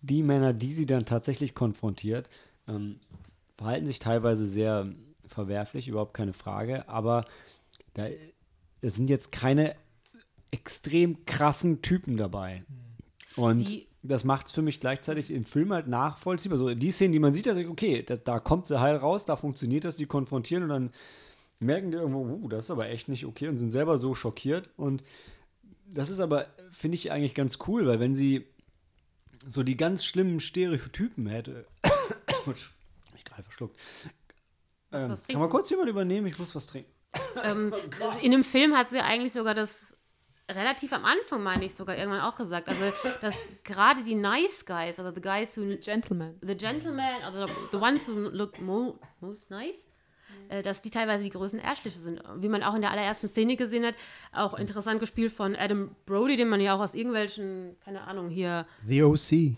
die Männer, die sie dann tatsächlich konfrontiert, ähm, verhalten sich teilweise sehr verwerflich, überhaupt keine Frage, aber da, da sind jetzt keine extrem krassen Typen dabei. Und Die- das macht es für mich gleichzeitig im Film halt nachvollziehbar. So die Szenen, die man sieht, ich, okay, da, da kommt sie heil raus, da funktioniert das, die konfrontieren und dann merken die irgendwo, uh, das ist aber echt nicht okay und sind selber so schockiert. Und das ist aber, finde ich eigentlich ganz cool, weil wenn sie so die ganz schlimmen Stereotypen hätte, hab ich gerade verschluckt. Ähm, kann man kurz jemand übernehmen? Ich muss was trinken. Ähm, in dem Film hat sie eigentlich sogar das relativ am Anfang, meine ich, sogar irgendwann auch gesagt. Also, dass gerade die Nice Guys, also the guys who Gentleman. the gentlemen, also the ones who look mo most nice, äh, dass die teilweise die größten Arschlöcher sind. Wie man auch in der allerersten Szene gesehen hat, auch interessant gespielt von Adam Brody, den man ja auch aus irgendwelchen, keine Ahnung, hier The O.C.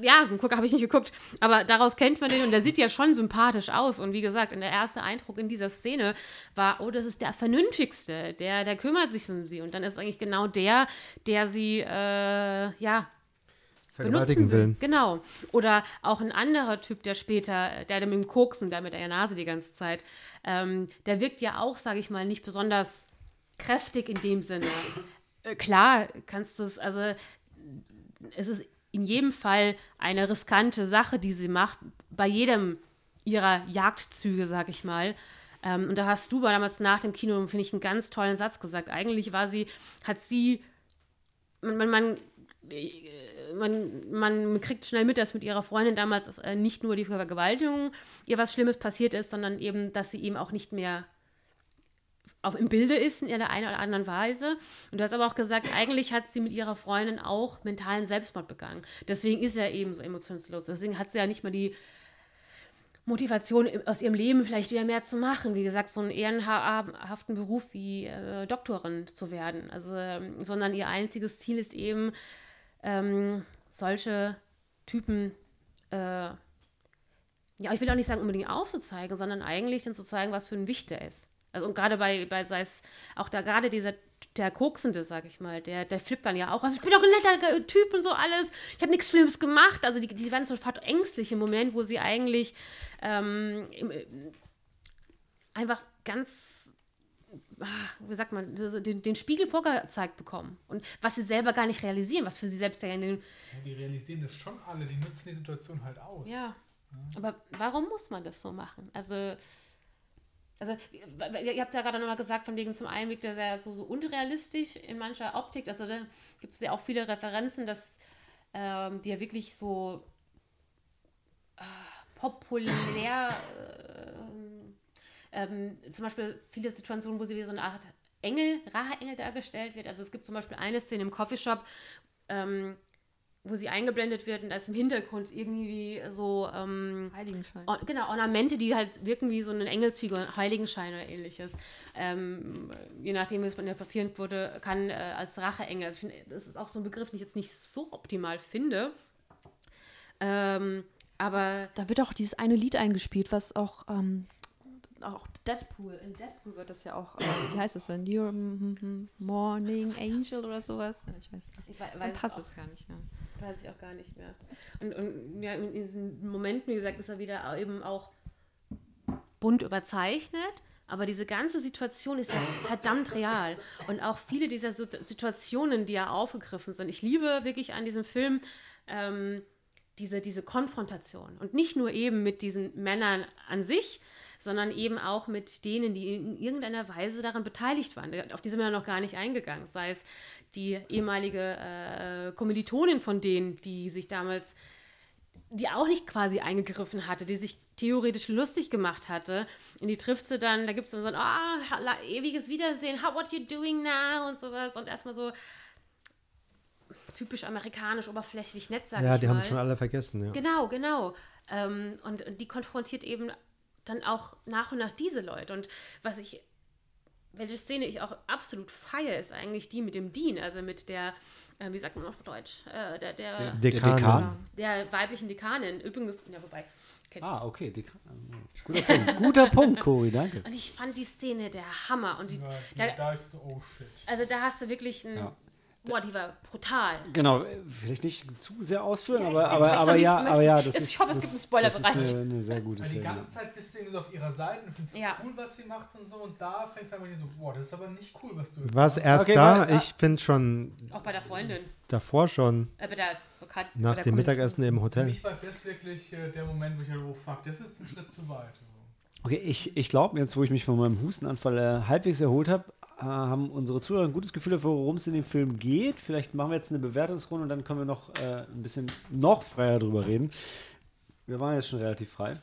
ja, guck, habe ich nicht geguckt. Aber daraus kennt man den und der sieht ja schon sympathisch aus. Und wie gesagt, in der erste Eindruck in dieser Szene war, oh, das ist der Vernünftigste, der, der kümmert sich um sie. Und dann ist eigentlich genau der, der sie, äh, ja, Vergewaltigen benutzen will. Genau. Oder auch ein anderer Typ, der später, der mit dem Koksen, der mit der Nase die ganze Zeit, ähm, der wirkt ja auch, sage ich mal, nicht besonders kräftig in dem Sinne. Äh, klar, kannst du es, also es ist in jedem Fall eine riskante Sache, die sie macht, bei jedem ihrer Jagdzüge, sag ich mal. Ähm, und da hast du damals nach dem Kino, finde ich, einen ganz tollen Satz gesagt. Eigentlich war sie, hat sie, man, man, man, äh, man, man kriegt schnell mit, dass mit ihrer Freundin damals äh, nicht nur die Vergewaltigung ihr was Schlimmes passiert ist, sondern eben, dass sie eben auch nicht mehr auf im Bilde ist in der einen oder anderen Weise. Und du hast aber auch gesagt, eigentlich hat sie mit ihrer Freundin auch mentalen Selbstmord begangen. Deswegen ist er eben so emotionslos. Deswegen hat sie ja nicht mal die Motivation aus ihrem Leben vielleicht wieder mehr zu machen. Wie gesagt, so einen ehrenhaften Beruf wie äh, Doktorin zu werden. Also, ähm, sondern ihr einziges Ziel ist eben, ähm, solche Typen, äh, ja, ich will auch nicht sagen unbedingt aufzuzeigen, sondern eigentlich dann zu zeigen, was für ein Wicht er ist. Also und gerade bei, bei sei es auch da gerade dieser der Koksende, sag ich mal, der, der flippt dann ja auch. Also ich bin doch ein netter Typ und so alles. Ich habe nichts Schlimmes gemacht. Also die, die werden sofort ängstlich im Moment, wo sie eigentlich ähm, einfach ganz, wie sagt man, den, den, Spiegel vorgezeigt bekommen. Und was sie selber gar nicht realisieren, was für sie selbst ja in den. Ja, die realisieren das schon alle, die nutzen die Situation halt aus. Ja. ja. Aber warum muss man das so machen? Also also ihr habt ja gerade nochmal gesagt, von wegen zum einen wirkt er sehr so, so unrealistisch in mancher Optik. Also da gibt es ja auch viele Referenzen, dass ähm, die ja wirklich so äh, populär, äh, ähm, zum Beispiel viele Situationen, wo sie wie so eine Art Engel, Rache-Engel dargestellt wird. Also es gibt zum Beispiel eine Szene im Coffeeshop, ähm, wo sie eingeblendet wird und da ist im Hintergrund irgendwie so ähm, Heiligenschein. Or, genau, Ornamente, die halt wirken wie so eine Engelsfigur, Heiligenschein oder ähnliches. Ähm, je nachdem, wie es interpretiert wurde, kann äh, als Racheengel. Also das ist auch so ein Begriff, den ich jetzt nicht so optimal finde. Ähm, aber da wird auch dieses eine Lied eingespielt, was auch ähm, auch Deadpool, in Deadpool wird das ja auch, äh, wie heißt das denn? Your Morning Angel oder sowas? Ich weiß nicht. Ich weiß, weiß passt es gar nicht, ja. Weiß ich auch gar nicht mehr. Und, und ja, in diesen Momenten, wie gesagt, ist er wieder eben auch bunt überzeichnet. Aber diese ganze Situation ist ja verdammt real. Und auch viele dieser Situationen, die ja aufgegriffen sind. Ich liebe wirklich an diesem Film ähm, diese, diese Konfrontation. Und nicht nur eben mit diesen Männern an sich, sondern eben auch mit denen, die in irgendeiner Weise daran beteiligt waren. Auf die sind wir noch gar nicht eingegangen. Sei es die ehemalige äh, Kommilitonin von denen, die sich damals, die auch nicht quasi eingegriffen hatte, die sich theoretisch lustig gemacht hatte. Und die trifft sie dann, da gibt es dann so ein oh, ewiges Wiedersehen, how what you doing now und sowas. Und erstmal so typisch amerikanisch, oberflächlich nett, sag ja, die haben schon alle vergessen, ja. Genau, genau. Ähm, und, und die konfrontiert eben dann auch nach und nach diese Leute. Und was ich, welche Szene ich auch absolut feiere, ist eigentlich die mit dem Dean, also mit der, äh, wie sagt man auf Deutsch, äh, der, der, der, Dekan. Dekan. der weiblichen Dekanin. Übrigens, ja, wobei, Ah, okay. Die, guter Punkt. Guter Punkt, Cory, danke. Und ich fand die Szene der Hammer. Und die, ja, da, da, ist so, oh shit. Also da hast du wirklich ein, ja. Boah, die war brutal. Genau, vielleicht nicht zu sehr ausführen, ja, aber, aber, aber, ja, aber ja, das ist. Ich hoffe, es gibt einen Spoilerbereich. Das ist eine, eine sehr gute Szene. Die ganze Zeit bist du irgendwie so auf ihrer Seite und findest ja. cool, was sie macht und so. Und da fängt es einfach so, boah, das ist aber nicht cool, was du jetzt Was machst. erst okay, da? Weil, ich finde schon. Auch bei der Freundin. Davor schon. Äh, bei der Bekan Nach dem Mittagessen im Hotel. Für mich war das wirklich äh, der Moment, wo ich dachte, oh fuck, das ist jetzt ein Schritt zu weit. Okay, ich, ich glaube, jetzt, wo ich mich von meinem Hustenanfall äh, halbwegs erholt habe, äh, haben unsere Zuhörer ein gutes Gefühl dafür, worum es in dem Film geht. Vielleicht machen wir jetzt eine Bewertungsrunde und dann können wir noch äh, ein bisschen noch freier drüber reden. Wir waren jetzt schon relativ frei.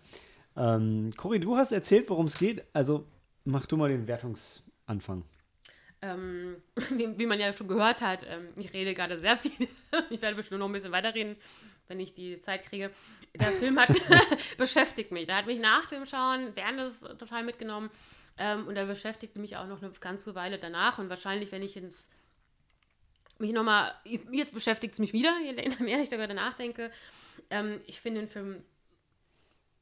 Ähm, Cory, du hast erzählt, worum es geht. Also mach du mal den Wertungsanfang. Ähm, wie, wie, man ja schon gehört hat, ähm, ich rede gerade sehr viel. ich werde bestimmt noch ein bisschen weiterreden, wenn ich die Zeit kriege. Der Film hat beschäftigt mich. Der hat mich nach dem Schauen während des total mitgenommen. Ähm, und er beschäftigte mich auch noch eine ganze Weile danach. Und wahrscheinlich, wenn ich ins, mich nochmal, jetzt beschäftigt es mich wieder, je mehr ich darüber nachdenke. Ähm, ich finde den Film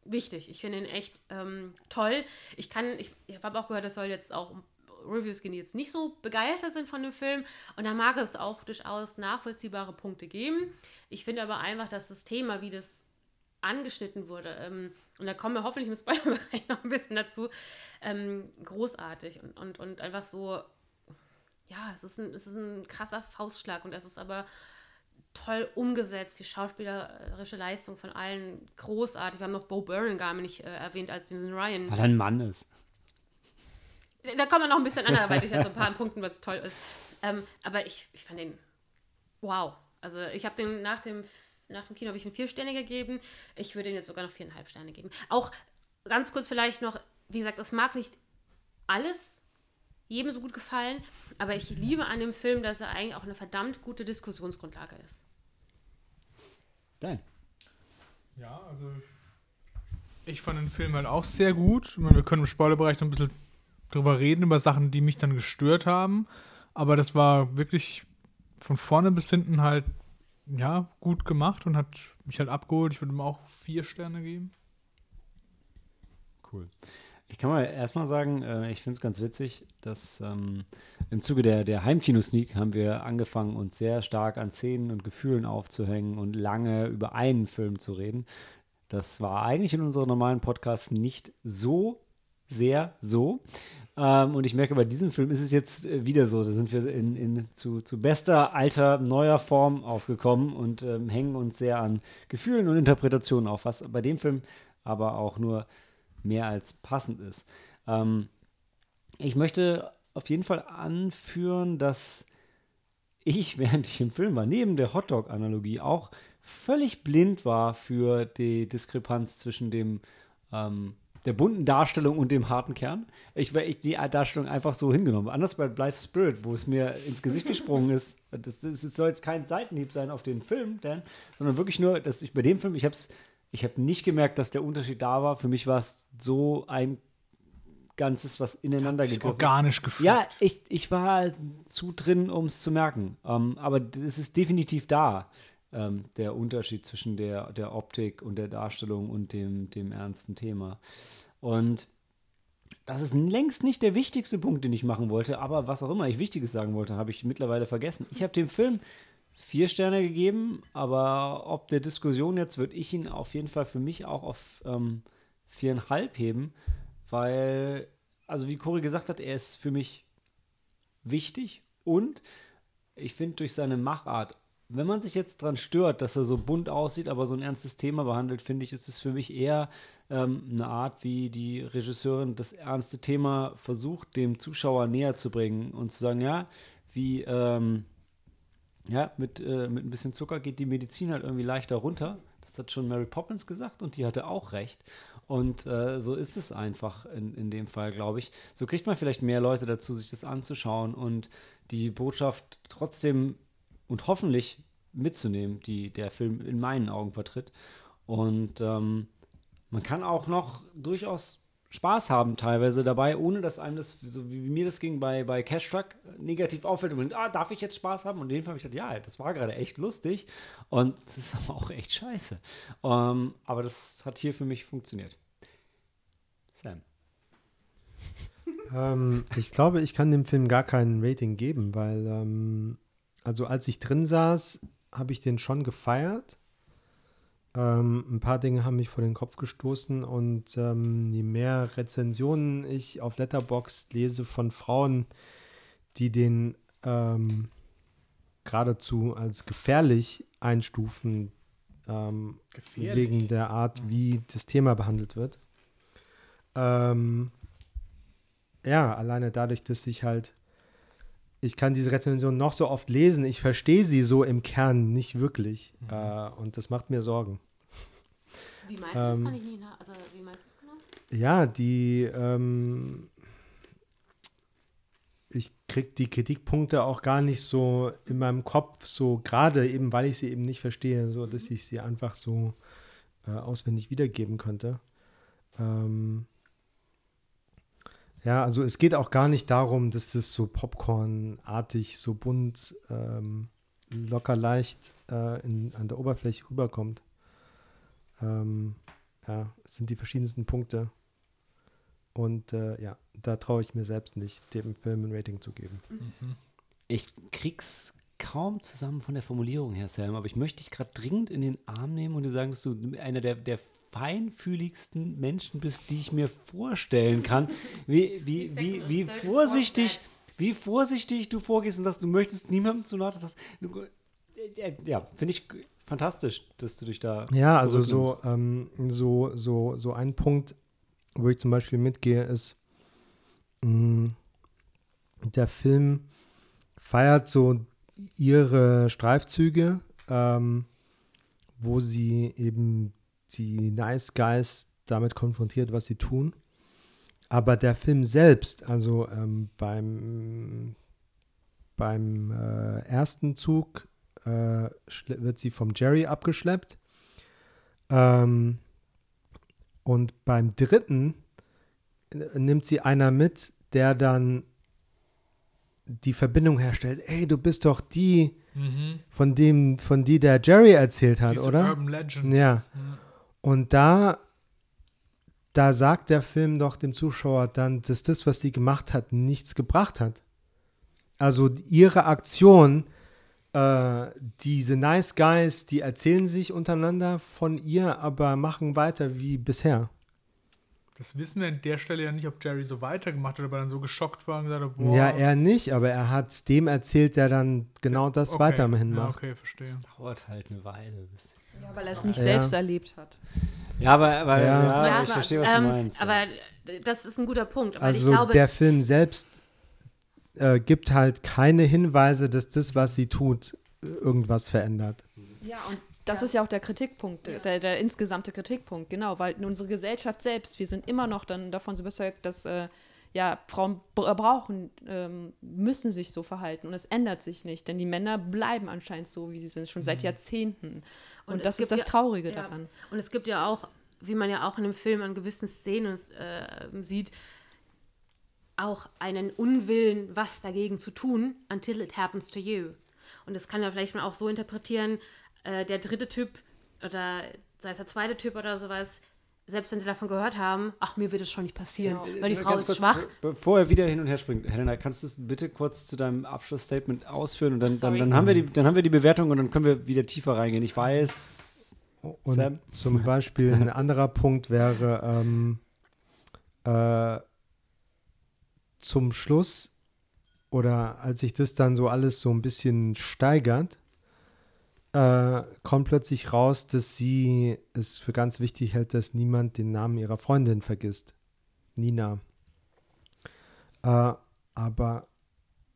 wichtig. Ich finde ihn echt ähm, toll. Ich kann, ich, ich habe auch gehört, es soll jetzt auch Reviews gehen, die jetzt nicht so begeistert sind von dem Film. Und da mag es auch durchaus nachvollziehbare Punkte geben. Ich finde aber einfach, dass das Thema, wie das angeschnitten wurde, ähm, und da kommen wir hoffentlich im Spoilerbereich noch ein bisschen dazu, ähm, großartig und, und, und einfach so, ja, es ist, ein, es ist ein krasser Faustschlag und es ist aber toll umgesetzt, die schauspielerische Leistung von allen großartig. Wir haben noch Bo Burnham gar nicht äh, erwähnt als den Ryan. Weil er ein Mann ist. Da kommen wir noch ein bisschen anderweitig an so ein paar Punkten, was toll ist. Ähm, aber ich, ich fand den wow. Also ich habe den nach dem nach dem Kino habe ich ihm vier Sterne gegeben. Ich würde ihn jetzt sogar noch viereinhalb Sterne geben. Auch ganz kurz vielleicht noch, wie gesagt, es mag nicht alles jedem so gut gefallen. Aber ich liebe an dem Film, dass er eigentlich auch eine verdammt gute Diskussionsgrundlage ist. Dein. Ja, also ich fand den Film halt auch sehr gut. Meine, wir können im Spoilerbereich noch ein bisschen drüber reden, über Sachen, die mich dann gestört haben. Aber das war wirklich von vorne bis hinten halt, ja, gut gemacht und hat mich halt abgeholt. Ich würde ihm auch vier Sterne geben. Cool. Ich kann mal erstmal sagen, äh, ich finde es ganz witzig, dass ähm, im Zuge der, der Heimkino-Sneak haben wir angefangen, uns sehr stark an Szenen und Gefühlen aufzuhängen und lange über einen Film zu reden. Das war eigentlich in unserem normalen Podcast nicht so sehr so. Ähm, und ich merke, bei diesem Film ist es jetzt äh, wieder so. Da sind wir in, in, zu, zu bester, alter, neuer Form aufgekommen und ähm, hängen uns sehr an Gefühlen und Interpretationen auf, was bei dem Film aber auch nur mehr als passend ist. Ähm, ich möchte auf jeden Fall anführen, dass ich, während ich im Film war, neben der Hotdog-Analogie auch völlig blind war für die Diskrepanz zwischen dem ähm, der bunten Darstellung und dem harten Kern. Ich ich die Darstellung einfach so hingenommen. Anders bei Blythe Spirit, wo es mir ins Gesicht gesprungen ist. Das, das, das soll jetzt kein Seitenhieb sein auf den Film, Dan, sondern wirklich nur, dass ich bei dem Film, ich habe es ich habe nicht gemerkt, dass der Unterschied da war. Für mich war es so ein Ganzes, was ineinander Sich gegriffen organisch gefühlt. Ja, ich, ich war zu drin, um es zu merken. Ähm, aber es ist definitiv da, ähm, der Unterschied zwischen der, der Optik und der Darstellung und dem, dem ernsten Thema. Und das ist längst nicht der wichtigste Punkt, den ich machen wollte, aber was auch immer ich Wichtiges sagen wollte, habe ich mittlerweile vergessen. Ich habe dem Film vier Sterne gegeben, aber ob der Diskussion jetzt, würde ich ihn auf jeden Fall für mich auch auf ähm, viereinhalb heben, weil, also wie Cory gesagt hat, er ist für mich wichtig und ich finde durch seine Machart, wenn man sich jetzt dran stört, dass er so bunt aussieht, aber so ein ernstes Thema behandelt, finde ich, ist es für mich eher ähm, eine Art, wie die Regisseurin das ernste Thema versucht, dem Zuschauer näher zu bringen und zu sagen, ja, wie, ähm, ja, mit, äh, mit ein bisschen Zucker geht die Medizin halt irgendwie leichter runter. Das hat schon Mary Poppins gesagt und die hatte auch recht. Und äh, so ist es einfach in, in dem Fall, glaube ich. So kriegt man vielleicht mehr Leute dazu, sich das anzuschauen und die Botschaft trotzdem und hoffentlich mitzunehmen, die der Film in meinen Augen vertritt. Und ähm, man kann auch noch durchaus Spaß haben teilweise dabei, ohne dass einem das, so wie mir das ging bei, bei Cash Truck, negativ auffällt und man ah, darf ich jetzt Spaß haben? Und in dem Fall habe ich gesagt, ja, das war gerade echt lustig und das ist aber auch echt scheiße. Um, ähm, aber das hat hier für mich funktioniert. Sam. ähm, ich glaube, ich kann dem Film gar kein Rating geben, weil, ähm, also als ich drin saß, habe ich den schon gefeiert. Ähm, ein paar Dinge haben mich vor den Kopf gestoßen und ähm, je mehr Rezensionen ich auf Letterbox lese von Frauen, die den ähm, geradezu als gefährlich einstufen, ähm, gefährlich. wegen der Art, wie das Thema behandelt wird. Ähm, ja, alleine dadurch, dass ich halt ich kann diese Rezension noch so oft lesen, ich verstehe sie so im Kern nicht wirklich. Mhm. Äh, und das macht mir Sorgen. Wie meinst du das? Kann ich nicht nach, also, wie meinst du das genau? Ja, die, ähm, ich kriege die Kritikpunkte auch gar nicht so in meinem Kopf, so gerade eben, weil ich sie eben nicht verstehe, so dass mhm. ich sie einfach so äh, auswendig wiedergeben könnte. Ähm, ja, also es geht auch gar nicht darum, dass das so Popcorn-artig, so bunt, ähm, locker leicht äh, in, an der Oberfläche rüberkommt. Ähm, ja, es sind die verschiedensten Punkte. Und äh, ja, da traue ich mir selbst nicht, dem Film ein Rating zu geben. Mhm. Ich krieg's kaum zusammen von der Formulierung her, Sam, aber ich möchte dich gerade dringend in den Arm nehmen und dir sagen, dass du einer der, der feinfühligsten Menschen bist, die ich mir vorstellen kann. Wie, wie, wie, wie vorsichtig, wie vorsichtig du vorgehst und sagst, du möchtest niemandem zu nahe. Ja, finde ich fantastisch, dass du dich da. Ja, also so, ähm, so, so, so ein Punkt, wo ich zum Beispiel mitgehe, ist, mh, mm, der Film feiert so ihre Streifzüge, ähm, wo sie eben die Nice Guys damit konfrontiert, was sie tun. aber der Film selbst, also ähm, beim, beim äh, ersten Zug äh, wird sie vom Jerry abgeschleppt. Ähm, und beim dritten äh, nimmt sie einer mit, der dann die Verbindung herstellt. Ey, du bist doch die, Mhm. von dem, von die der Jerry erzählt hat, Diese oder? Urban Legend. Ja. Ja. Und da, da sagt der Film doch dem Zuschauer dann, dass das, was sie gemacht hat, nichts gebracht hat. Also ihre Aktion, äh, diese Nice Guys, die erzählen sich untereinander von ihr, aber machen weiter wie bisher. Das wissen wir an der Stelle ja nicht, ob Jerry so weitergemacht hat, ob er dann so geschockt war und gesagt hat, boah. Ja, er nicht, aber er hat es dem erzählt, der dann genau das okay. weiterhin ja, macht. Okay, verstehe. Dauert halt eine Weile. bis- Ja, weil er es nicht Ja. selbst erlebt hat. Ja, aber, aber Ja. ja, Ja, ich verstehe, was ähm, du meinst. Aber das ist ein guter Punkt. Weil Also ich glaube, der Film selbst äh, gibt halt keine Hinweise, dass das, was sie tut, irgendwas verändert. Ja, und das ist ja auch der Kritikpunkt, der, der insgesamte Kritikpunkt, genau, weil in unsere Gesellschaft selbst, wir sind immer noch dann davon so überzeugt, dass äh, ja, Frauen bra- brauchen, ähm, müssen sich so verhalten und es ändert sich nicht, denn die Männer bleiben anscheinend so, wie sie sind, schon seit Jahrzehnten. Und, Und das ist das Traurige ja. daran. Und es gibt ja auch, wie man ja auch in dem Film an gewissen Szenen äh, sieht, auch einen Unwillen, was dagegen zu tun, until it happens to you. Und das kann ja vielleicht man auch so interpretieren, äh, der dritte Typ oder sei es der zweite Typ oder sowas, selbst wenn sie davon gehört haben, ach, mir wird es schon nicht passieren, weil die Frau Ganz ist kurz, schwach. be- Bevor er wieder hin und her springt, Helena, kannst du es bitte kurz zu deinem Abschlussstatement ausführen und dann, dann, dann, haben wir die, dann haben wir die Bewertung und dann können wir wieder tiefer reingehen. Ich weiß, Und Sam? zum Beispiel ein anderer Punkt wäre ähm, äh, zum Schluss oder als sich das dann so alles so ein bisschen steigert, äh, kommt plötzlich raus, dass sie es für ganz wichtig hält, dass niemand den Namen ihrer Freundin vergisst. Nina. Äh, aber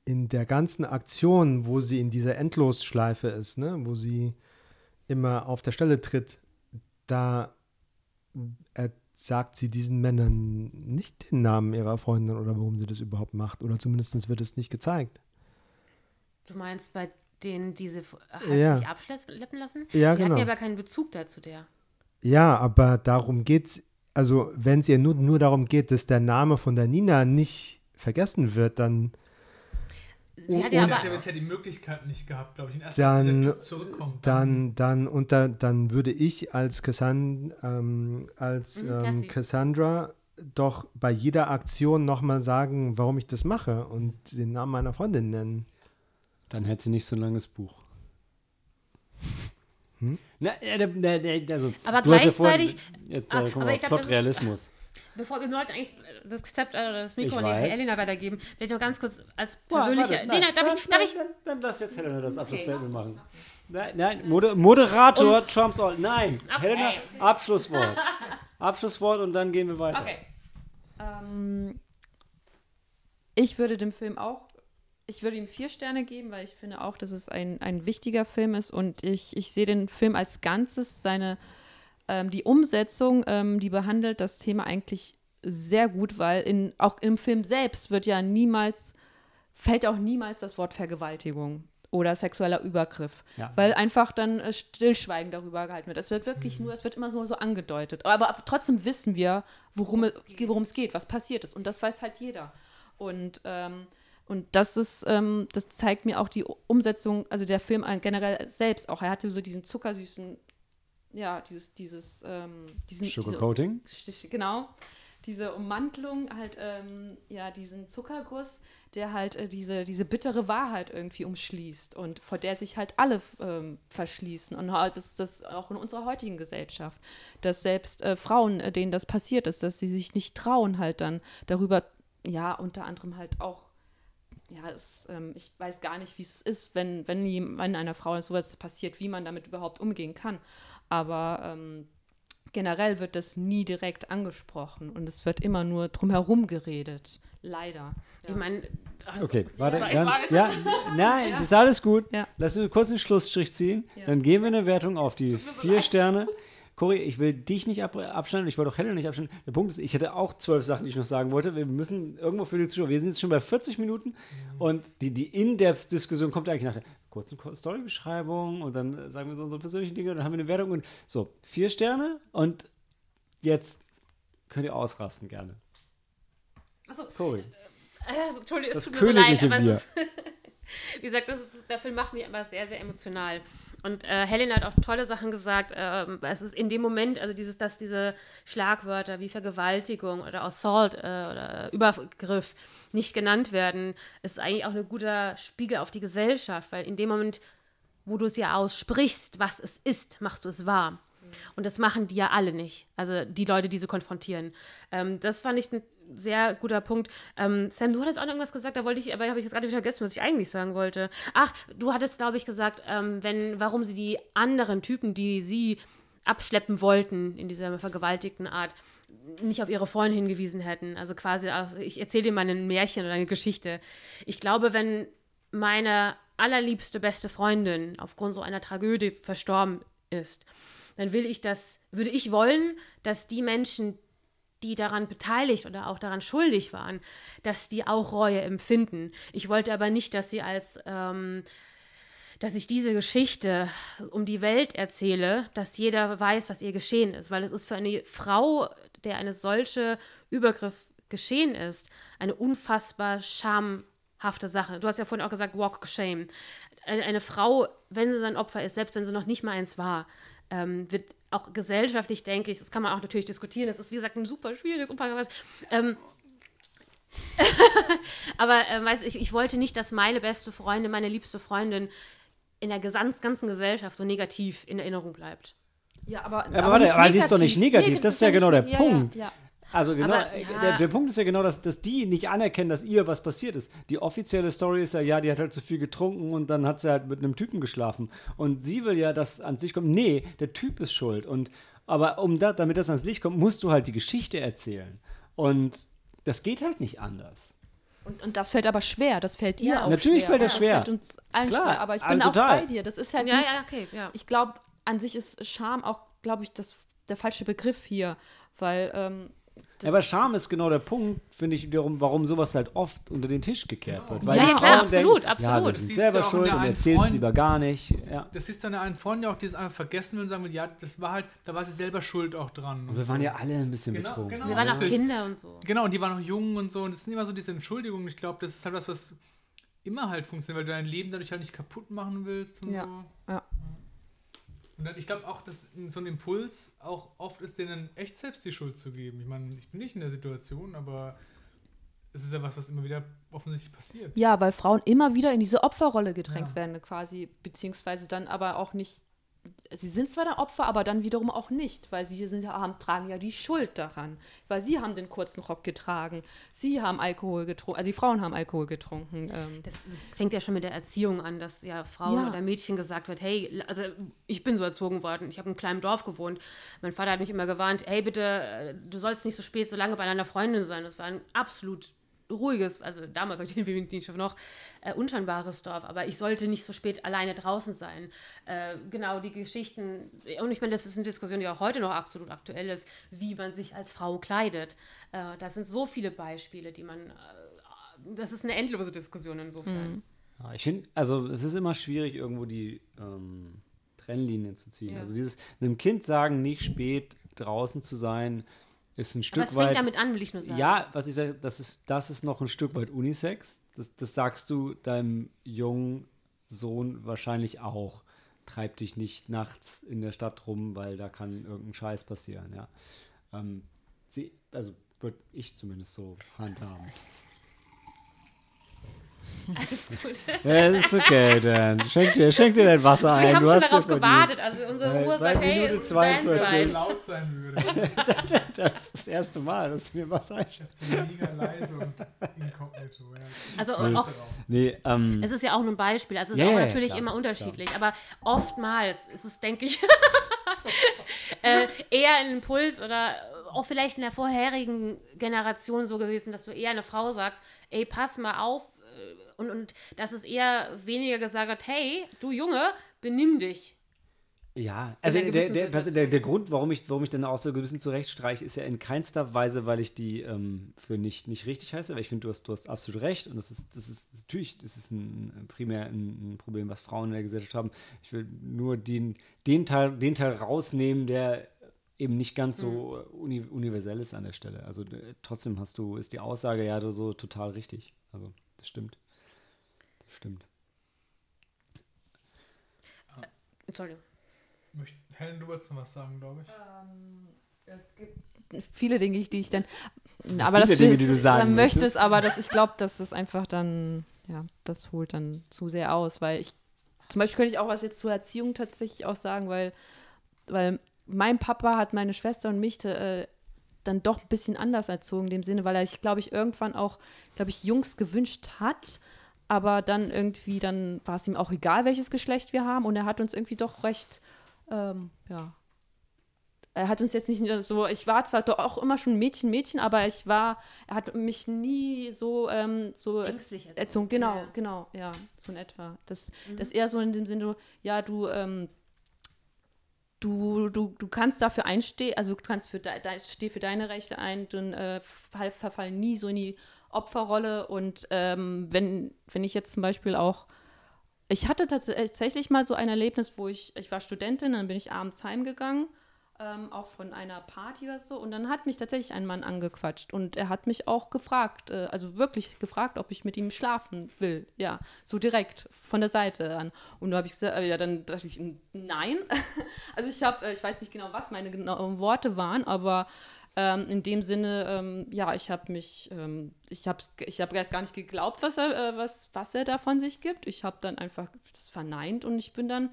in der ganzen Aktion, wo sie in dieser Endlosschleife ist, ne, wo sie immer auf der Stelle tritt, da sagt sie diesen Männern nicht den Namen ihrer Freundin oder warum sie das überhaupt macht. Oder zumindest wird es nicht gezeigt. Du meinst bei denen diese hat Ja. sich abschleppen lassen? Ja, die genau. hatten ja aber keinen Bezug dazu, der. Ja, aber darum geht's. Also, wenn es ihr nur, nur darum geht, dass der Name von der Nina nicht vergessen wird, dann Sie Und- hat ja hat aber. ja bisher die Möglichkeit nicht gehabt, glaube ich. Und erst Dann- zurückkommt. dann, dann, und da, dann würde ich als, Cassan, ähm, als Mhm, ähm. Cassandra doch bei jeder Aktion nochmal sagen, warum ich das mache und den Namen meiner Freundin nennen. Dann hätte sie nicht so ein langes Buch. Hm? Na, äh, der, der, der, also, Aber hast ja gleichzeitig- Jetzt, äh, aber mal, ich Plotrealismus. Bevor wir wollten eigentlich das Rezept oder das Mikro an. Elena weitergeben, vielleicht noch ganz kurz als Boah, persönliche. warte, nein, darf nein, ich, darf ich, Dann, dann lass jetzt Helena das Abschlussstatement machen. Nein, nein, Moder Moderator trumps all. Nein, Helena, Abschlusswort. Abschlusswort und dann gehen wir weiter. Okay. Ähm, ich würde dem Film auch, ich würde ihm vier Sterne geben, weil ich finde auch, dass es ein, ein wichtiger Film ist und ich, ich sehe den Film als Ganzes, seine, ähm, die Umsetzung, ähm, die behandelt das Thema eigentlich sehr gut, weil in, auch im Film selbst wird ja niemals, fällt auch niemals das Wort Vergewaltigung oder sexueller Übergriff, Ja. weil einfach dann äh, Stillschweigen darüber gehalten wird. Es wird wirklich nur, es wird immer so, so angedeutet. Aber, aber trotzdem wissen wir, worum es, worum es geht, was passiert ist. Und das weiß halt jeder. Und, ähm, und das ist, ähm, das zeigt mir auch die Umsetzung, also der Film generell selbst auch. Er hatte so diesen zuckersüßen, ja, dieses, dieses, ähm, diesen, diese- Sugarcoating? Stich- genau, diese Ummantelung, halt, ähm, ja, diesen Zuckerguss, der halt äh, diese, diese bittere Wahrheit irgendwie umschließt und vor der sich halt alle ähm, verschließen. Und halt ist das auch in unserer heutigen Gesellschaft, dass selbst äh, Frauen, äh, denen das passiert ist, dass sie sich nicht trauen, halt dann darüber, ja, unter anderem halt auch ja, es, ähm, ich weiß gar nicht, wie es ist, wenn, wenn, wenn einer Frau sowas passiert, wie man damit überhaupt umgehen kann. Aber ähm, generell wird das nie direkt angesprochen und es wird immer nur drumherum geredet. Leider. Ich meine, also, Okay, warte. Ganz, mag es ja, nein, es ist alles gut. Ja. Lass uns kurz einen Schlussstrich ziehen. Ja. Dann geben wir eine Wertung auf die vier Sterne. Cory, ich will dich nicht ab, abschneiden, ich wollte auch Helen nicht abschneiden. Der Punkt ist, ich hätte auch zwölf Sachen, die ich noch sagen wollte. Wir müssen irgendwo für die Zuschauer, wir sind jetzt schon bei 40 Minuten Mhm. und die, die In-Depth-Diskussion kommt eigentlich nach der kurzen Storybeschreibung und dann äh, sagen wir so unsere persönlichen Dinge und dann haben wir eine Wertung und so, vier Sterne und jetzt könnt ihr ausrasten gerne. Achso, Cory. Also, Entschuldigung, es Das tut mir so leid, aber es ist, wie gesagt, das ist, der Film macht mich aber sehr, sehr emotional. Und äh, Helen hat auch tolle Sachen gesagt. Ähm, es ist in dem Moment, also dieses, dass diese Schlagwörter wie Vergewaltigung oder Assault äh, oder Übergriff nicht genannt werden, ist eigentlich auch ein guter Spiegel auf die Gesellschaft, weil in dem Moment, wo du es ja aussprichst, was es ist, machst du es wahr. Und das machen die ja alle nicht. Also die Leute, die sie konfrontieren. Ähm, das fand ich ein sehr guter Punkt. Ähm, Sam, du hattest auch noch irgendwas gesagt, da wollte ich, aber habe ich jetzt gerade wieder vergessen, was ich eigentlich sagen wollte. Ach, du hattest, glaube ich, gesagt, ähm, wenn, warum sie die anderen Typen, die sie abschleppen wollten in dieser vergewaltigten Art, nicht auf ihre Freunde hingewiesen hätten. Also quasi, ich erzähle dir mal ein Märchen oder eine Geschichte. Ich glaube, wenn meine allerliebste beste Freundin aufgrund so einer Tragödie verstorben ist, dann will ich das, würde ich wollen, dass die Menschen, die daran beteiligt oder auch daran schuldig waren, dass die auch Reue empfinden. Ich wollte aber nicht, dass sie als, ähm, dass ich diese Geschichte um die Welt erzähle, dass jeder weiß, was ihr geschehen ist, weil es ist für eine Frau, der eine solche Übergriff geschehen ist, eine unfassbar schamhafte Sache. Du hast ja vorhin auch gesagt, walk shame. Eine, eine Frau, wenn sie ein Opfer ist, selbst wenn sie noch nicht mal eins war, ähm, wird auch gesellschaftlich, denke ich, das kann man auch natürlich diskutieren, das ist wie gesagt ein super schwieriges Umfang, ähm, aber äh, weißt, ich, ich wollte nicht, dass meine beste Freundin, meine liebste Freundin in der gesamten ganzen Gesellschaft so negativ in Erinnerung bleibt. Ja, aber, aber warte, aber sie ist doch nicht negativ, das ist ja genau der Punkt. Ja, ja. Also genau, Aber, äh, ja. der, der Punkt ist ja genau, dass, dass die nicht anerkennen, dass ihr was passiert ist. Die offizielle Story ist ja, ja, die hat halt zu viel getrunken und dann hat sie halt mit einem Typen geschlafen. Und sie will ja, dass an sich kommt, nee, der Typ ist schuld. Und aber um da, damit das ans Licht kommt, musst du halt die Geschichte erzählen. Und das geht halt nicht anders. Und, und das fällt aber schwer, das fällt dir Ja. auch Natürlich schwer. fällt das schwer. fällt uns allen Klar, schwer, aber ich also bin auch total. bei dir. Das ist halt Ja, nichts, ja, okay, ja. Ich glaube, an sich ist Scham auch, glaube ich, das, der falsche Begriff hier, weil ähm, Ja, aber Scham ist genau der Punkt, finde ich, wiederum, warum sowas halt oft unter den Tisch gekehrt wird. Weil Ja, klar, absolut, denken, absolut. Ja, Das sind selber auch schuld der und einen erzählen es Freund- lieber gar nicht. Ja. Das ist dann eine Freundin auch, die es einfach vergessen will und sagen will, ja, das war halt, da war sie selber schuld auch dran. Und wir waren ja alle ein bisschen Genau, betrunken. genau. Wir waren auch. Kinder und so. Genau, und die waren noch jung und so. Und das sind immer so diese Entschuldigungen. Ich glaube, das ist halt was, was immer halt funktioniert, weil du dein Leben dadurch halt nicht kaputt machen willst und Ja. so. Ja. Und dann, ich glaube auch, dass so ein Impuls auch oft ist, denen echt selbst die Schuld zu geben. Ich meine, ich bin nicht in der Situation, aber es ist ja was, was immer wieder offensichtlich passiert. ja, weil Frauen immer wieder in diese Opferrolle gedrängt Ja. werden, quasi, beziehungsweise dann aber auch nicht. Sie sind zwar dann Opfer, aber dann wiederum auch nicht, weil sie sind, haben, tragen ja die Schuld daran. Weil sie haben den kurzen Rock getragen, sie haben Alkohol getrunken, also die Frauen haben Alkohol getrunken. Ähm, Das, das fängt ja schon mit der Erziehung an, dass ja Frauen Ja. oder Mädchen gesagt wird, hey, also ich bin so erzogen worden, ich habe in einem kleinen Dorf gewohnt. Mein Vater hat mich immer gewarnt, hey bitte, äh, du sollst nicht so spät so lange bei deiner Freundin sein. Das war ein absolut ruhiges, also damals auf jeden Fall noch, äh, unscheinbares Dorf, aber ich sollte nicht so spät alleine draußen sein. Äh, genau, die Geschichten, und ich meine, das ist eine Diskussion, die auch heute noch absolut aktuell ist, wie man sich als Frau kleidet. Äh, da sind so viele Beispiele, die man, äh, das ist eine endlose Diskussion insofern. Ja, ich finde, also es ist immer schwierig, irgendwo die ähm, Trennlinien zu ziehen. Ja. Also dieses einem Kind sagen, nicht spät draußen zu sein, ist ein Aber Stück es fängt weit. damit an, will ich nur sagen. ja, was ich sage, das ist, das ist noch ein Stück weit Unisex. Das, das sagst du deinem jungen Sohn wahrscheinlich auch. Treib dich nicht nachts in der Stadt rum, weil da kann irgendein Scheiß passieren, ja. Ähm, sie, also würde ich zumindest so handhaben. Alles gut. Ja, ist okay, dann. Schenk dir, schenk dir dein Wasser ein. Wir haben du schon hast darauf gewartet. Also unsere Uhr weil sagt, hey, Minute es ist 42. Bandzeit. laut sein würde. Das ist das erste Mal, dass du mir was einschätzt. Mega leise und inkognito. Ja. Also auch, Nee, ähm, es ist ja auch nur ein Beispiel. Also es ist Ja, auch natürlich klar, immer unterschiedlich. Aber oftmals ist es, denke ich, äh, eher ein Impuls oder auch vielleicht in der vorherigen Generation so gewesen, dass du eher eine Frau sagst, ey, pass mal auf. Und, und dass es eher weniger gesagt hey, du Junge, benimm dich. Ja, also der, der, der, der Grund, warum ich, warum ich dann auch so ein bisschen zurechtstreiche, ist ja in keinster Weise, weil ich die ähm, für nicht, nicht richtig heiße, weil ich finde, du hast, du hast absolut recht und das ist, das ist natürlich, das ist ein, primär ein, ein Problem, was Frauen in der Gesellschaft haben. Ich will nur den, den, Teil, den Teil rausnehmen, der eben nicht ganz so uni universell ist an der Stelle. Also äh, trotzdem hast du, ist die Aussage ja so total richtig. Also das stimmt. Stimmt. Entschuldigung. Möcht- Helen, du wolltest noch was sagen, glaube ich. Es gibt viele Dinge, die ich dann. Aber das Dinge, will- die du sagen dann möchtest, möchtest. aber das, ich glaube, dass das einfach dann, ja, das holt dann zu sehr aus, weil ich, zum Beispiel könnte ich auch was jetzt zur Erziehung tatsächlich auch sagen, weil, weil mein Papa hat meine Schwester und mich äh, dann doch ein bisschen anders erzogen, in dem Sinne, weil er sich, glaube ich, irgendwann auch, glaube ich, Jungs gewünscht hat, aber dann irgendwie, dann war es ihm auch egal, welches Geschlecht wir haben und er hat uns irgendwie doch recht, ähm, ja, er hat uns jetzt nicht so, ich war zwar doch auch immer schon Mädchen, Mädchen, aber ich war, er hat mich nie so, ähm, so Ängstlich erzogen. Genau, Ja. genau, ja, so in etwa. Das, das eher so in dem Sinne, ja, du, ähm, du, du, du kannst dafür einstehen, also du kannst für de, de, steh für deine Rechte ein, dann äh, fall, verfall nie so in die Opferrolle und ähm, wenn, wenn ich jetzt zum Beispiel auch ich hatte tats tatsächlich mal so ein Erlebnis, wo ich, ich war Studentin, dann bin ich abends heimgegangen, ähm, auch von einer Party oder so, und dann hat mich tatsächlich ein Mann angequatscht und er hat mich auch gefragt, äh, also wirklich gefragt, ob ich mit ihm schlafen will, ja, so direkt von der Seite an. Und da habe ich gesagt, äh, ja, dann dachte ich, nein. also ich habe, äh, ich weiß nicht genau, was meine genauen Worte waren, aber ähm, in dem Sinne, ähm, ja, ich habe mich, ähm, ich habe ich hab erst gar nicht geglaubt, was er, äh, was, was er da von sich gibt. Ich habe dann einfach das verneint und ich bin dann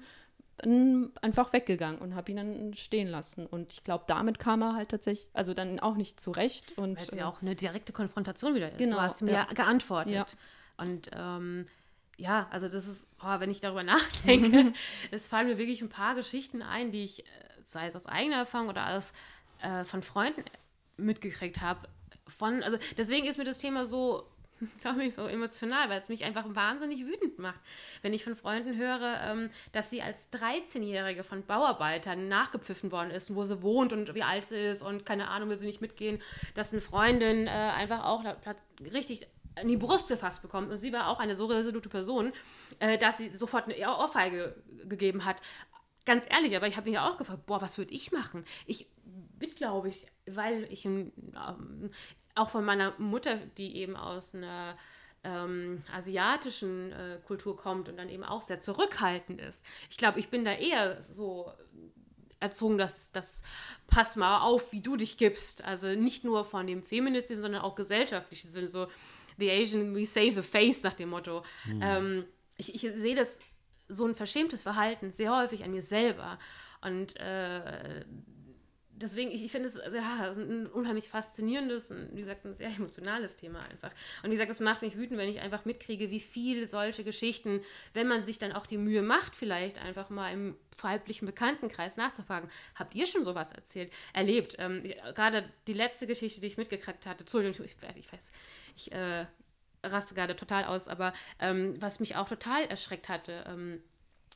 ähm, einfach weggegangen und habe ihn dann stehen lassen. Und ich glaube, damit kam er halt tatsächlich, also dann auch nicht zurecht. Und, Weil es äh, ja auch eine direkte Konfrontation wieder ist. Genau, du hast mir ja. ja geantwortet. Ja. Und ähm, ja, also das ist, oh, wenn ich darüber nachdenke, es fallen mir wirklich ein paar Geschichten ein, die ich, äh, sei es aus eigener Erfahrung oder aus äh, von Freunden mitgekriegt habe. Von, also deswegen ist mir das Thema so, glaube ich, so emotional, weil es mich einfach wahnsinnig wütend macht, wenn ich von Freunden höre, ähm, dass sie als 13-Jährige von Bauarbeitern nachgepfiffen worden ist, wo sie wohnt und wie alt sie ist und keine Ahnung, will sie nicht mitgehen, dass eine Freundin äh, einfach auch richtig in die Brust gefasst bekommt und sie war auch eine so resolute Person, äh, dass sie sofort eine Ohrfeige gegeben hat. Ganz ehrlich, aber ich habe mich auch gefragt, boah, was würde ich machen? Ich bin, glaube ich, weil ich ähm, auch von meiner Mutter, die eben aus einer ähm, asiatischen äh, Kultur kommt und dann eben auch sehr zurückhaltend ist. Ich glaube, ich bin da eher so erzogen, dass das pass mal auf, wie du dich gibst. Also nicht nur von dem feministischen, sondern auch gesellschaftlichen Sinne. So, the Asian, we save the face nach dem Motto. Ähm, ich, ich sehe das so ein verschämtes Verhalten sehr häufig an mir selber. Und äh, deswegen, ich, ich finde es ja, ein unheimlich faszinierendes, ein, wie gesagt, ein sehr emotionales Thema einfach. Und wie gesagt, das macht mich wütend, wenn ich einfach mitkriege, wie viele solche Geschichten, wenn man sich dann auch die Mühe macht, vielleicht einfach mal im weiblichen Bekanntenkreis nachzufragen, habt ihr schon sowas erzählt, erlebt? Ähm, ich- Gerade die letzte Geschichte, die ich mitgekriegt hatte, Entschuldigung, ich, ich weiß, ich äh, raste gerade total aus, aber ähm, was mich auch total erschreckt hatte, ähm,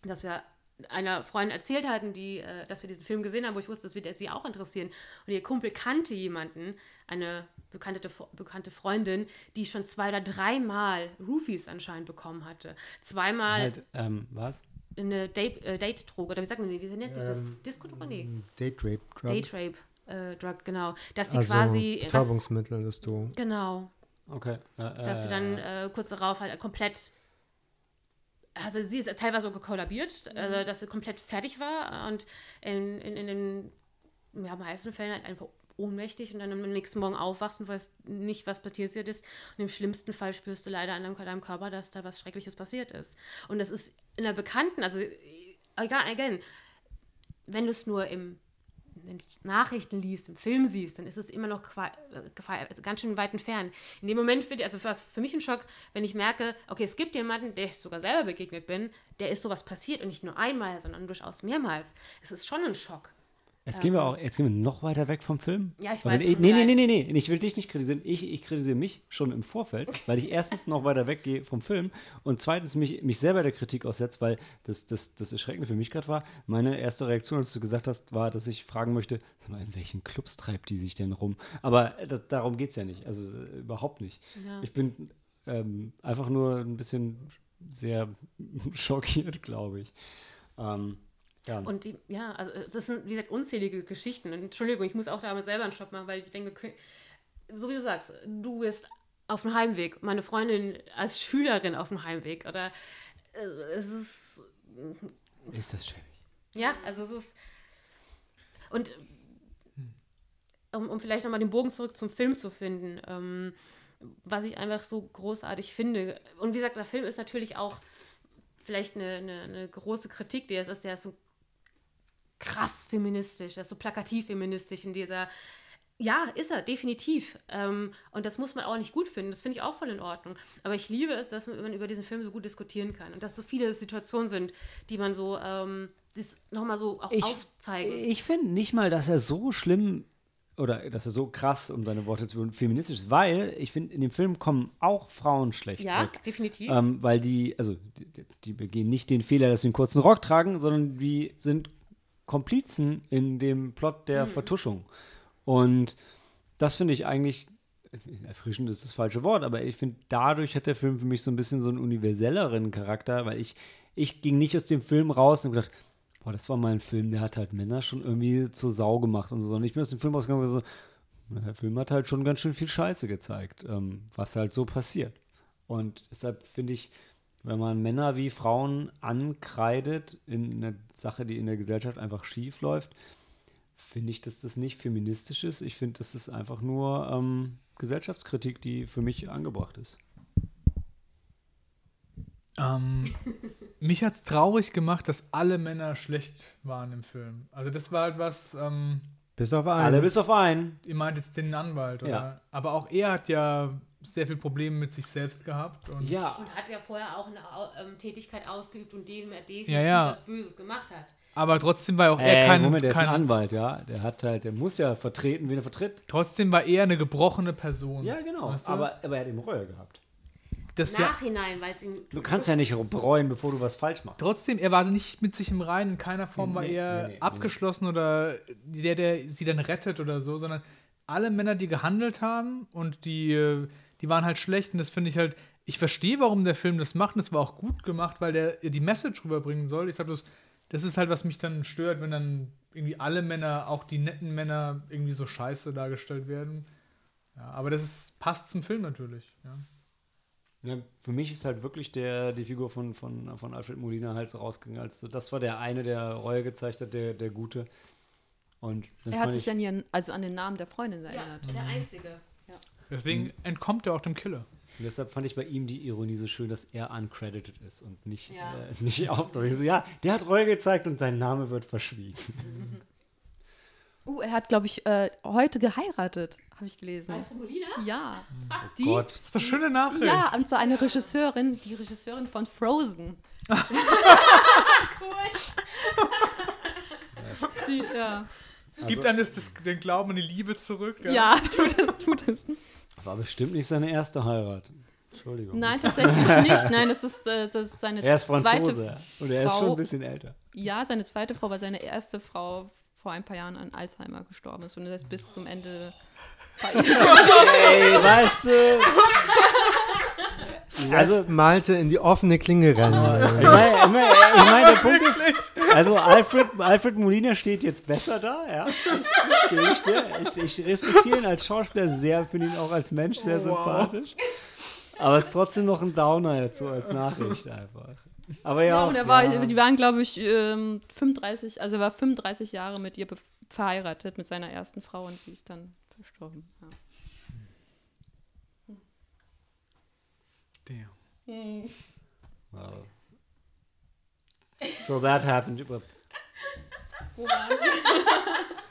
dass wir einer Freundin erzählt hatten, die, äh, dass wir diesen Film gesehen haben, wo ich wusste, das wird sie auch interessieren. Und ihr Kumpel kannte jemanden, eine bekannte, bekannte Freundin, die schon zwei oder dreimal Roofies anscheinend bekommen hatte. Zweimal Halt, ähm, was? eine Date, äh, Date-Drug, oder wie sagt man, wie nennt sich das? Ähm, Disco-Drug? Nee. Date Rape Drug. Date Rape äh, Drug, genau. Dass sie also quasi. Betäubungsmittel, dass du. Genau. Okay. Äh, dass sie dann äh, kurz darauf halt komplett, also sie ist teilweise so gekollabiert, also, dass sie komplett fertig war und in, in, in den ja, meisten Fällen halt einfach ohnmächtig und dann am nächsten Morgen aufwachst und weißt nicht, was passiert ist. Und im schlimmsten Fall spürst du leider an deinem, Körper, dass da was Schreckliches passiert ist. Und das ist in der Bekannten, also egal, again, wenn du es nur im Nachrichten liest, im Film siehst, dann ist es immer noch äh, also ganz schön weit entfernt. In dem Moment finde ich, also war es für mich ein Schock, wenn ich merke, okay, es gibt jemanden, der ich sogar selber begegnet bin, der ist sowas passiert und nicht nur einmal, sondern durchaus mehrmals. Es ist schon ein Schock. Jetzt gehen wir auch, jetzt gehen wir noch weiter weg vom Film. Ja, ich weiß, ich, nee, nee, nee, nee, nee, ich will dich nicht kritisieren. Ich, ich kritisiere mich schon im Vorfeld, weil ich erstens noch weiter weggehe vom Film und zweitens mich, mich selber der Kritik aussetzt, weil das, das, das Erschreckende für mich gerade war. Meine erste Reaktion, als du gesagt hast, war, dass ich fragen möchte, sag mal, in welchen Clubs treibt die sich denn rum? Aber äh, da, darum geht es ja nicht. Also äh, überhaupt nicht. Ja. Ich bin ähm, einfach nur ein bisschen sehr schockiert, glaube ich. Ähm, ja. Und die, ja, also äh, das sind, wie gesagt, unzählige Geschichten. Und Entschuldigung, ich muss auch damit selber einen Stopp machen, weil ich denke, so wie du sagst, du bist auf dem Heimweg, meine Freundin als Schülerin auf dem Heimweg. Oder äh, es ist, ist das schäbig. ja, also es ist. Und um, um vielleicht nochmal den Bogen zurück zum Film zu finden, ähm, was ich einfach so großartig finde. Und wie gesagt, der Film ist natürlich auch vielleicht eine, eine, eine große Kritik, die es ist, der ist so krass feministisch, der ist so plakativ feministisch in dieser. Ja, ist er, definitiv. Ähm, und das muss man auch nicht gut finden. Das finde ich auch voll in Ordnung. Aber ich liebe es, dass man über diesen Film so gut diskutieren kann und dass so viele Situationen sind, die man so ähm, das nochmal so auch Ich- aufzeigen. Ich finde nicht mal, dass er so schlimm oder dass er so krass, um deine Worte zu benutzen, feministisch ist, weil ich finde, in dem Film kommen auch Frauen schlecht ja, weg. definitiv. Ähm, weil die, also die, die begehen nicht den Fehler, dass sie einen kurzen Rock tragen, sondern die sind Komplizen in dem Plot der Vertuschung. Und das finde ich eigentlich, erfrischend ist das falsche Wort, aber ich finde, dadurch hat der Film für mich so ein bisschen so einen universelleren Charakter, weil ich, ich ging nicht aus dem Film raus und gedacht, boah, das war mal ein Film, der hat halt Männer schon irgendwie zur Sau gemacht und so, sondern ich bin aus dem Film rausgegangen und so, der Film hat halt schon ganz schön viel Scheiße gezeigt, ähm, was halt so passiert. Und deshalb finde ich, wenn man Männer wie Frauen ankreidet in einer Sache, die in der Gesellschaft einfach schief läuft, finde ich, dass das nicht feministisch ist. Ich finde, das ist einfach nur ähm, Gesellschaftskritik, die für mich angebracht ist. Ähm, mich hat es traurig gemacht, dass alle Männer schlecht waren im Film. Also das war halt was, ähm, Bis auf einen. Alle bis auf einen. ihr meint jetzt den Anwalt, oder? Ja. Aber auch er hat ja sehr viel Probleme mit sich selbst gehabt. Und Ja, Und hat ja vorher auch eine ähm, Tätigkeit ausgeübt und dem er definitiv Ja, ja. was Böses gemacht hat. Aber trotzdem war auch er äh, kein, Moment, der ist kein ein Anwalt, ja. Der hat halt, der muss ja vertreten, wen er vertritt. trotzdem war er eine gebrochene Person. Ja, genau. Weißt du? aber, aber er hat eben Reue gehabt. das ja, Nachhinein, weil es ihm. Du kannst ja nicht bereuen, bevor du was falsch machst. trotzdem, er war nicht mit sich im Reinen. In keiner Form war Nee, er nee, nee, nee. abgeschlossen oder der, der sie dann rettet oder so, sondern alle Männer, die gehandelt haben und die, äh, die waren halt schlecht. Und das finde ich halt, ich verstehe, warum der Film das macht. Und das war auch gut gemacht, weil der die Message rüberbringen soll. Ich sag das, das ist halt, was mich dann stört, wenn dann irgendwie alle Männer, auch die netten Männer, irgendwie so scheiße dargestellt werden. Ja, aber das ist, passt zum Film natürlich. Ja. Ja, für mich ist halt wirklich der, die Figur von, von, von Alfred Molina halt so rausgegangen. Als, so- das war der eine, der Reue gezeigt hat, der, der Gute. Und Er hat sich ich, an, ihren, also an den Namen der Freundin Ja, erinnert. der Einzige. Deswegen entkommt er auch dem Killer. deshalb fand ich bei ihm die Ironie so schön, dass er uncredited ist und nicht, Ja. äh, nicht auftaucht. Ich so, ja, der hat Reue gezeigt und sein Name wird verschwiegen. Uh, er hat, glaube ich, äh, heute geheiratet, habe ich gelesen. Alfred Molina? Ja. Oh Die, Gott. Das ist doch schöne Nachricht. ja, und zwar eine Regisseurin, die Regisseurin von Frozen. Die, ja. Gibt einem das, das, den Glauben an die Liebe zurück? ja, tut es, tut es. War bestimmt nicht seine erste Heirat. Entschuldigung. Nein, tatsächlich nicht. Nein, das ist, äh, das ist seine Er ist Franzose und er ist schon ein bisschen älter. Ja, seine zweite Frau, weil seine erste Frau vor ein paar Jahren an Alzheimer gestorben ist und er ist bis zum Ende. Ey, weißt du? Also Also, Malte in die offene Klinge rennen. ich meine, ich meine, ich meine, der Punkt ist, also Alfred, Alfred Molina steht jetzt besser da, ja. Das, das ich dir. Ich, ich respektiere ihn als Schauspieler sehr, finde ihn auch als Mensch sehr Oh, wow. sympathisch. Aber es ist trotzdem noch ein Downer jetzt so als Nachricht einfach. Aber ja. Ja, und er war, ja. die waren, glaube ich, ähm, 35, also er war 35 Jahre mit ihr verheiratet, mit seiner ersten Frau und sie ist dann verstorben. Ja. Damn. Well. So that happened.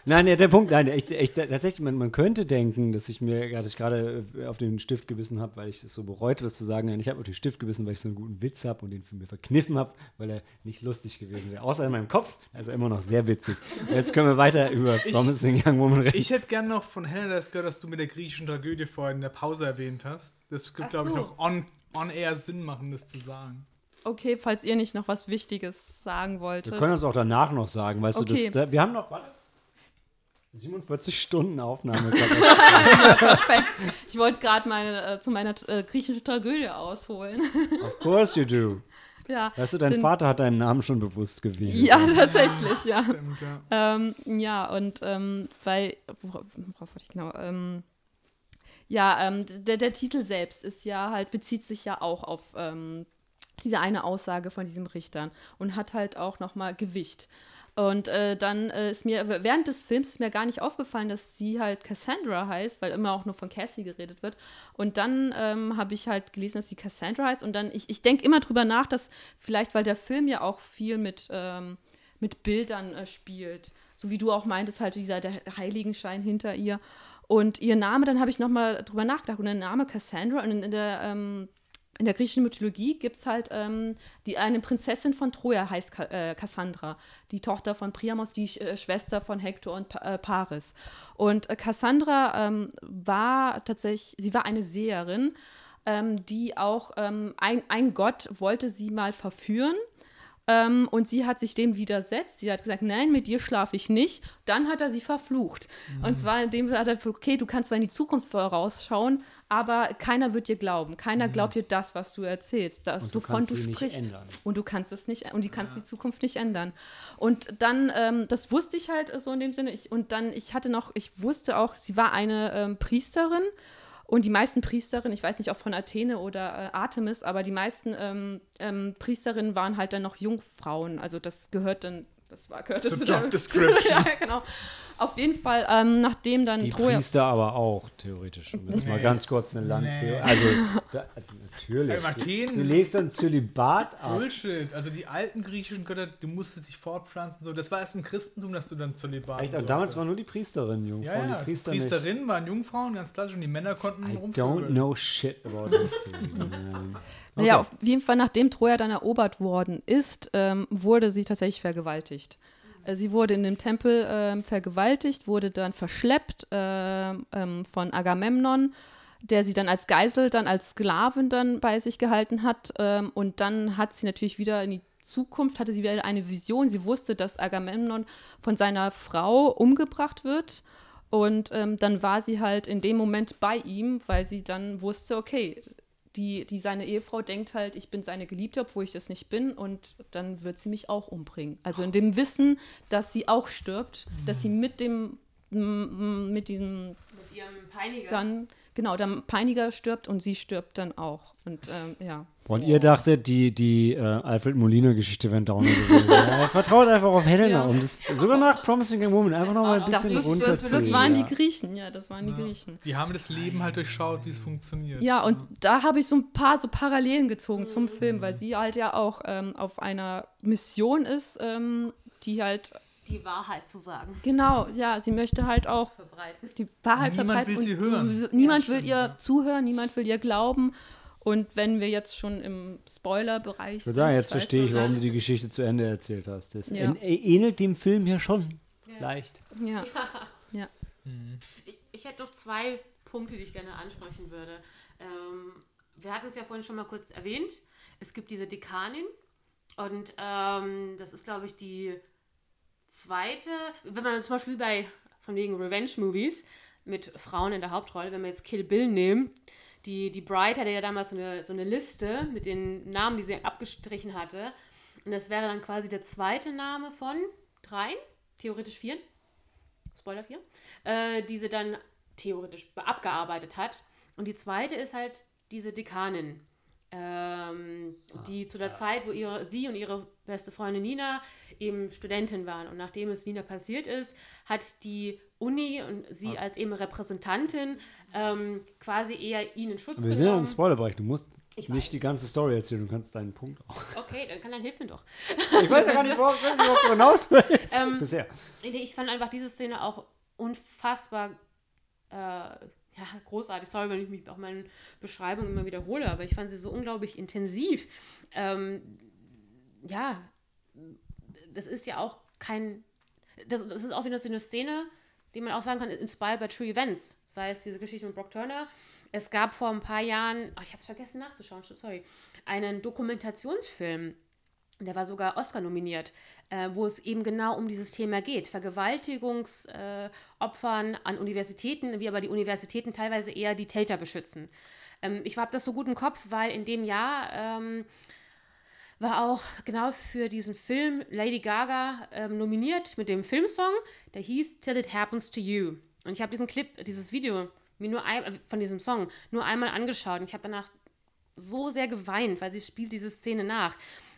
Nein, der, der Punkt, nein, echt, echt, tatsächlich, man, man könnte denken, dass ich mir, dass ich gerade äh, auf den Stift gebissen habe, weil ich es so bereute, das zu sagen. Nein, ich habe auf den Stift gebissen, weil ich so einen guten Witz habe und den für mir verkniffen habe, weil er nicht lustig gewesen wäre. Außer in meinem Kopf, also immer noch sehr witzig. Jetzt können wir weiter über Promising Young Woman reden. Ich hätte gern noch von Hannah das gehört, dass du mit der griechischen Tragödie vorhin in der Pause erwähnt hast. Das gibt, glaube ich, noch on, on air Sinn machen, das zu sagen. Okay, falls ihr nicht noch was Wichtiges sagen wir wolltet. können das auch danach noch sagen, weißt Okay. du, das, da, wir haben noch, warte, 47 Stunden Aufnahme. Perfekt. Ich wollte gerade meine äh, zu meiner äh, griechischen Tragödie ausholen. of course you do. ja. Weißt du, dein Den- Vater hat deinen Namen schon bewusst gewählt. Ja, tatsächlich, ja. Stimmt, ja. Ähm, ja, und ähm, weil, worauf, worauf wollte ich genau? Ähm, ja, ähm, der, der Titel selbst ist ja halt, bezieht sich ja auch auf ähm, diese eine Aussage von diesem Richtern und hat halt auch nochmal Gewicht. Und äh, dann äh, ist mir, während des Films ist mir gar nicht aufgefallen, dass sie halt Cassandra heißt, weil immer auch nur von Cassie geredet wird. Und dann ähm, habe ich halt gelesen, dass sie Cassandra heißt. Und dann, ich, ich denke immer drüber nach, dass vielleicht, weil der Film ja auch viel mit, ähm, mit Bildern äh, spielt, so wie du auch meintest, halt dieser der Heiligenschein hinter ihr. Und ihr Name, dann habe ich nochmal drüber nachgedacht. Und der Name Cassandra und in, in der ähm, in der griechischen Mythologie gibt es halt ähm, die, eine Prinzessin von Troja, heißt Ka äh, Cassandra, die Tochter von Priamos, die äh, Schwester von Hektor und pa äh, Paris. Und äh, Cassandra ähm, war tatsächlich, sie war eine Seherin, ähm, die auch, ähm, ein, ein Gott wollte sie mal verführen. Ähm, und sie hat sich dem widersetzt. Sie hat gesagt, nein, mit dir schlafe ich nicht. Dann hat er sie verflucht. Und zwar indem er hat er, okay, du kannst zwar in die Zukunft vorausschauen, aber keiner wird dir glauben. Keiner glaubt dir das, was du erzählst, das, du wovon du nicht sprichst. Und du kannst es nicht, und die kannst die Zukunft nicht ändern. Und dann, ähm, das wusste ich halt so in dem Sinne. Ich, und dann, ich hatte noch, ich wusste auch, sie war eine ähm, Priesterin. Und die meisten Priesterinnen, ich weiß nicht, ob von Athene oder äh, Artemis, aber die meisten ähm, ähm, Priesterinnen waren halt dann noch Jungfrauen. Also das gehört dann, das war gehört So zu Job Description. ja, genau. Auf jeden Fall, ähm, nachdem dann Die Troja. Priester aber auch, theoretisch. Um jetzt mal Nee. ganz kurz eine Landtheorie. Nee. Also, da, natürlich. Im Athen- Du legst dann Zölibat ab. Bullshit. Also die alten griechischen Götter, du musstest dich fortpflanzen. So, das war erst im Christentum, dass du dann Zölibat Echt, und so damals waren nur die Priesterinnen Jungfrauen, ja, ja. die Priester nicht. Priesterinnen waren Jungfrauen, ganz klassisch, und die Männer konnten I don't rumvögeln. know shit about history. man. Naja, Okay. auf jeden Fall, nachdem Troja dann erobert worden ist, ähm, wurde sie tatsächlich vergewaltigt. Äh, Sie wurde in dem Tempel ähm, vergewaltigt, wurde dann verschleppt ähm, ähm, von Agamemnon, der sie dann als Geisel, dann als Sklavin dann bei sich gehalten hat. Ähm, und dann hat sie natürlich wieder in die Zukunft, hatte sie wieder eine Vision. Sie wusste, dass Agamemnon von seiner Frau umgebracht wird. Und ähm, dann war sie halt in dem Moment bei ihm, weil sie dann wusste, okay, die, die seine Ehefrau denkt halt, ich bin seine Geliebte, obwohl ich das nicht bin, und dann wird sie mich auch umbringen. Also in dem Wissen, dass sie auch stirbt, dass sie mit dem, mit diesem Mit ihrem Peiniger. dann, genau, der Peiniger stirbt und sie stirbt dann auch. Und ähm, ja. Und ihr dachtet, die, die äh, Alfred Molina-Geschichte wäre ein Downer gewesen. ja, vertraut einfach auf Helena, Ja. um das sogar nach Promising Young Woman einfach noch mal ein Das, bisschen das, runterzuziehen. das waren ja. die Griechen, ja, das waren die. Griechen. Die haben das Leben halt durchschaut, wie es funktioniert. Ja, und da habe ich so ein paar so Parallelen gezogen zum Film, weil sie halt ja auch ähm, auf einer Mission ist, ähm, die halt, Die Wahrheit zu sagen. genau, ja, sie möchte halt auch Verbreiten. die Wahrheit Niemand verbreiten. will sie und hören. Niemand Ja, will stimmt, ihr ja. zuhören, niemand will ihr glauben. Und wenn wir jetzt schon im Spoiler-Bereich Ich würde sagen, jetzt weiß verstehe ich, nicht. warum du die Geschichte zu Ende erzählt hast. Das Ja. ähn- ähnelt dem Film ja schon. Leicht. Ja. Ich, ich hätte noch zwei Punkte, die ich gerne ansprechen würde. Ähm, wir hatten es ja vorhin schon mal kurz erwähnt. Es gibt diese Dekanin und ähm, das ist, glaube ich, die zweite, wenn man zum Beispiel bei, von wegen Revenge-Movies mit Frauen in der Hauptrolle, wenn wir jetzt Kill Bill nehmen, die, die Bride hatte ja damals so eine, so eine Liste mit den Namen, die sie abgestrichen hatte. Und das wäre dann quasi der zweite Name von dreien, theoretisch vier. Spoiler 4, äh, die sie dann theoretisch be- abgearbeitet hat. Und die zweite ist halt diese Dekanin, ähm, die zu der Zeit, wo ihre, sie und ihre beste Freundin Nina eben Studentin waren. Und nachdem es Nina passiert ist, hat die Uni und Ah. sie als eben Repräsentantin ähm, quasi eher ihnen Schutz Wir sind ja im genommen. Spoilerbereich. Du musst Ich nicht weiß. die ganze Story erzählen. Du kannst deinen Punkt auch. Okay, dann, kann, dann hilf mir doch. Ich weiß ja gar nicht, worauf du hinaus willst. Ähm, Bisher. Ich fand einfach diese Szene auch unfassbar äh, ja, großartig. Sorry, wenn ich mich auch meine Beschreibung immer wiederhole, aber ich fand sie so unglaublich intensiv. Ähm, ja, das ist ja auch kein. Das, das ist auch wieder so eine Szene, die man auch sagen kann, inspired by true events. Sei es diese Geschichte mit Brock Turner. Es gab vor ein paar Jahren, ach, ich habe es vergessen nachzuschauen, sorry, einen Dokumentationsfilm der war sogar Oscar nominiert, äh, wo es eben genau um dieses Thema geht. Vergewaltigungsopfern äh, an Universitäten, wie aber die Universitäten teilweise eher die Täter beschützen. Ähm, ich habe das so gut im Kopf, weil in dem Jahr ähm, war auch genau für diesen Film Lady Gaga ähm, nominiert mit dem Filmsong, der hieß Till It Happens to You. Und ich habe diesen Clip, dieses Video mir nur ein, äh, von diesem Song nur einmal angeschaut und ich habe danach so sehr geweint, weil sie spielt diese Szene nach.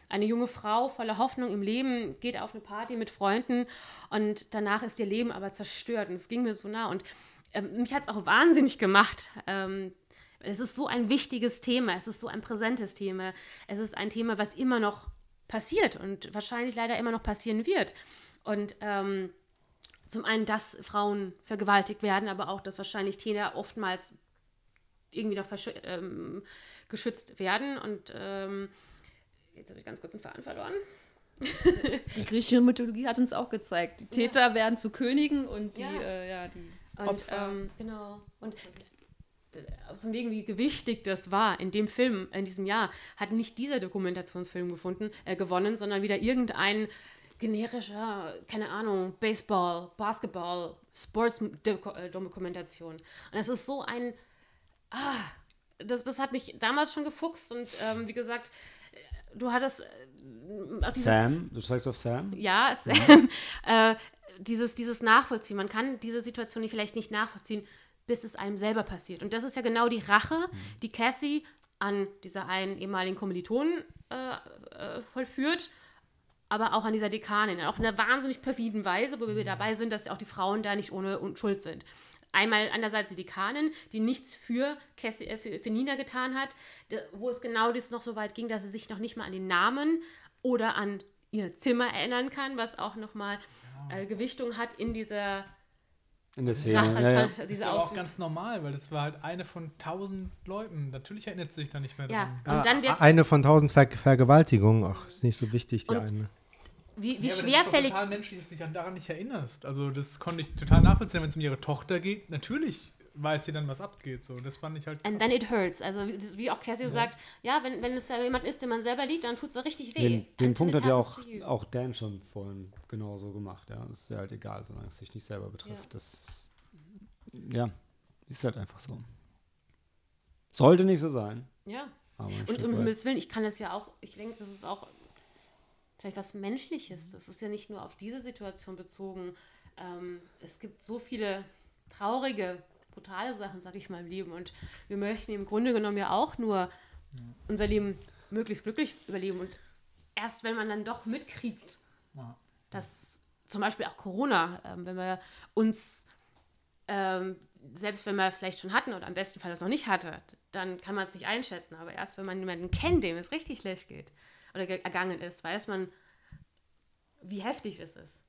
Eine junge Frau voller Hoffnung im Leben geht auf eine Party mit Freunden und danach ist ihr Leben aber zerstört. Und es ging mir so nah. Und ähm, mich hat es auch wahnsinnig gemacht. Ähm, es ist so ein wichtiges Thema, es ist so ein präsentes Thema. Es ist ein Thema, was immer noch passiert und wahrscheinlich leider immer noch passieren wird. Und ähm, zum einen, dass Frauen vergewaltigt werden, aber auch, dass wahrscheinlich Täter oftmals irgendwie noch ähm, geschützt werden. Und ähm, jetzt habe ich ganz kurz den Faden verloren. Die griechische Mythologie hat uns auch gezeigt. Die Täter werden zu Königen und die, Ja. äh, ja, die Und Opfer. ähm, genau. Und äh, von wegen, wie gewichtig das war in dem Film, in diesem Jahr, hat nicht dieser Dokumentationsfilm gefunden, äh, gewonnen, sondern wieder irgendein generischer, keine Ahnung, Baseball, Basketball, Sports-Dokumentation. Und es ist so ein, ah, das, das hat mich damals schon gefuchst und ähm, wie gesagt, äh, du hattest äh, auch dieses, Sam, du steigst auf Sam? ja, es, äh, dieses, dieses Nachvollziehen. Man kann diese Situation vielleicht nicht nachvollziehen, bis es einem selber passiert. Und das ist ja genau die Rache, die Cassie an dieser einen ehemaligen Kommilitonen äh, äh, vollführt, aber auch an dieser Dekanin. Auf einer wahnsinnig perfiden Weise, wo wir dabei sind, dass auch die Frauen da nicht ohne Schuld sind. Einmal einerseits die Dekanin, die nichts für, Cassie, äh, für, für Nina getan hat, wo es genau das noch so weit ging, dass sie sich noch nicht mal an den Namen oder an ihr Zimmer erinnern kann, was auch nochmal äh, Gewichtung hat in dieser In der Szene. Sache, ja, ja. Das ist aber auch ganz normal, weil das war halt eine von tausend Leuten. Natürlich erinnert sie sich da nicht mehr Ja, dran. und dann wird eine von tausend Ver Vergewaltigungen. Ach, ist nicht so wichtig, die Und- eine. Wie, wie Ja, aber Das schwerfällig ist doch total menschlich, dass du dich daran nicht erinnerst. Also das konnte ich total nachvollziehen, wenn es um ihre Tochter geht. Natürlich weiß sie dann, was abgeht. So, das fand ich halt. And then it hurts. Also wie, auch Cassie sagt, ja, wenn, wenn es ja jemand ist, den man selber liebt, dann tut es richtig weh. Den, den Punkt hat ja auch, auch Dan schon vorhin genauso gemacht. Ja, es ist ja halt egal, solange es sich nicht selber betrifft. Ja. Das, ja, ist halt einfach so. Sollte nicht so sein. Ja. Aber Und um. Himmels Willen, ich kann das ja auch, ich denke, das ist auch vielleicht was Menschliches. Das ist ja nicht nur auf diese Situation bezogen. Ähm, es gibt so viele traurige, brutale Sachen, sag ich mal, im Leben. Und wir möchten im Grunde genommen ja auch nur unser Leben möglichst glücklich überleben. Und erst wenn man dann doch mitkriegt, Ja. dass zum Beispiel auch Corona, ähm, wenn wir uns, ähm, selbst wenn wir es vielleicht schon hatten oder am besten Fall das noch nicht hatte, dann kann man es nicht einschätzen. Aber erst wenn man jemanden kennt, dem es richtig schlecht geht oder ge- ergangen ist, weiß man, wie heftig es ist.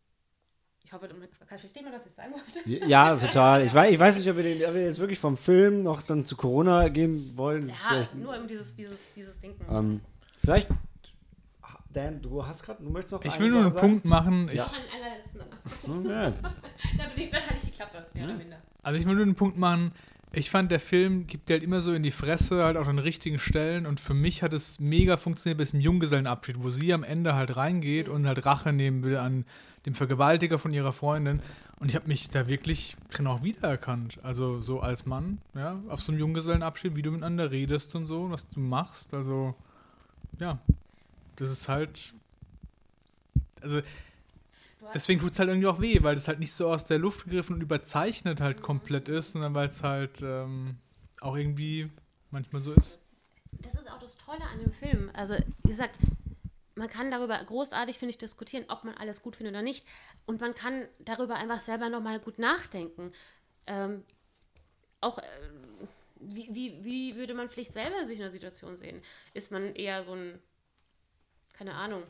Ich hoffe, du versteht man, was ich sagen wollte. Ja, total. Ich weiß, ich weiß nicht, ob wir, den, ob wir jetzt wirklich vom Film noch dann zu Corona gehen wollen. Ja, vielleicht, nur um dieses, dieses, dieses Denken. ähm, vielleicht, Dan, du hast gerade, du möchtest noch Ich will nur einen sagen? Punkt machen. Ich, Ja. Allerletzten danach. Okay. Da bin ich, dann halte ich die Klappe, mehr oder minder. Also ich will nur einen Punkt machen. Ich fand, der Film gibt dir halt immer so in die Fresse, halt auch an richtigen Stellen. Und für mich hat es mega funktioniert bis zum Junggesellenabschied, wo sie am Ende halt reingeht und halt Rache nehmen will an dem Vergewaltiger von ihrer Freundin. Und ich habe mich da wirklich drin auch wiedererkannt. Also so als Mann, ja, auf so einem Junggesellenabschied, wie du miteinander redest und so, was du machst. Also, ja, das ist halt. Also, deswegen tut es halt irgendwie auch weh, weil es halt nicht so aus der Luft gegriffen und überzeichnet halt komplett ist, sondern weil es halt ähm, auch irgendwie manchmal so ist. das ist auch das Tolle an dem Film. Also, wie gesagt, man kann darüber großartig, finde ich, diskutieren, ob man alles gut findet oder nicht. Und man kann darüber einfach selber nochmal gut nachdenken. Ähm, auch, äh, wie, wie, wie würde man vielleicht selber sich in der Situation sehen? Ist man eher so ein, keine Ahnung,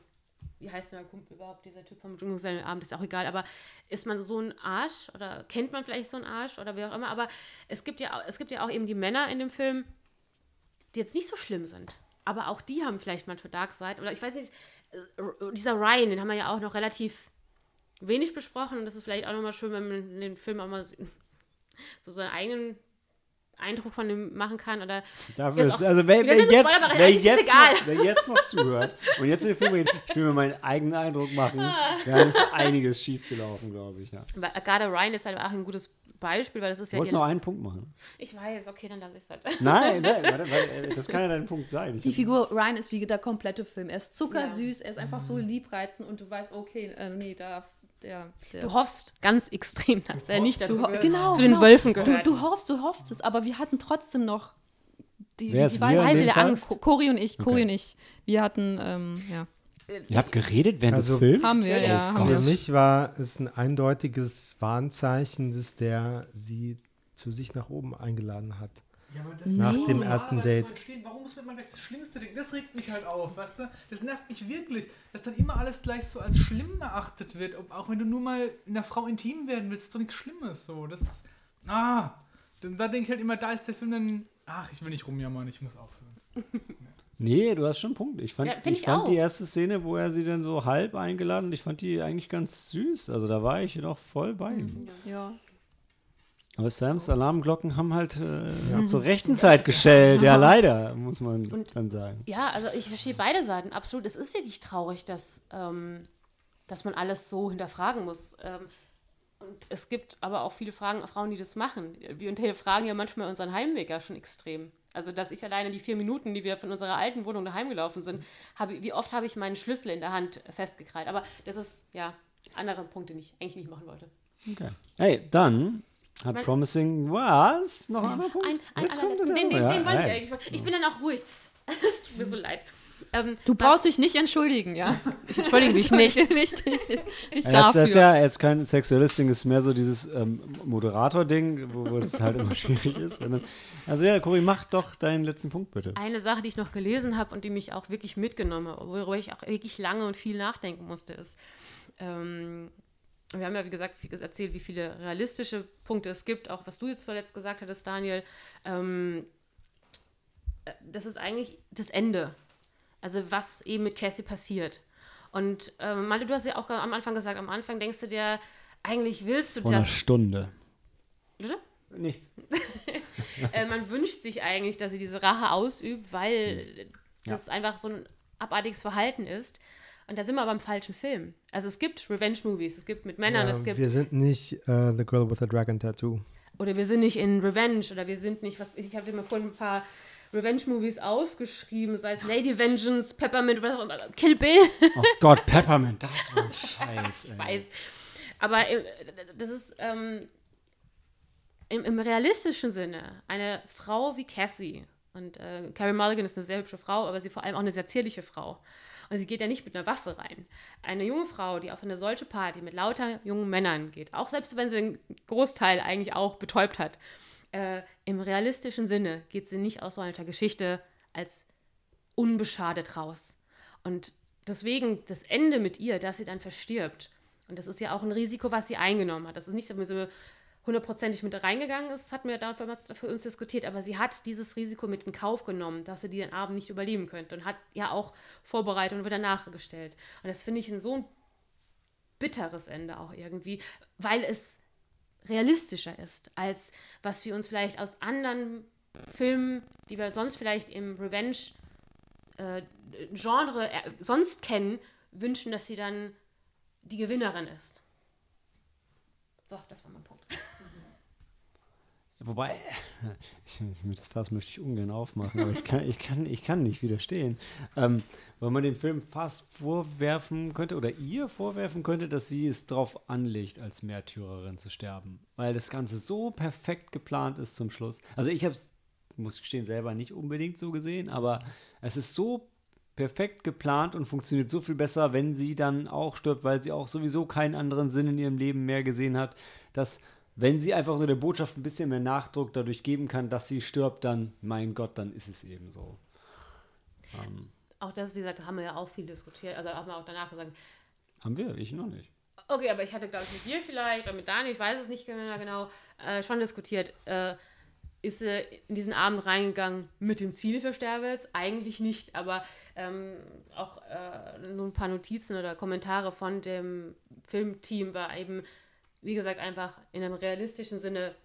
wie heißt denn der Kumpel überhaupt, dieser Typ vom Dschungelabend, ist auch egal, aber ist man so ein Arsch oder kennt man vielleicht so einen Arsch oder wie auch immer, aber es gibt ja, es gibt ja auch eben die Männer in dem Film, die jetzt nicht so schlimm sind, aber auch die haben vielleicht manchmal Dark Side oder ich weiß nicht, äh, dieser Ryan, den haben wir ja auch noch relativ wenig besprochen und das ist vielleicht auch nochmal schön, wenn man den Film auch mal so seinen eigenen Eindruck von dem machen kann oder Dafür Jetzt ist, auch- also wer, wer, jetzt, wer, jetzt egal. noch, wer jetzt noch zuhört und jetzt in den Film geht, ich will mir meinen eigenen Eindruck machen, Ah. da ist einiges schiefgelaufen, glaube ich. Ja. Weil Agatha Ryan ist halt auch ein gutes Beispiel, weil das ist Du ja wolltest ihr, noch einen Punkt machen. Ich weiß, okay, dann lasse ich es halt. Nein, nein, warte, warte, das kann ja dein Punkt sein. Ich Die Figur Ryan ist wie der komplette Film. Er ist zuckersüß, er ist einfach Mhm. so liebreizend und du weißt, okay, äh, nee, da, der, der. Du hoffst ganz extrem, dass er nicht dazu Du gehört. genau, zu den genau. Wölfen Du, gehört. du hoffst, du hoffst es, aber wir hatten trotzdem noch die, Wer die, die dem der? Angst. Co- Cory und ich, Cory Okay. und ich. Wir hatten, ähm, ja. Ihr habt geredet während Also- des Films? Haben wir, ja. Oh haben Für wir. mich war es ein eindeutiges Warnzeichen, dass der sie zu sich nach oben eingeladen hat. Ja, aber das Nach ist dem ersten Date. so entstehen. Warum muss man gleich das Schlimmste denken? Das regt mich halt auf, weißt du? Das nervt mich wirklich, dass dann immer alles gleich so als schlimm erachtet wird. Ob, auch wenn du nur mal in einer Frau intim werden willst, ist doch nichts Schlimmes. So, das. Ah! Da, da denke ich halt immer, da ist der Film dann. Ach, ich will nicht rumjammern, ich muss aufhören. Nee, du hast schon einen Punkt. Ich fand, Ja, ich ich fand die erste Szene, wo er sie dann so halb eingeladen, ich fand die eigentlich ganz süß. Also da war ich noch voll bei ihm. Ja. Aber Sams Alarmglocken haben halt äh, zur rechten Zeit geschellt. Ja, leider, muss man Und- dann sagen. Ja, also ich verstehe beide Seiten. Absolut. Es ist wirklich traurig, dass, ähm, dass man alles so hinterfragen muss. Ähm, und es gibt aber auch viele Fragen, Frauen, die das machen. Wir hinterfragen ja manchmal unseren Heimweg ja schon extrem. Also, dass ich alleine die vier Minuten, die wir von unserer alten Wohnung daheim gelaufen sind, habe, wie oft habe ich meinen Schlüssel in der Hand festgekrallt. Aber das ist, ja, andere Punkt, den ich eigentlich nicht machen wollte. Okay. Hey, dann hat Promising was? Noch ein anderer Punkt? Ein, ein, Jetzt kommt den, den, den, ja, wollte ich eigentlich. Ich bin dann auch ruhig. Es tut mir so leid. Ähm, Du brauchst dich nicht entschuldigen, ja? ich entschuldige mich nicht. nicht, nicht, nicht, nicht Das, das ist ja jetzt kein sexuelles Ding, ist mehr so dieses ähm, Moderator-Ding, wo, wo es halt immer schwierig ist. Wenn dann, also ja, Cory, mach doch deinen letzten Punkt bitte. Eine Sache, die ich noch gelesen habe und die mich auch wirklich mitgenommen hat, worüber ich auch wirklich lange und viel nachdenken musste, ist, ähm, wir haben ja, wie gesagt, erzählt, wie viele realistische Punkte es gibt, auch was du jetzt zuletzt gesagt hattest, Daniel. Ähm, äh, das ist eigentlich das Ende. Also was eben mit Cassie passiert. Und ähm, Malte, du hast ja auch am Anfang gesagt, am Anfang denkst du dir, eigentlich willst du Vor einer das. Stunde. Bitte? Nichts. äh, man wünscht sich eigentlich, dass sie diese Rache ausübt, weil das einfach so ein abartiges Verhalten ist. Und da sind wir aber im falschen Film. Also es gibt Revenge-Movies, es gibt mit Männern, Ja, es gibt wir sind nicht äh, The Girl with the Dragon Tattoo. oder wir sind nicht in Revenge oder wir sind nicht, was ich habe dir mal vorhin ein paar Revenge-Movies aufgeschrieben, sei es Lady Vengeance, Peppermint, was auch immer, Kill Bill, Oh Gott, Peppermint, das war ein Scheiß. Ey. weiß. Aber äh, das ist ähm, im, im realistischen Sinne eine Frau wie Cassie. Und äh, Carrie Mulligan ist eine sehr hübsche Frau, aber sie vor allem auch eine sehr zierliche Frau. Und sie geht ja nicht mit einer Waffe rein. Eine junge Frau, die auf eine solche Party mit lauter jungen Männern geht, auch selbst wenn sie einen Großteil eigentlich auch betäubt hat, äh, im realistischen Sinne geht sie nicht aus so einer Geschichte als unbeschadet raus. Und deswegen das Ende mit ihr, dass sie dann verstirbt. Und das ist ja auch ein Risiko, was sie eingenommen hat. Das ist nicht, so hundertprozentig mit reingegangen ist, hatten wir damals für uns diskutiert, aber sie hat dieses Risiko mit in Kauf genommen, dass sie den Abend nicht überleben könnte und hat ja auch vorbereitet und wieder nachgestellt. Und das finde ich ein so ein bitteres Ende auch irgendwie, weil es realistischer ist, als was wir uns vielleicht aus anderen Filmen, die wir sonst vielleicht im Revenge äh, äh, sonst kennen, wünschen, dass sie dann die Gewinnerin ist. So, das war mein Punkt. Wobei, ich, das Fass möchte ich ungern aufmachen, aber ich kann, ich kann, ich kann nicht widerstehen. Ähm, weil man dem Film fast vorwerfen könnte oder ihr vorwerfen könnte, dass sie es darauf anlegt, als Märtyrerin zu sterben. Weil das Ganze so perfekt geplant ist zum Schluss. Also ich habe es, muss ich gestehen, selber nicht unbedingt so gesehen, aber es ist so perfekt geplant und funktioniert so viel besser, wenn sie dann auch stirbt, weil sie auch sowieso keinen anderen Sinn in ihrem Leben mehr gesehen hat, dass wenn sie einfach nur der Botschaft ein bisschen mehr Nachdruck dadurch geben kann, dass sie stirbt, dann, mein Gott, dann ist es eben so. Ähm, Auch das, wie gesagt, haben wir ja auch viel diskutiert. Also haben wir auch danach gesagt, haben wir? Ich noch nicht. Okay, aber ich hatte, glaube ich, mit dir vielleicht oder mit Dani, ich weiß es nicht mehr genau, äh, schon diskutiert. Äh, ist sie in diesen Abend reingegangen mit dem Ziel für Sterbels? Eigentlich nicht, aber ähm, auch äh, nur ein paar Notizen oder Kommentare von dem Filmteam war eben, wie gesagt, einfach in einem realistischen Sinne,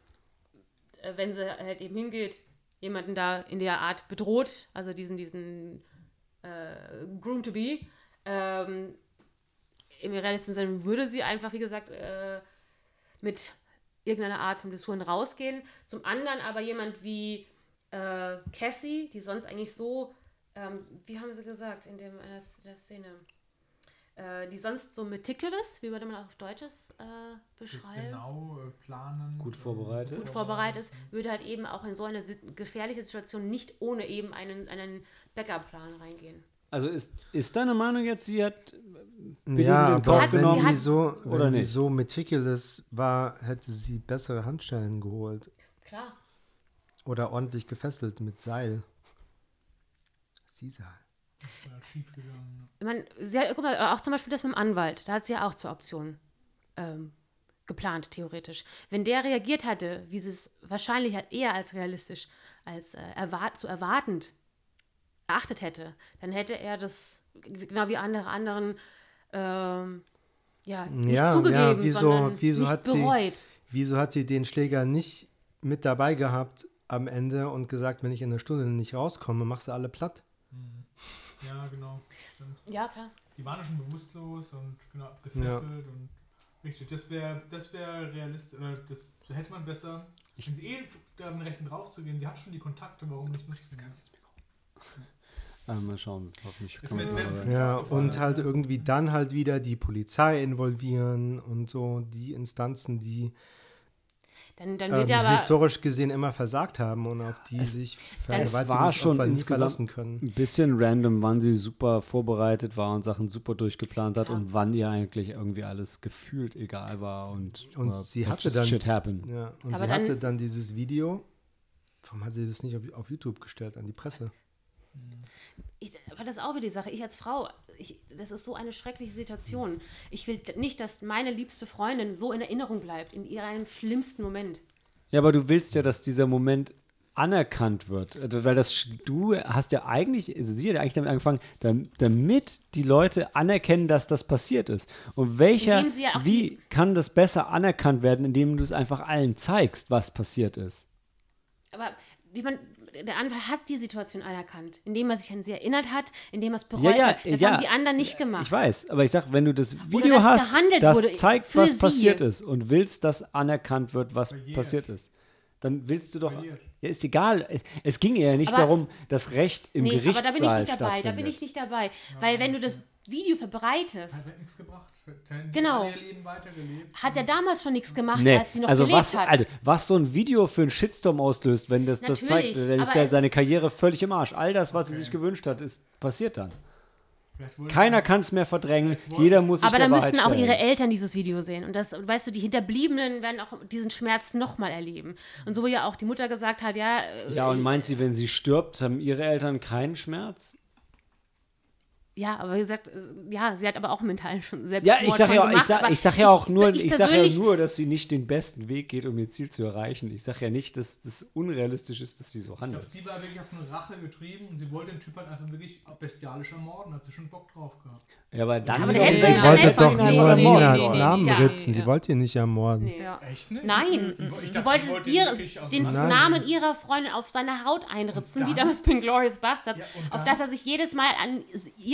äh, wenn sie halt eben hingeht, jemanden da in der Art bedroht, also diesen, diesen äh, Groom to be, ähm, im realistischen Sinne würde sie einfach, wie gesagt, äh, mit irgendeiner Art von Blessuren rausgehen. Zum anderen aber jemand wie äh, Cassie, die sonst eigentlich so, ähm, wie haben sie gesagt in dem, der Szene, äh, die sonst so meticulous, wie würde man auf Deutsches äh, beschreiben? Genau, äh, planen. Gut vorbereitet. gut vorbereitet ist, würde halt eben auch in so eine gefährliche Situation nicht ohne eben einen, einen Backup-Plan reingehen. Also ist, ist deine Meinung jetzt, sie hat ja, den Kauf aber wenn genommen, die hat's- so, oder wenn die nicht? so meticulous war, hätte sie bessere Handschellen geholt Klar. oder ordentlich gefesselt mit Seil. Sisal. Ja, schief gegangen. Ich meine, sie hat, guck mal, auch zum Beispiel das mit dem Anwalt, da hat sie ja auch zwei Optionen ähm, geplant, theoretisch. Wenn der reagiert hatte, wie sie es wahrscheinlich halt eher als realistisch, als äh, erwart zu erwartend erachtet hätte, dann hätte er das, genau wie andere anderen, ähm, ja, nicht Ja, zugegeben, ja, wieso- sondern wieso nicht hat sie- bereut. Wieso hat sie den Schläger nicht mit dabei gehabt am Ende und gesagt, wenn ich in einer Stunde nicht rauskomme, machst du alle platt? Ja, genau. Stimmt. Ja, klar. Die waren ja schon bewusstlos und genau abgefesselt und richtig. Das wäre das wäre realistisch, oder das hätte man besser. wenn sie eh damit rechten drauf zu gehen, sie hat schon die Kontakte, warum nicht nutzen? Ah, mal schauen, hoffentlich Das kommen wir wär- dabei. wär- Ja, aufgefallen, und halt ja. irgendwie dann halt wieder die Polizei involvieren und so die Instanzen, die Dann, dann ähm, wird ja aber. historisch gesehen immer versagt haben und auf die sich es war Vergewaltigungsopfer insgesamt verlassen können. ein bisschen random, wann sie super vorbereitet war und Sachen super durchgeplant hat Ja. und wann ihr eigentlich irgendwie alles gefühlt egal war und, Und sie hatte dann- shit happen. Ja, und Aber sie dann- hatte dann dieses Video. Warum hat sie das nicht auf, auf YouTube gestellt an die Presse? Ich, aber das ist auch wieder die Sache. Ich als Frau, ich, das ist so eine schreckliche Situation. Ich will nicht, dass meine liebste Freundin so in Erinnerung bleibt, in ihrem schlimmsten Moment. Ja, aber du willst ja, dass dieser Moment anerkannt wird. Also, Weil das, du hast ja eigentlich, also sie hat ja eigentlich damit angefangen, dam- damit die Leute anerkennen, dass das passiert ist. Und welcher, ja wie kann das besser anerkannt werden, indem du es einfach allen zeigst, was passiert ist? Aber ich mein, der Anwalt hat die Situation anerkannt, indem er sich an sie erinnert hat, indem er es bereut Ja, ja, hat. Das ja. haben die anderen nicht gemacht. Ich weiß, aber ich sag, wenn du das Video das hast, gehandelt das wurde zeigt, was sie. passiert ist und willst, dass anerkannt wird, was Verjährt. passiert ist, dann willst du doch. Ja, ist egal. Es ging eher nicht Aber- darum, das Recht im nee, aber Gerichtssaal da bin ich nicht dabei. Da bin ich nicht dabei. Weil wenn du das Video verbreitest, Hat nichts gebracht. Hätten Genau. weitergelebt. hat er damals schon nichts gemacht, Nee, als sie noch also gelebt was, hat. Alter, was so ein Video für einen Shitstorm auslöst, wenn das, das zeigt, dann ist ja seine Karriere völlig im Arsch. All das, was sie sich gewünscht hat, ist passiert dann. Keiner er- kann es mehr verdrängen. Jeder muss sich Aber dann müssen auch ihre Eltern dieses Video sehen. Und das, weißt du, die Hinterbliebenen werden auch diesen Schmerz nochmal erleben. Und so wie ja auch die Mutter gesagt hat, ja, äh, Ja, und meint sie, wenn sie stirbt, haben ihre Eltern keinen Schmerz? Ja, aber wie gesagt, äh, ja, sie hat aber auch mentalen schon selbst Ja, ich sag ja, auch- ich sag, ich sag ja auch nur, ich, sag ja nur, dass sie nicht den besten Weg geht, um ihr Ziel zu erreichen. Ich sag ja nicht, dass das unrealistisch ist, dass sie so Ich glaube, handelt. sie war wirklich auf eine Rache getrieben und sie wollte den Typ halt einfach wirklich bestialisch ermorden. Hat sie schon Bock drauf gehabt. Ja, aber dann Aber der wiederum- hätte Sie Ja, wollte doch nicht. nur Nee, Ninas nee, nee, Namen ja. ritzen. Sie wollte ihn nicht ermorden. Nee. Ja. Echt nicht? Nein, Ich dachte, die wollte ihr, den Nein. Namen ihrer Freundin auf seine Haut einritzen, wie damals bei Glorious Bastards, Ja, auf dann- das er sich jedes Mal an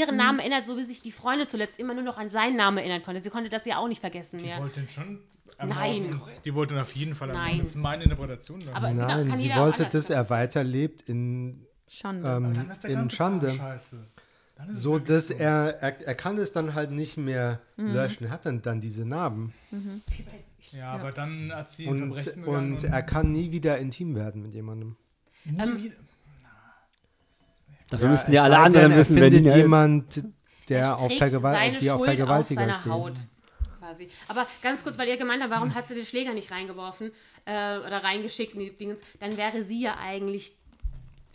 ihren Namen erinnert, so wie sich die Freundin zuletzt immer nur noch an seinen Namen erinnern konnte. Sie konnte das ja auch nicht vergessen Die mehr. wollte ihn schon. Nein. Die wollte ihn auf jeden Fall. Nein. Das ist meine Interpretation. Aber genau, Nein, kann sie wollte, dass er weiterlebt in, Schande. ähm, dann ist der in Schande. So, dass er, er, er kann es dann halt nicht mehr Mhm. löschen, hat dann, dann diese Narben. Ja, aber dann hat sie Und, Verbrechen begangen und er kann nie wieder intim werden mit jemandem. nie Ähm, wieder. Dafür Ja, müssten ja alle anderen denn, wissen, wer findet Nina jemand, der Er auf, trägt Vergewal seine die auf Vergewaltiger seiner stehen. Haut quasi. Aber ganz kurz, weil ihr gemeint habt, warum hat sie den Schläger nicht reingeworfen äh, oder reingeschickt in die Dingens, dann wäre sie ja eigentlich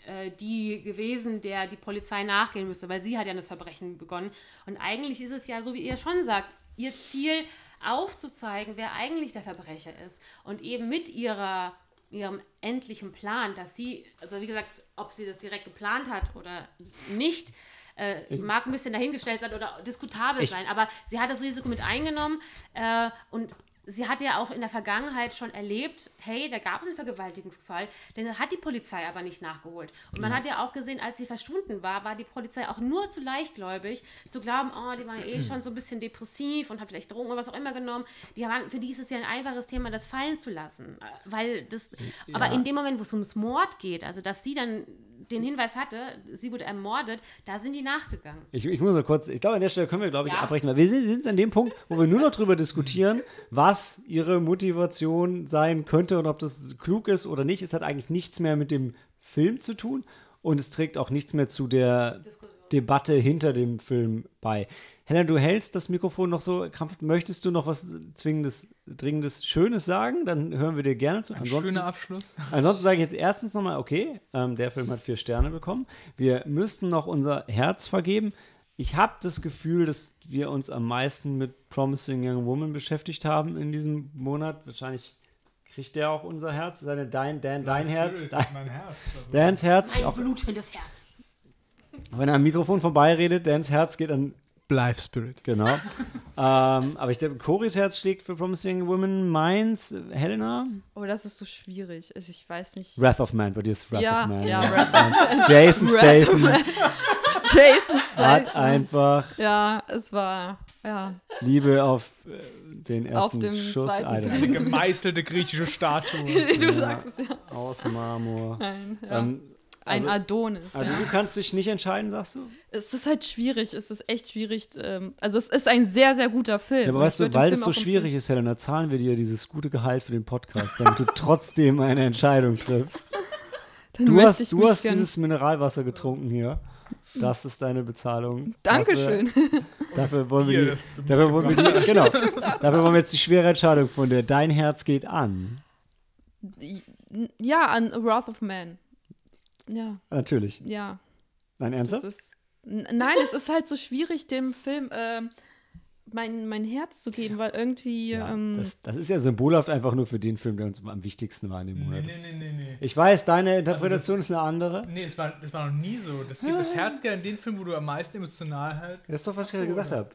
äh, die gewesen, der die Polizei nachgehen müsste, weil sie hat ja das Verbrechen begonnen. Und eigentlich ist es ja so, wie ihr schon sagt, ihr Ziel aufzuzeigen, wer eigentlich der Verbrecher ist. Und eben mit ihrer, ihrem endlichen Plan, dass sie, also wie gesagt, ob sie das direkt geplant hat oder nicht, äh, mag ein bisschen dahingestellt sein oder diskutabel Ich- sein, aber sie hat das Risiko mit eingenommen äh, und sie hat ja auch in der Vergangenheit schon erlebt, hey, da gab es einen Vergewaltigungsfall, den hat die Polizei aber nicht nachgeholt. Und man hat ja auch gesehen, als sie verschwunden war, war die Polizei auch nur zu leichtgläubig, zu glauben, oh, die war ja eh schon so ein bisschen depressiv und hat vielleicht Drogen oder was auch immer genommen. Die waren, für die ist es ja ein einfaches Thema, das fallen zu lassen. Äh, Weil das, aber in dem Moment, wo es ums Mord geht, also dass sie dann den Hinweis hatte, sie wurde ermordet, da sind die nachgegangen. Ich, ich muss mal kurz, ich glaube, an der Stelle können wir, glaube ich, Ja. abbrechen, weil wir sind, sind an dem Punkt, wo wir nur noch drüber diskutieren, was ihre Motivation sein könnte und ob das klug ist oder nicht. Es hat eigentlich nichts mehr mit dem Film zu tun und es trägt auch nichts mehr zu der Debatte hinter dem Film bei. Helena, du hältst das Mikrofon noch so krampfhaft. Möchtest du noch was Zwingendes, Dringendes, Schönes sagen? Dann hören wir dir gerne zu. Ein schöner Abschluss. Ansonsten sage ich jetzt erstens nochmal, okay, ähm, der Film hat vier Sterne bekommen. Wir müssten noch unser Herz vergeben. Ich habe das Gefühl, dass wir uns am meisten mit Promising Young Woman beschäftigt haben in diesem Monat. Wahrscheinlich kriegt der auch unser Herz, seine dein, dein, dein Herz, dein, Mein Herz. Also, Dans Herz. Ein Auch blutendes Herz. Wenn er am Mikrofon vorbeiredet, Dans Herz geht an Bleib Spirit. Genau. ähm, aber ich denke, Coris Herz schlägt für Promising Women. Meins, Helena? Oh, das ist so schwierig. Also ich weiß nicht. Wrath of Man, bei dir ist Wrath Ja, of Man. ja, Jason Wrath of Statham Jason hat Statham. einfach Ja, es war, ja. Liebe auf äh, den Auf ersten dem Schuss. Eine gemeißelte griechische Statue. Du sagst es ja. aus Marmor. Nein, ja. Ähm, Ein also- Adonis. also ja. du kannst dich nicht entscheiden, sagst du? Es ist halt schwierig, es ist echt schwierig. Ähm, also es ist ein sehr, sehr guter Film. Ja, aber weißt ich du, weil es so schwierig ist, Helena, zahlen wir dir dieses gute Gehalt für den Podcast, damit du trotzdem eine Entscheidung triffst. Dann Du hast, du hast dieses Mineralwasser getrunken hier. Das ist deine Bezahlung. Dankeschön. Dafür, dafür wollen wir die, dafür wollen wir die, genau, dafür wollen wir jetzt die schwere Entscheidung von dir. Dein Herz geht an. Ja, an Wrath of Man. Ja, Natürlich. ja. Nein, ernsthaft? ist, nein, es ist halt so schwierig, dem Film ähm, mein, mein Herz zu geben, weil irgendwie. Ja, ähm, das, das ist ja symbolhaft einfach nur für den Film, der uns am wichtigsten war in dem Nee, Monat. nee, nee, nee, nee. Ich weiß, deine Interpretation das- ist eine andere. Nee, das war, das war noch nie so. Das gibt das Herz gerne in den Film, wo du am meisten emotional halt. Das ist doch, was ich gerade gesagt habe.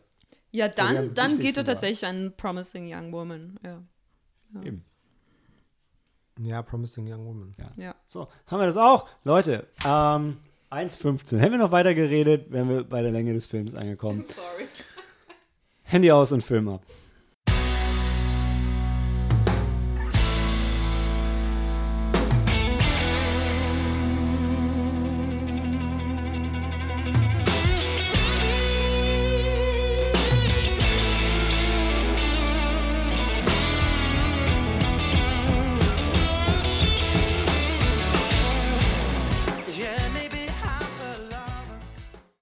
ja, dann, dann geht er tatsächlich an Promising Young Woman. Ja. Eben. Ja, Promising Young Woman. ja. So, haben wir das auch? Leute, ähm, 1,15. Hätten wir noch weiter geredet, wären wir bei der Länge des Films angekommen. Sorry. Handy aus und Film ab.